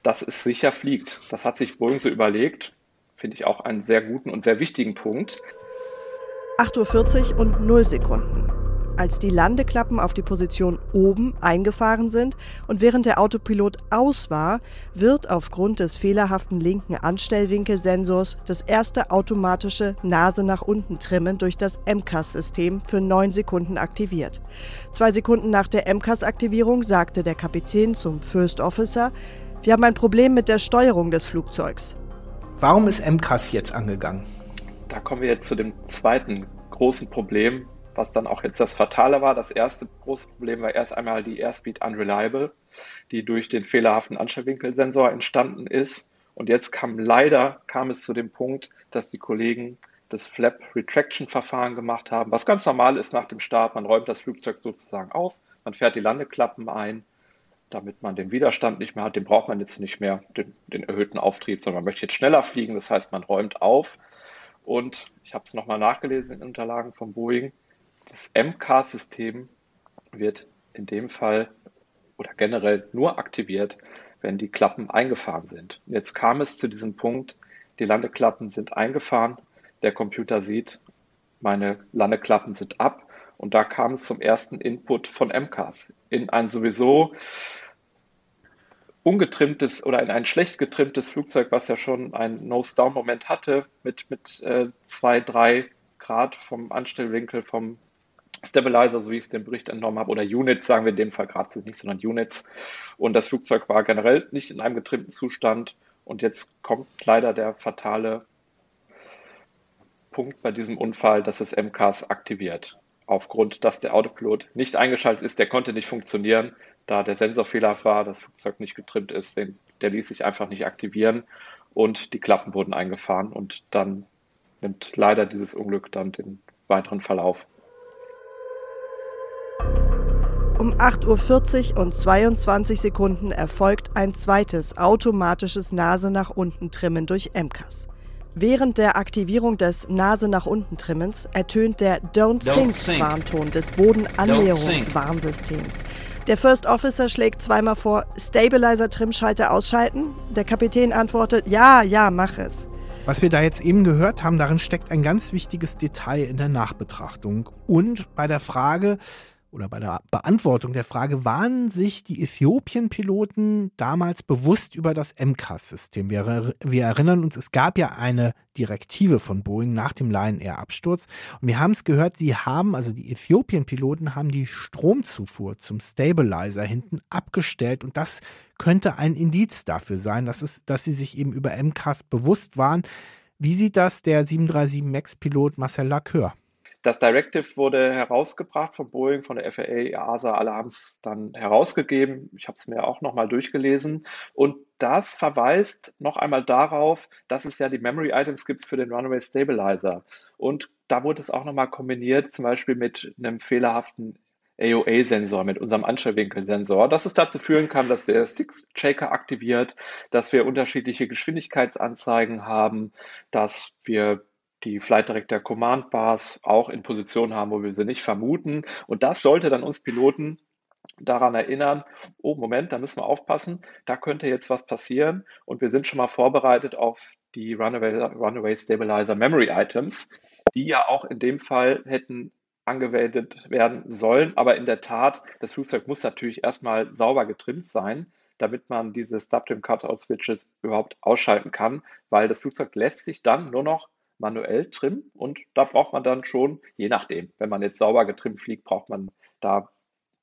dass es sicher fliegt. Das hat sich Boeing so überlegt, finde ich auch einen sehr guten und sehr wichtigen Punkt. 8.40 Uhr und 0 Sekunden als die Landeklappen auf die Position oben eingefahren sind und während der Autopilot aus war, wird aufgrund des fehlerhaften linken Anstellwinkelsensors das erste automatische Nase nach unten trimmen durch das MCAS-System für neun Sekunden aktiviert. Zwei Sekunden nach der MCAS-Aktivierung sagte der Kapitän zum First Officer, wir haben ein Problem mit der Steuerung des Flugzeugs. Warum ist MCAS jetzt angegangen? Da kommen wir jetzt zu dem zweiten großen Problem, was dann auch jetzt das Fatale war. Das erste große Problem war erst einmal die Airspeed Unreliable, die durch den fehlerhaften Anstellwinkelsensor entstanden ist. Und jetzt kam leider kam es zu dem Punkt, dass die Kollegen das Flap Retraction Verfahren gemacht haben, was ganz normal ist nach dem Start. Man räumt das Flugzeug sozusagen auf, man fährt die Landeklappen ein, damit man den Widerstand nicht mehr hat. Den braucht man jetzt nicht mehr, den, den erhöhten Auftrieb, sondern man möchte jetzt schneller fliegen. Das heißt, man räumt auf. Und ich habe es nochmal nachgelesen in Unterlagen von Boeing. Das MK-System wird in dem Fall oder generell nur aktiviert, wenn die Klappen eingefahren sind. Jetzt kam es zu diesem Punkt, die Landeklappen sind eingefahren, der Computer sieht, meine Landeklappen sind ab und da kam es zum ersten Input von MCAS in ein sowieso ungetrimmtes oder in ein schlecht getrimmtes Flugzeug, was ja schon ein Nose-Down-Moment hatte, mit, mit äh, zwei, drei Grad vom Anstellwinkel vom Stabilizer, so wie ich es dem Bericht entnommen habe, oder Units, sagen wir in dem Fall gerade nicht, sondern Units. Und das Flugzeug war generell nicht in einem getrimmten Zustand. Und jetzt kommt leider der fatale Punkt bei diesem Unfall, dass es MCAS aktiviert. Aufgrund, dass der Autopilot nicht eingeschaltet ist, der konnte nicht funktionieren, da der Sensorfehler war, das Flugzeug nicht getrimmt ist, den, der ließ sich einfach nicht aktivieren und die Klappen wurden eingefahren und dann nimmt leider dieses Unglück dann den weiteren Verlauf. Um 8.40 Uhr und 22 Sekunden erfolgt ein zweites automatisches Nase nach unten Trimmen durch MCAS. Während der Aktivierung des Nase nach unten Trimmens ertönt der Don't, Don't Sink Warnton des Bodenannäherungswarnsystems. Der First Officer schlägt zweimal vor, Stabilizer Trimschalter ausschalten. Der Kapitän antwortet, ja, ja, mach es. Was wir da jetzt eben gehört haben, darin steckt ein ganz wichtiges Detail in der Nachbetrachtung. Und bei der Frage, oder bei der Beantwortung der Frage, waren sich die Äthiopien-Piloten damals bewusst über das MCAS-System? Wir, wir, erinnern uns, es gab ja eine Direktive von Boeing nach dem Lion Air-Absturz und wir haben es gehört, sie haben, also die Äthiopien-Piloten haben die Stromzufuhr zum Stabilizer hinten abgestellt und das könnte ein Indiz dafür sein, dass, es, dass sie sich eben über MCAS bewusst waren. Wie sieht das der 737 MAX-Pilot Marcel Lacœur? Das Directive wurde herausgebracht von Boeing, von der FAA, EASA, alle haben es dann herausgegeben. Ich habe es mir auch nochmal durchgelesen. Und das verweist noch einmal darauf, dass es ja die Memory Items gibt für den Runaway Stabilizer. Und da wurde es auch nochmal kombiniert, zum Beispiel mit einem fehlerhaften AOA-Sensor, mit unserem Anstellwinkelsensor, dass es dazu führen kann, dass der Stick-Shaker aktiviert, dass wir unterschiedliche Geschwindigkeitsanzeigen haben, dass wir die Flight Director Command Bars auch in Positionen haben, wo wir sie nicht vermuten. Und das sollte dann uns Piloten daran erinnern, oh Moment, da müssen wir aufpassen, da könnte jetzt was passieren und wir sind schon mal vorbereitet auf die Runaway, Runaway Stabilizer Memory Items, die ja auch in dem Fall hätten angewendet werden sollen. Aber in der Tat, das Flugzeug muss natürlich erstmal sauber getrimmt sein, damit man diese Stub-Trim Cutout-Switches überhaupt ausschalten kann, weil das Flugzeug lässt sich dann nur noch manuell trimmen und da braucht man dann schon, je nachdem, wenn man jetzt sauber getrimmt fliegt, braucht man da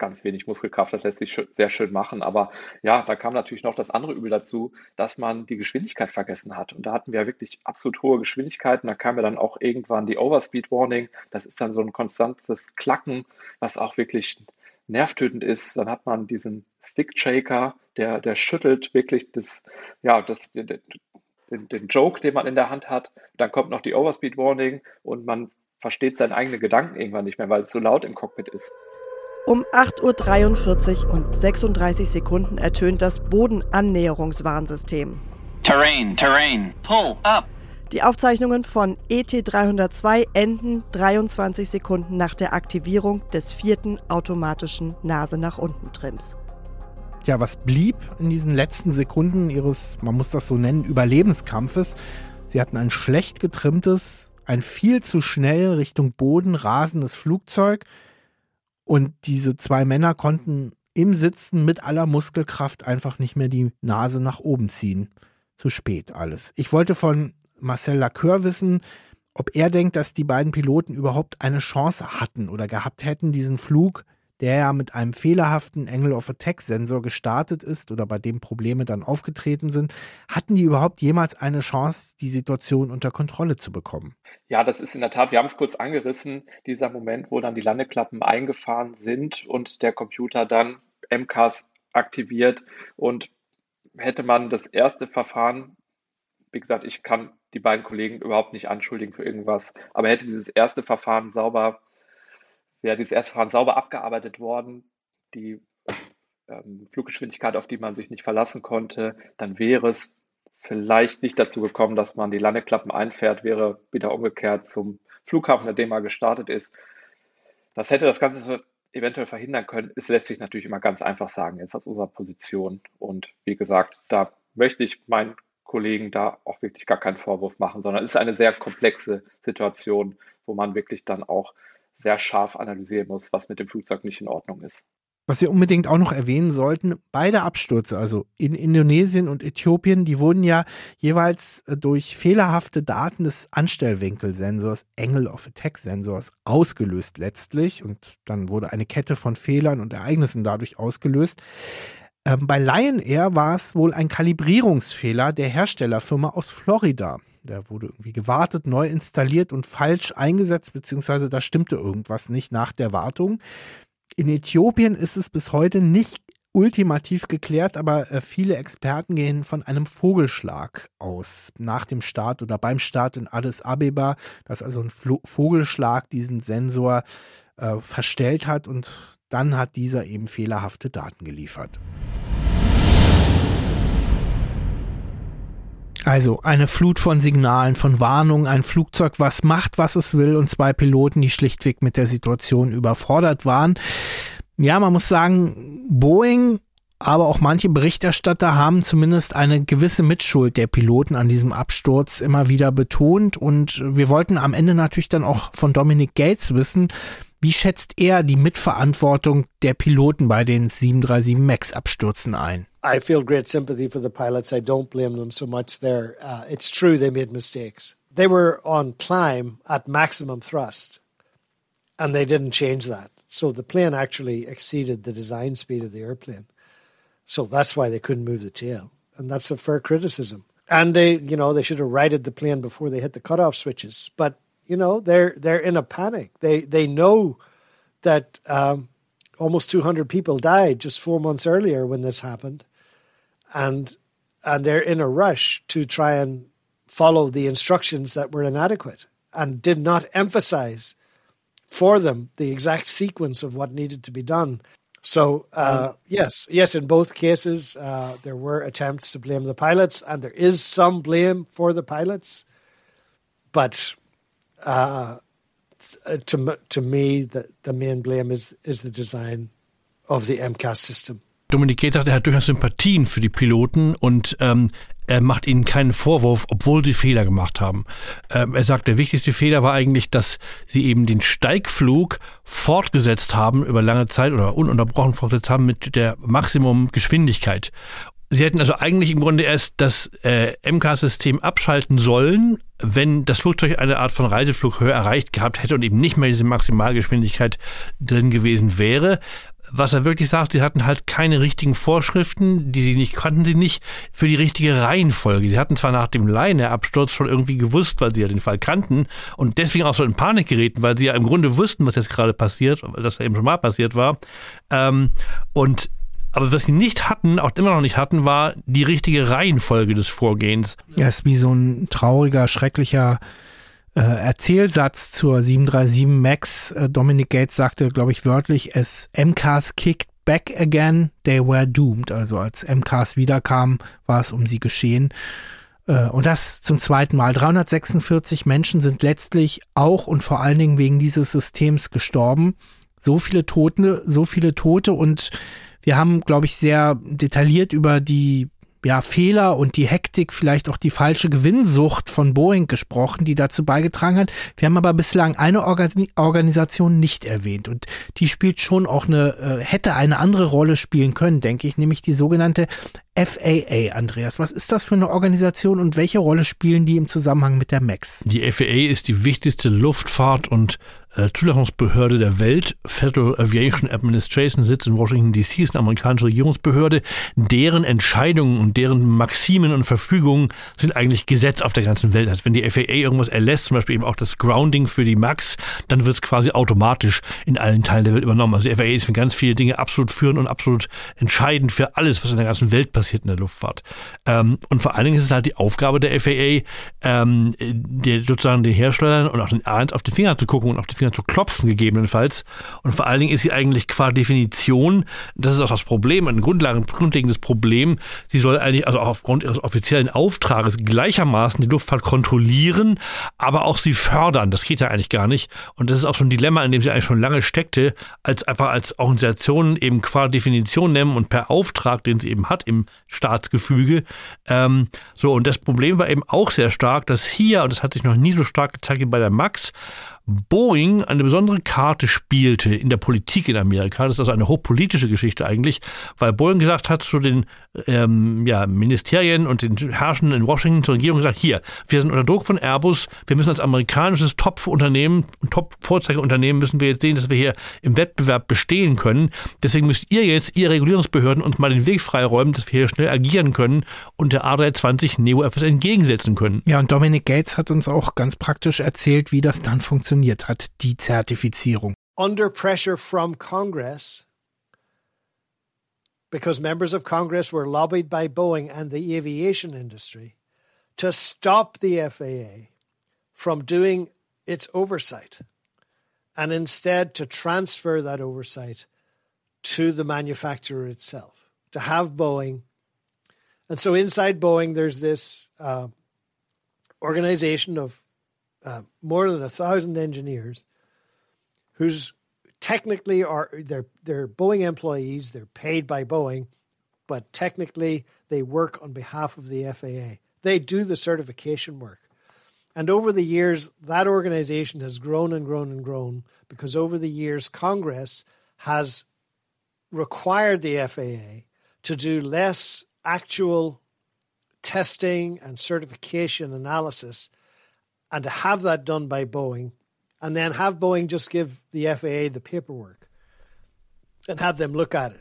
ganz wenig Muskelkraft, das lässt sich sehr schön machen. Aber ja, da kam natürlich noch das andere Übel dazu, dass man die Geschwindigkeit vergessen hat. Und da hatten wir wirklich absolut hohe Geschwindigkeiten. Da kam ja dann auch irgendwann die Overspeed Warning. Das ist dann so ein konstantes Klacken, was auch wirklich nervtötend ist. Dann hat man diesen Stick Shaker, der, der schüttelt wirklich das, ja, das, den, den Joke, den man in der Hand hat. Dann kommt noch die Overspeed Warning und man versteht seine eigenen Gedanken irgendwann nicht mehr, weil es so laut im Cockpit ist. Um 8.43 Uhr und 36 Sekunden ertönt das Bodenannäherungswarnsystem. Terrain, Terrain, pull up. Die Aufzeichnungen von ET302 enden 23 Sekunden nach der Aktivierung des vierten automatischen Nase nach unten Trims ja, was blieb in diesen letzten Sekunden ihres, man muss das so nennen, Überlebenskampfes? Sie hatten ein schlecht getrimmtes, ein viel zu schnell Richtung Boden rasendes Flugzeug und diese zwei Männer konnten im Sitzen mit aller Muskelkraft einfach nicht mehr die Nase nach oben ziehen. Zu spät alles. Ich wollte von Marcel Lacœur wissen, ob er denkt, dass die beiden Piloten überhaupt eine Chance hatten oder gehabt hätten, diesen Flug der ja mit einem fehlerhaften Angle of Attack Sensor gestartet ist oder bei dem Probleme dann aufgetreten sind, hatten die überhaupt jemals eine Chance, die Situation unter Kontrolle zu bekommen? Ja, das ist in der Tat, wir haben es kurz angerissen, dieser Moment, wo dann die Landeklappen eingefahren sind und der Computer dann MCAS aktiviert und hätte man das erste Verfahren, wie gesagt, ich kann die beiden Kollegen überhaupt nicht anschuldigen für irgendwas, aber hätte dieses erste Verfahren sauber wäre dieses erste Verfahren sauber abgearbeitet worden, die ähm, Fluggeschwindigkeit, auf die man sich nicht verlassen konnte, dann wäre es vielleicht nicht dazu gekommen, dass man die Landeklappen einfährt, wäre wieder umgekehrt zum Flughafen, an dem man gestartet ist. Das hätte das Ganze eventuell verhindern können, ist letztlich natürlich immer ganz einfach sagen, jetzt aus unserer Position. Und wie gesagt, da möchte ich meinen Kollegen da auch wirklich gar keinen Vorwurf machen, sondern es ist eine sehr komplexe Situation, wo man wirklich dann auch sehr scharf analysieren muss, was mit dem Flugzeug nicht in Ordnung ist. Was wir unbedingt auch noch erwähnen sollten, beide Abstürze, also in Indonesien und Äthiopien, die wurden ja jeweils äh, durch fehlerhafte Daten des Anstellwinkelsensors, Angle of Attack Sensors, ausgelöst letztlich. Und dann wurde eine Kette von Fehlern und Ereignissen dadurch ausgelöst. Ähm, bei Lion Air war es wohl ein Kalibrierungsfehler der Herstellerfirma aus Florida. Der wurde irgendwie gewartet, neu installiert und falsch eingesetzt, beziehungsweise da stimmte irgendwas nicht nach der Wartung. In Äthiopien ist es bis heute nicht ultimativ geklärt, aber äh, viele Experten gehen von einem Vogelschlag aus nach dem Start oder beim Start in Addis Abeba, dass also ein Vogelschlag diesen Sensor äh, verstellt hat und dann hat dieser eben fehlerhafte Daten geliefert. Also eine Flut von Signalen, von Warnungen, ein Flugzeug, was macht, was es will und zwei Piloten, die schlichtweg mit der Situation überfordert waren. Ja, man muss sagen, Boeing, aber auch manche Berichterstatter haben zumindest eine gewisse Mitschuld der Piloten an diesem Absturz immer wieder betont und wir wollten am Ende natürlich dann auch von Dominic Gates wissen, wie schätzt er die Mitverantwortung der Piloten bei den 737 MAX-Abstürzen ein? I feel great sympathy for the pilots. I don't blame them so much there. Uh, it's true they made mistakes. They were on climb at maximum thrust, and they didn't change that. So the plane actually exceeded the design speed of the airplane. So that's why they couldn't move the tail. And that's a fair criticism. And they, you know, they should have righted the plane before they hit the cutoff switches. But You know, they're they're in a panic. They they know that um, almost 200 people died just four months earlier when this happened, and and they're in a rush to try and follow the instructions that were inadequate and did not emphasize for them the exact sequence of what needed to be done. So uh, um, yes, yes, in both cases uh, there were attempts to blame the pilots, and there is some blame for the pilots, but uh, to to me the, the main blame is is the design of the MCAS system. Dominik Gates sagt, er hat durchaus Sympathien für die Piloten und ähm, er macht ihnen keinen Vorwurf, obwohl sie Fehler gemacht haben. Ähm, er sagt, der wichtigste Fehler war eigentlich, dass sie eben den Steigflug fortgesetzt haben über lange Zeit oder ununterbrochen fortgesetzt haben mit der Maximumgeschwindigkeit. Sie hätten also eigentlich im Grunde erst das äh, MK-System abschalten sollen, wenn das Flugzeug eine Art von Reiseflughöhe erreicht gehabt hätte und eben nicht mehr diese Maximalgeschwindigkeit drin gewesen wäre was er wirklich sagt, sie hatten halt keine richtigen Vorschriften, die sie nicht kannten sie nicht für die richtige Reihenfolge. Sie hatten zwar nach dem Leine-Absturz schon irgendwie gewusst, weil sie ja den Fall kannten und deswegen auch so in Panik gerieten, weil sie ja im Grunde wussten, was jetzt gerade passiert, dass er eben schon mal passiert war. Ähm, und aber was sie nicht hatten, auch immer noch nicht hatten, war die richtige Reihenfolge des Vorgehens. Ja, ist wie so ein trauriger, schrecklicher äh, Erzählsatz zur 737 MAX. Äh, Dominic Gates sagte, glaube ich, wörtlich, es MCAS kicked back again, they were doomed. Also als MCAS wiederkam, war es um sie geschehen. Äh, und das zum zweiten Mal. 346 Menschen sind letztlich auch und vor allen Dingen wegen dieses Systems gestorben. So viele Tote, so viele Tote und wir haben, glaube ich, sehr detailliert über die ja, Fehler und die Hektik, vielleicht auch die falsche Gewinnsucht von Boeing gesprochen, die dazu beigetragen hat. Wir haben aber bislang eine Organ Organisation nicht erwähnt und die spielt schon auch eine, äh, hätte eine andere Rolle spielen können, denke ich, nämlich die sogenannte FAA, Andreas. Was ist das für eine Organisation und welche Rolle spielen die im Zusammenhang mit der MAX? Die FAA ist die wichtigste Luftfahrt- und Zulassungsbehörde der Welt, Federal Aviation Administration, sitzt in Washington DC, ist eine amerikanische Regierungsbehörde. Deren Entscheidungen und deren Maximen und Verfügungen sind eigentlich Gesetz auf der ganzen Welt. Also wenn die FAA irgendwas erlässt, zum Beispiel eben auch das Grounding für die MAX, dann wird es quasi automatisch in allen Teilen der Welt übernommen. Also die FAA ist für ganz viele Dinge absolut führend und absolut entscheidend für alles, was in der ganzen Welt passiert in der Luftfahrt. Ähm, und vor allen Dingen ist es halt die Aufgabe der FAA, ähm, der, sozusagen den Herstellern und auch den Airlines auf die Finger zu gucken und auf die Finger zu klopfen, gegebenenfalls. Und vor allen Dingen ist sie eigentlich qua Definition, das ist auch das Problem, ein grundlegendes Problem, sie soll eigentlich also auch aufgrund ihres offiziellen Auftrages gleichermaßen die Luftfahrt kontrollieren, aber auch sie fördern. Das geht ja eigentlich gar nicht. Und das ist auch so ein Dilemma, in dem sie eigentlich schon lange steckte, als einfach als Organisation eben qua Definition nehmen und per Auftrag, den sie eben hat im Staatsgefüge. Ähm, so, und das Problem war eben auch sehr stark, dass hier, und das hat sich noch nie so stark gezeigt wie bei der Max, Boeing eine besondere Karte spielte in der Politik in Amerika. Das ist also eine hochpolitische Geschichte eigentlich, weil Boeing gesagt hat zu den ähm, ja, Ministerien und den Herrschenden in Washington zur Regierung gesagt, hier, wir sind unter Druck von Airbus, wir müssen als amerikanisches Top-Unternehmen, Top-Vorzeigeunternehmen müssen wir jetzt sehen, dass wir hier im Wettbewerb bestehen können. Deswegen müsst ihr jetzt, ihr Regulierungsbehörden, uns mal den Weg freiräumen, dass wir hier schnell agieren können und der A320 Neo etwas entgegensetzen können. Ja, und Dominic Gates hat uns auch ganz praktisch erzählt, wie das dann funktioniert hat, die Zertifizierung. Under pressure from Congress, because members of Congress were lobbied by Boeing and the aviation industry to stop the FAA from doing its oversight and instead to transfer that oversight to the manufacturer itself, to have Boeing. And so inside Boeing, there's this uh, organization of uh, more than a thousand engineers whose technically are they're they're Boeing employees. They're paid by Boeing, but technically they work on behalf of the FAA. They do the certification work. And over the years, that organization has grown and grown and grown because over the years, Congress has required the FAA to do less actual testing and certification analysis and to have that done by Boeing and then have Boeing just give the FAA the paperwork and have them look at it.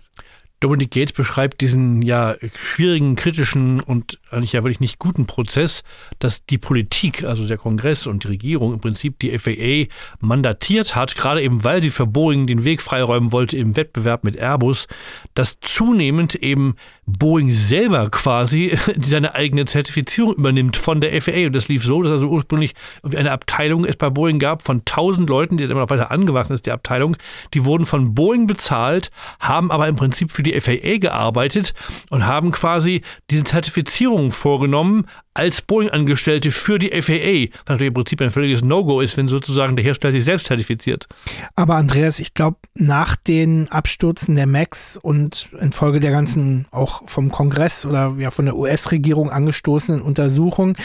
Dominic Gates beschreibt diesen ja schwierigen, kritischen und eigentlich ja wirklich nicht guten Prozess, dass die Politik, also der Kongress und die Regierung im Prinzip die FAA mandatiert hat, gerade eben weil sie für Boeing den Weg freiräumen wollte im Wettbewerb mit Airbus, dass zunehmend eben Boeing selber quasi seine eigene Zertifizierung übernimmt von der FAA. Und das lief so, dass also ursprünglich eine Abteilung es bei Boeing gab von 1000 Leuten, die dann immer noch weiter angewachsen ist, die Abteilung. Die wurden von Boeing bezahlt, haben aber im Prinzip für die FAA gearbeitet und haben quasi diese Zertifizierung vorgenommen als Boeing-Angestellte für die FAA, was natürlich im Prinzip ein völliges No-Go ist, wenn sozusagen der Hersteller sich selbst zertifiziert. Aber Andreas, ich glaube, nach den Abstürzen der MAX und infolge der ganzen auch vom Kongress oder ja von der US-Regierung angestoßenen Untersuchungen,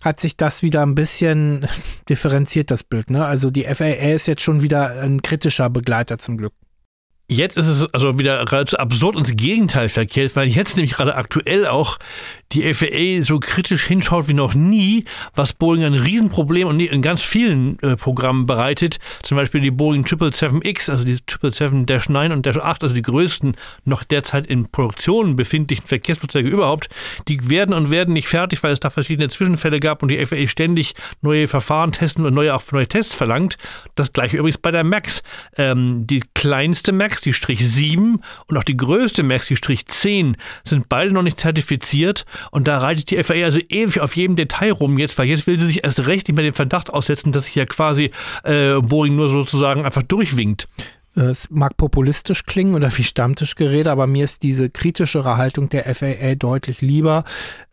hat sich das wieder ein bisschen differenziert, das Bild. Ne? Also die FAA ist jetzt schon wieder ein kritischer Begleiter zum Glück. Jetzt ist es also wieder absurd ins Gegenteil verkehrt, weil jetzt nämlich gerade aktuell auch die FAA so kritisch hinschaut wie noch nie, was Boeing ein Riesenproblem und in ganz vielen äh, Programmen bereitet. Zum Beispiel die Boeing 777X, also die 777-9 und 8, also die größten noch derzeit in Produktion befindlichen Verkehrsflugzeuge überhaupt, die werden und werden nicht fertig, weil es da verschiedene Zwischenfälle gab und die FAA ständig neue Verfahren testen und neue, auch neue Tests verlangt. Das gleiche übrigens bei der MAX. Ähm, die kleinste MAX, die Strich 7 und auch die größte MAX, die Strich 10, sind beide noch nicht zertifiziert und da reitet die FAA also ewig auf jedem Detail rum jetzt, weil jetzt will sie sich erst recht nicht mehr den Verdacht aussetzen, dass sich ja quasi äh, Boeing nur sozusagen einfach durchwinkt. Es mag populistisch klingen oder wie Stammtischgerede, aber mir ist diese kritischere Haltung der FAA deutlich lieber.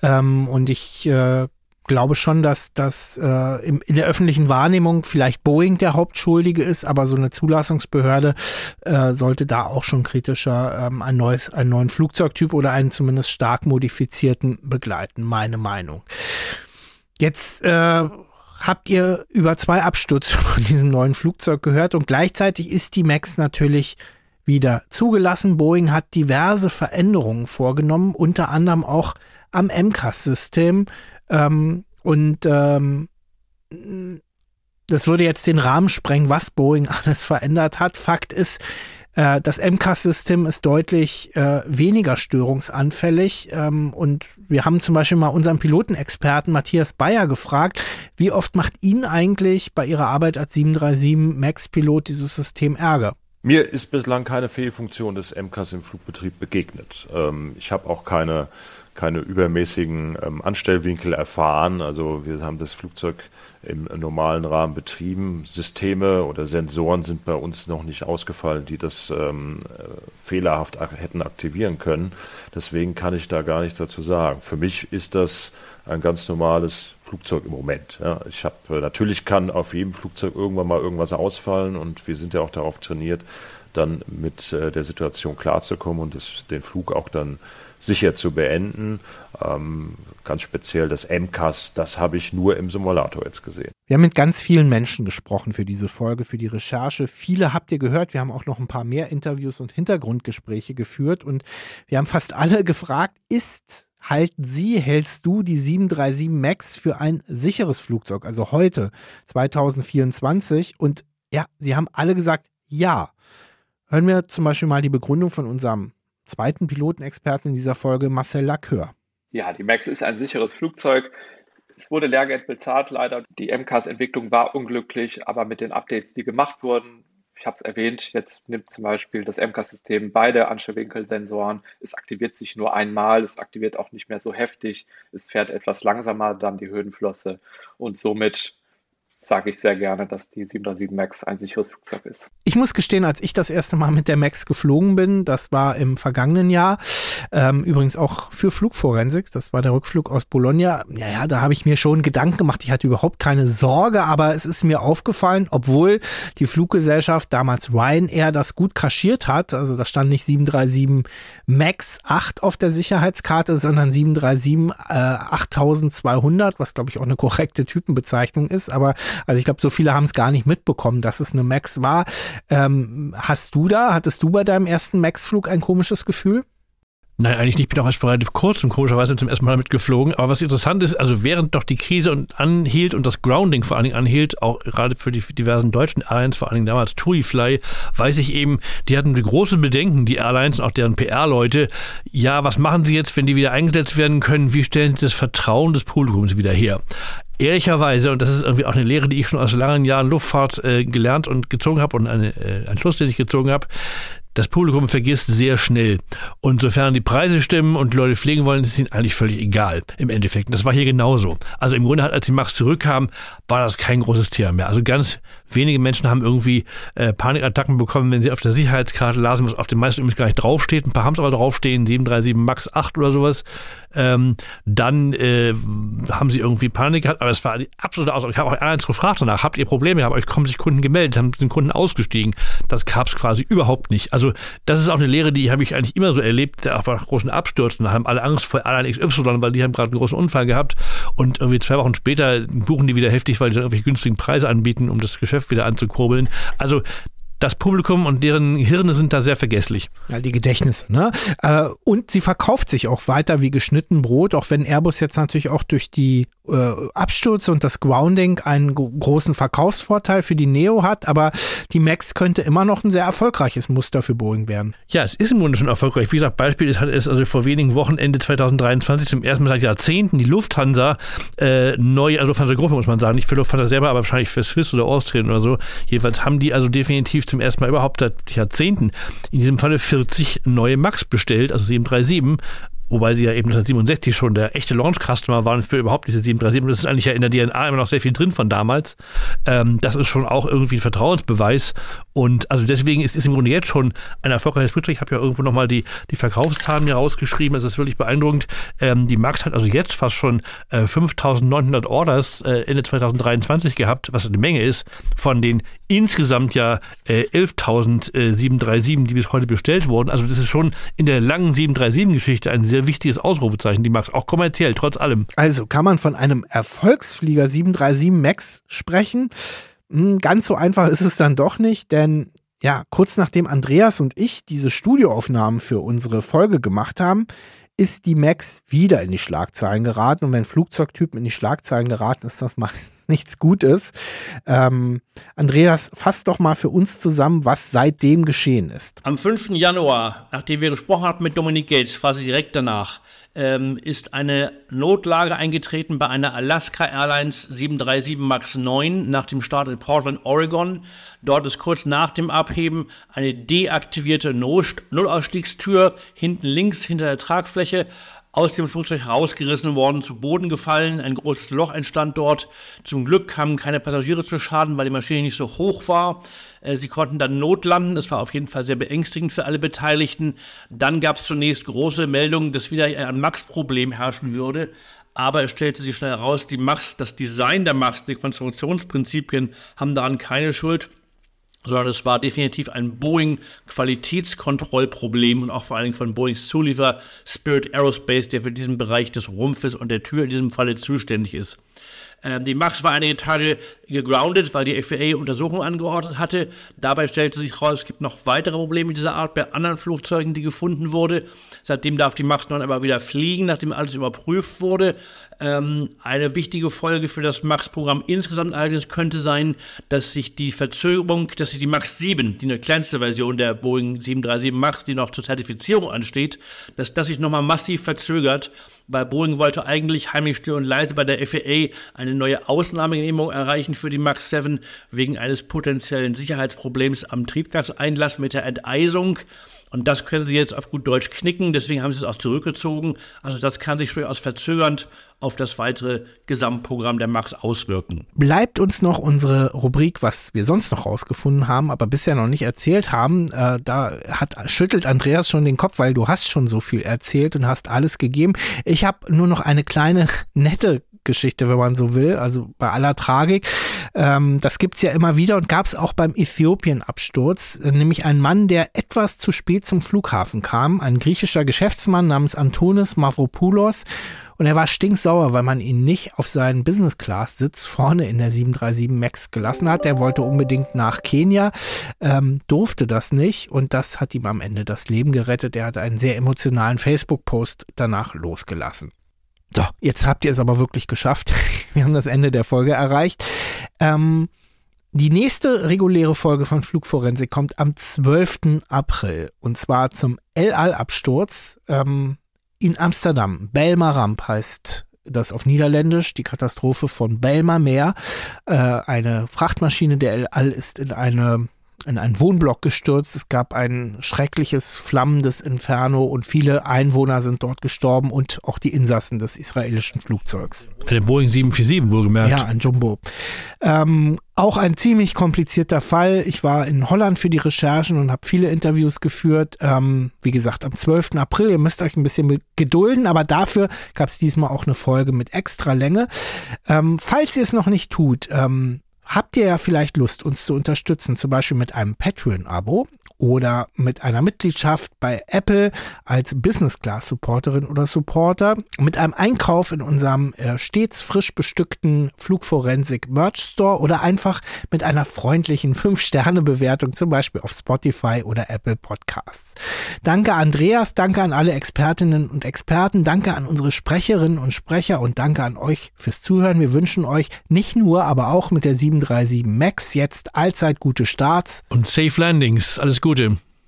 Ähm, und ich äh, glaube schon, dass das äh, in, der öffentlichen Wahrnehmung vielleicht Boeing der Hauptschuldige ist, aber so eine Zulassungsbehörde äh, sollte da auch schon kritischer ähm, ein neues, einen neuen Flugzeugtyp oder einen zumindest stark modifizierten begleiten, meine Meinung. Jetzt äh, habt ihr über zwei Abstürze von diesem neuen Flugzeug gehört und gleichzeitig ist die MAX natürlich wieder zugelassen. Boeing hat diverse Veränderungen vorgenommen, unter anderem auch am MCAS-System. Ähm, und ähm, das würde jetzt den Rahmen sprengen, was Boeing alles verändert hat. Fakt ist, äh, das MCAS-System ist deutlich äh, weniger störungsanfällig. Ähm, und wir haben zum Beispiel mal unseren Pilotenexperten Matthias Bayer gefragt, wie oft macht Ihnen eigentlich bei Ihrer Arbeit als 737 MAX-Pilot dieses System Ärger? Mir ist bislang keine Fehlfunktion des MCAS im Flugbetrieb begegnet. Ähm, ich habe auch keine keine übermäßigen ähm, Anstellwinkel erfahren. Also wir haben das Flugzeug im normalen Rahmen betrieben. Systeme oder Sensoren sind bei uns noch nicht ausgefallen, die das ähm, äh, fehlerhaft ak hätten aktivieren können. Deswegen kann ich da gar nichts dazu sagen. Für mich ist das ein ganz normales Flugzeug im Moment. Ja, ich habe äh, natürlich kann auf jedem Flugzeug irgendwann mal irgendwas ausfallen und wir sind ja auch darauf trainiert, dann mit äh, der Situation klarzukommen und das, den Flug auch dann sicher zu beenden. Ähm, ganz speziell das MCAS, das habe ich nur im Simulator jetzt gesehen. Wir haben mit ganz vielen Menschen gesprochen für diese Folge, für die Recherche. Viele habt ihr gehört. Wir haben auch noch ein paar mehr Interviews und Hintergrundgespräche geführt und wir haben fast alle gefragt, ist halten Sie, hältst du die 737 MAX für ein sicheres Flugzeug, also heute, 2024? Und ja, sie haben alle gesagt, ja. Hören wir zum Beispiel mal die Begründung von unserem zweiten Pilotenexperten in dieser Folge, Marcel Lacœur. Ja, die MAX ist ein sicheres Flugzeug. Es wurde Lehrgeld bezahlt, leider. Die MCAS-Entwicklung war unglücklich, aber mit den Updates, die gemacht wurden, ich habe es erwähnt, jetzt nimmt zum Beispiel das MCAS-System beide Anstellwinkelsensoren. Es aktiviert sich nur einmal, es aktiviert auch nicht mehr so heftig, es fährt etwas langsamer dann die Höhenflosse und somit sage ich sehr gerne, dass die 737 MAX ein sicheres Flugzeug ist. Ich muss gestehen, als ich das erste Mal mit der MAX geflogen bin, das war im vergangenen Jahr, ähm, übrigens auch für Flugforensik, das war der Rückflug aus Bologna. Ja, ja, da habe ich mir schon Gedanken gemacht. Ich hatte überhaupt keine Sorge, aber es ist mir aufgefallen, obwohl die Fluggesellschaft damals Ryanair das gut kaschiert hat, also da stand nicht 737 MAX 8 auf der Sicherheitskarte, sondern 737 äh, 8200, was glaube ich auch eine korrekte Typenbezeichnung ist, aber also ich glaube, so viele haben es gar nicht mitbekommen, dass es eine Max war. Ähm, hast du da, hattest du bei deinem ersten Max-Flug ein komisches Gefühl? Nein, eigentlich nicht. Ich bin auch erst relativ kurz und komischerweise zum ersten Mal damit geflogen. Aber was interessant ist, also während doch die Krise anhielt und das Grounding vor allen Dingen anhielt, auch gerade für die diversen deutschen Airlines, vor allen Dingen damals TuiFly, weiß ich eben, die hatten große Bedenken, die Airlines und auch deren PR-Leute. Ja, was machen sie jetzt, wenn die wieder eingesetzt werden können? Wie stellen sie das Vertrauen des Publikums wieder her? Ehrlicherweise, und das ist irgendwie auch eine Lehre, die ich schon aus langen Jahren Luftfahrt äh, gelernt und gezogen habe und eine, äh, einen Schluss, den ich gezogen habe, das Publikum vergisst sehr schnell. Und sofern die Preise stimmen und die Leute pflegen wollen, ist ihnen eigentlich völlig egal im Endeffekt. Und das war hier genauso. Also im Grunde, als die Max zurückkam, war das kein großes Thema mehr. Also ganz wenige Menschen haben irgendwie äh, Panikattacken bekommen, wenn sie auf der Sicherheitskarte lasen, was auf den meisten übrigens gar nicht draufsteht. Ein paar haben es aber draufstehen, 737 Max 8 oder sowas. Ähm, dann äh, haben sie irgendwie Panik gehabt, aber es war die absolute Ausnahme. Ich habe auch eins gefragt danach, habt ihr Probleme? Habt euch kommen sich Kunden gemeldet, haben den Kunden ausgestiegen. Das gab es quasi überhaupt nicht. Also das ist auch eine Lehre, die habe ich eigentlich immer so erlebt, auch nach großen Abstürzen. Da haben alle Angst vor Airline XY, weil die haben gerade einen großen Unfall gehabt und irgendwie zwei Wochen später buchen die wieder heftig, weil die dann irgendwelche günstigen Preise anbieten, um das Geschäft wieder anzukurbeln. Also das Publikum und deren Hirne sind da sehr vergesslich. Ja, die Gedächtnisse, ne? Äh, und sie verkauft sich auch weiter wie geschnitten Brot, auch wenn Airbus jetzt natürlich auch durch die äh, Absturz und das Grounding einen großen Verkaufsvorteil für die Neo hat, aber die Max könnte immer noch ein sehr erfolgreiches Muster für Boeing werden. Ja, es ist im Grunde schon erfolgreich. Wie gesagt, Beispiel ist, hat es also vor wenigen Wochen, Ende 2023, zum ersten Mal seit Jahrzehnten die Lufthansa äh, neu, also Lufthansa-Gruppe muss man sagen, nicht für Lufthansa selber, aber wahrscheinlich für Swiss oder Austrian oder so. Jedenfalls haben die also definitiv zum ersten Mal überhaupt seit Jahrzehnten in diesem Falle 40 neue Max bestellt, also 737 wobei sie ja eben 1967 schon der echte Launch-Customer waren für überhaupt diese 737. Das ist eigentlich ja in der DNA immer noch sehr viel drin von damals. Ähm, das ist schon auch irgendwie ein Vertrauensbeweis. Und also deswegen ist es im Grunde jetzt schon ein erfolgreiches Flugzeug. Ich habe ja irgendwo nochmal die, die Verkaufszahlen mir rausgeschrieben. Es ist wirklich beeindruckend. Ähm, die Max hat also jetzt fast schon äh, 5900 Orders äh, Ende 2023 gehabt, was eine Menge ist, von den insgesamt ja äh, 11.737, die bis heute bestellt wurden. Also das ist schon in der langen 737-Geschichte ein sehr wichtiges Ausrufezeichen, die Max, auch kommerziell, trotz allem. Also kann man von einem Erfolgsflieger 737 Max sprechen? Hm, ganz so einfach ist es dann doch nicht, denn ja, kurz nachdem Andreas und ich diese Studioaufnahmen für unsere Folge gemacht haben, ist die Max wieder in die Schlagzeilen geraten. Und wenn Flugzeugtypen in die Schlagzeilen geraten, ist das meistens nichts Gutes. Ähm, Andreas, fass doch mal für uns zusammen, was seitdem geschehen ist. Am 5. Januar, nachdem wir gesprochen haben mit Dominik Gates, quasi direkt danach, ähm, ist eine Notlage eingetreten bei einer Alaska Airlines 737 MAX 9 nach dem Start in Portland, Oregon. Dort ist kurz nach dem Abheben eine deaktivierte Nullausstiegstür hinten links hinter der Tragfläche aus dem Flugzeug rausgerissen worden, zu Boden gefallen. Ein großes Loch entstand dort. Zum Glück kamen keine Passagiere zu Schaden, weil die Maschine nicht so hoch war. Äh, sie konnten dann notlanden. Das war auf jeden Fall sehr beängstigend für alle Beteiligten. Dann gab es zunächst große Meldungen, dass wieder ein Max-Problem herrschen würde. Aber es stellte sich schnell heraus, die Max, das Design der Max, die Konstruktionsprinzipien haben daran keine Schuld sondern es war definitiv ein Boeing-Qualitätskontrollproblem und auch vor allen Dingen von Boeings Zulieferer Spirit Aerospace, der für diesen Bereich des Rumpfes und der Tür in diesem Falle zuständig ist. Ähm, die MAX war einige Tage gegroundet, weil die FAA Untersuchungen angeordnet hatte. Dabei stellte sich heraus, es gibt noch weitere Probleme dieser Art bei anderen Flugzeugen, die gefunden wurde. Seitdem darf die MAX 9 aber wieder fliegen, nachdem alles überprüft wurde. Ähm, eine wichtige Folge für das MAX-Programm insgesamt allerdings könnte sein, dass sich die Verzögerung, dass sich die MAX 7, die eine kleinste Version der Boeing 737 MAX, die noch zur Zertifizierung ansteht, dass das sich nochmal massiv verzögert weil Boeing wollte eigentlich heimlich still und leise bei der FAA eine neue Ausnahmegenehmigung erreichen für die MAX 7 wegen eines potenziellen Sicherheitsproblems am Triebwerkseinlass mit der Enteisung. Und das können sie jetzt auf gut Deutsch knicken, deswegen haben sie es auch zurückgezogen. Also das kann sich durchaus verzögernd auf das weitere Gesamtprogramm der Max auswirken. Bleibt uns noch unsere Rubrik, was wir sonst noch rausgefunden haben, aber bisher noch nicht erzählt haben. Äh, da hat, schüttelt Andreas schon den Kopf, weil du hast schon so viel erzählt und hast alles gegeben. Ich habe nur noch eine kleine nette Geschichte, wenn man so will, also bei aller Tragik. Ähm, das gibt's ja immer wieder und gab es auch beim Äthiopien-Absturz, äh, nämlich ein Mann, der etwas zu spät zum Flughafen kam, ein griechischer Geschäftsmann namens Antonis Mavropoulos. Und er war stinksauer, weil man ihn nicht auf seinen Business-Class-Sitz vorne in der 737 MAX gelassen hat. Er wollte unbedingt nach Kenia, ähm, durfte das nicht und das hat ihm am Ende das Leben gerettet. Er hat einen sehr emotionalen Facebook-Post danach losgelassen. So, jetzt habt ihr es aber wirklich geschafft. Wir haben das Ende der Folge erreicht. Ähm, die nächste reguläre Folge von Flugforensik kommt am 12. April und zwar zum El Al-Absturz. Ähm, in Amsterdam. Belmar Ramp heißt das auf Niederländisch, die Katastrophe von Belmar Meer. Äh, eine Frachtmaschine der El Al ist in eine in einen Wohnblock gestürzt. Es gab ein schreckliches, flammendes Inferno und viele Einwohner sind dort gestorben und auch die Insassen des israelischen Flugzeugs. Eine Boeing 747 wohlgemerkt. Ja, ein Jumbo. Ähm, auch ein ziemlich komplizierter Fall. Ich war in Holland für die Recherchen und habe viele Interviews geführt. Ähm, wie gesagt, am 12. April. Ihr müsst euch ein bisschen gedulden, aber dafür gab es diesmal auch eine Folge mit extra Länge. Ähm, falls ihr es noch nicht tut, ähm, Habt ihr ja vielleicht Lust, uns zu unterstützen, zum Beispiel mit einem Patreon-Abo oder mit einer Mitgliedschaft bei Apple als Business Class Supporterin oder Supporter, mit einem Einkauf in unserem äh, stets frisch bestückten Flugforensik Merch Store oder einfach mit einer freundlichen 5-Sterne-Bewertung, zum Beispiel auf Spotify oder Apple Podcasts. Danke Andreas, danke an alle Expertinnen und Experten, danke an unsere Sprecherinnen und Sprecher und danke an euch fürs Zuhören. Wir wünschen euch nicht nur, aber auch mit der 737 Max jetzt allzeit gute Starts und Safe Landings. Alles Gute. gut,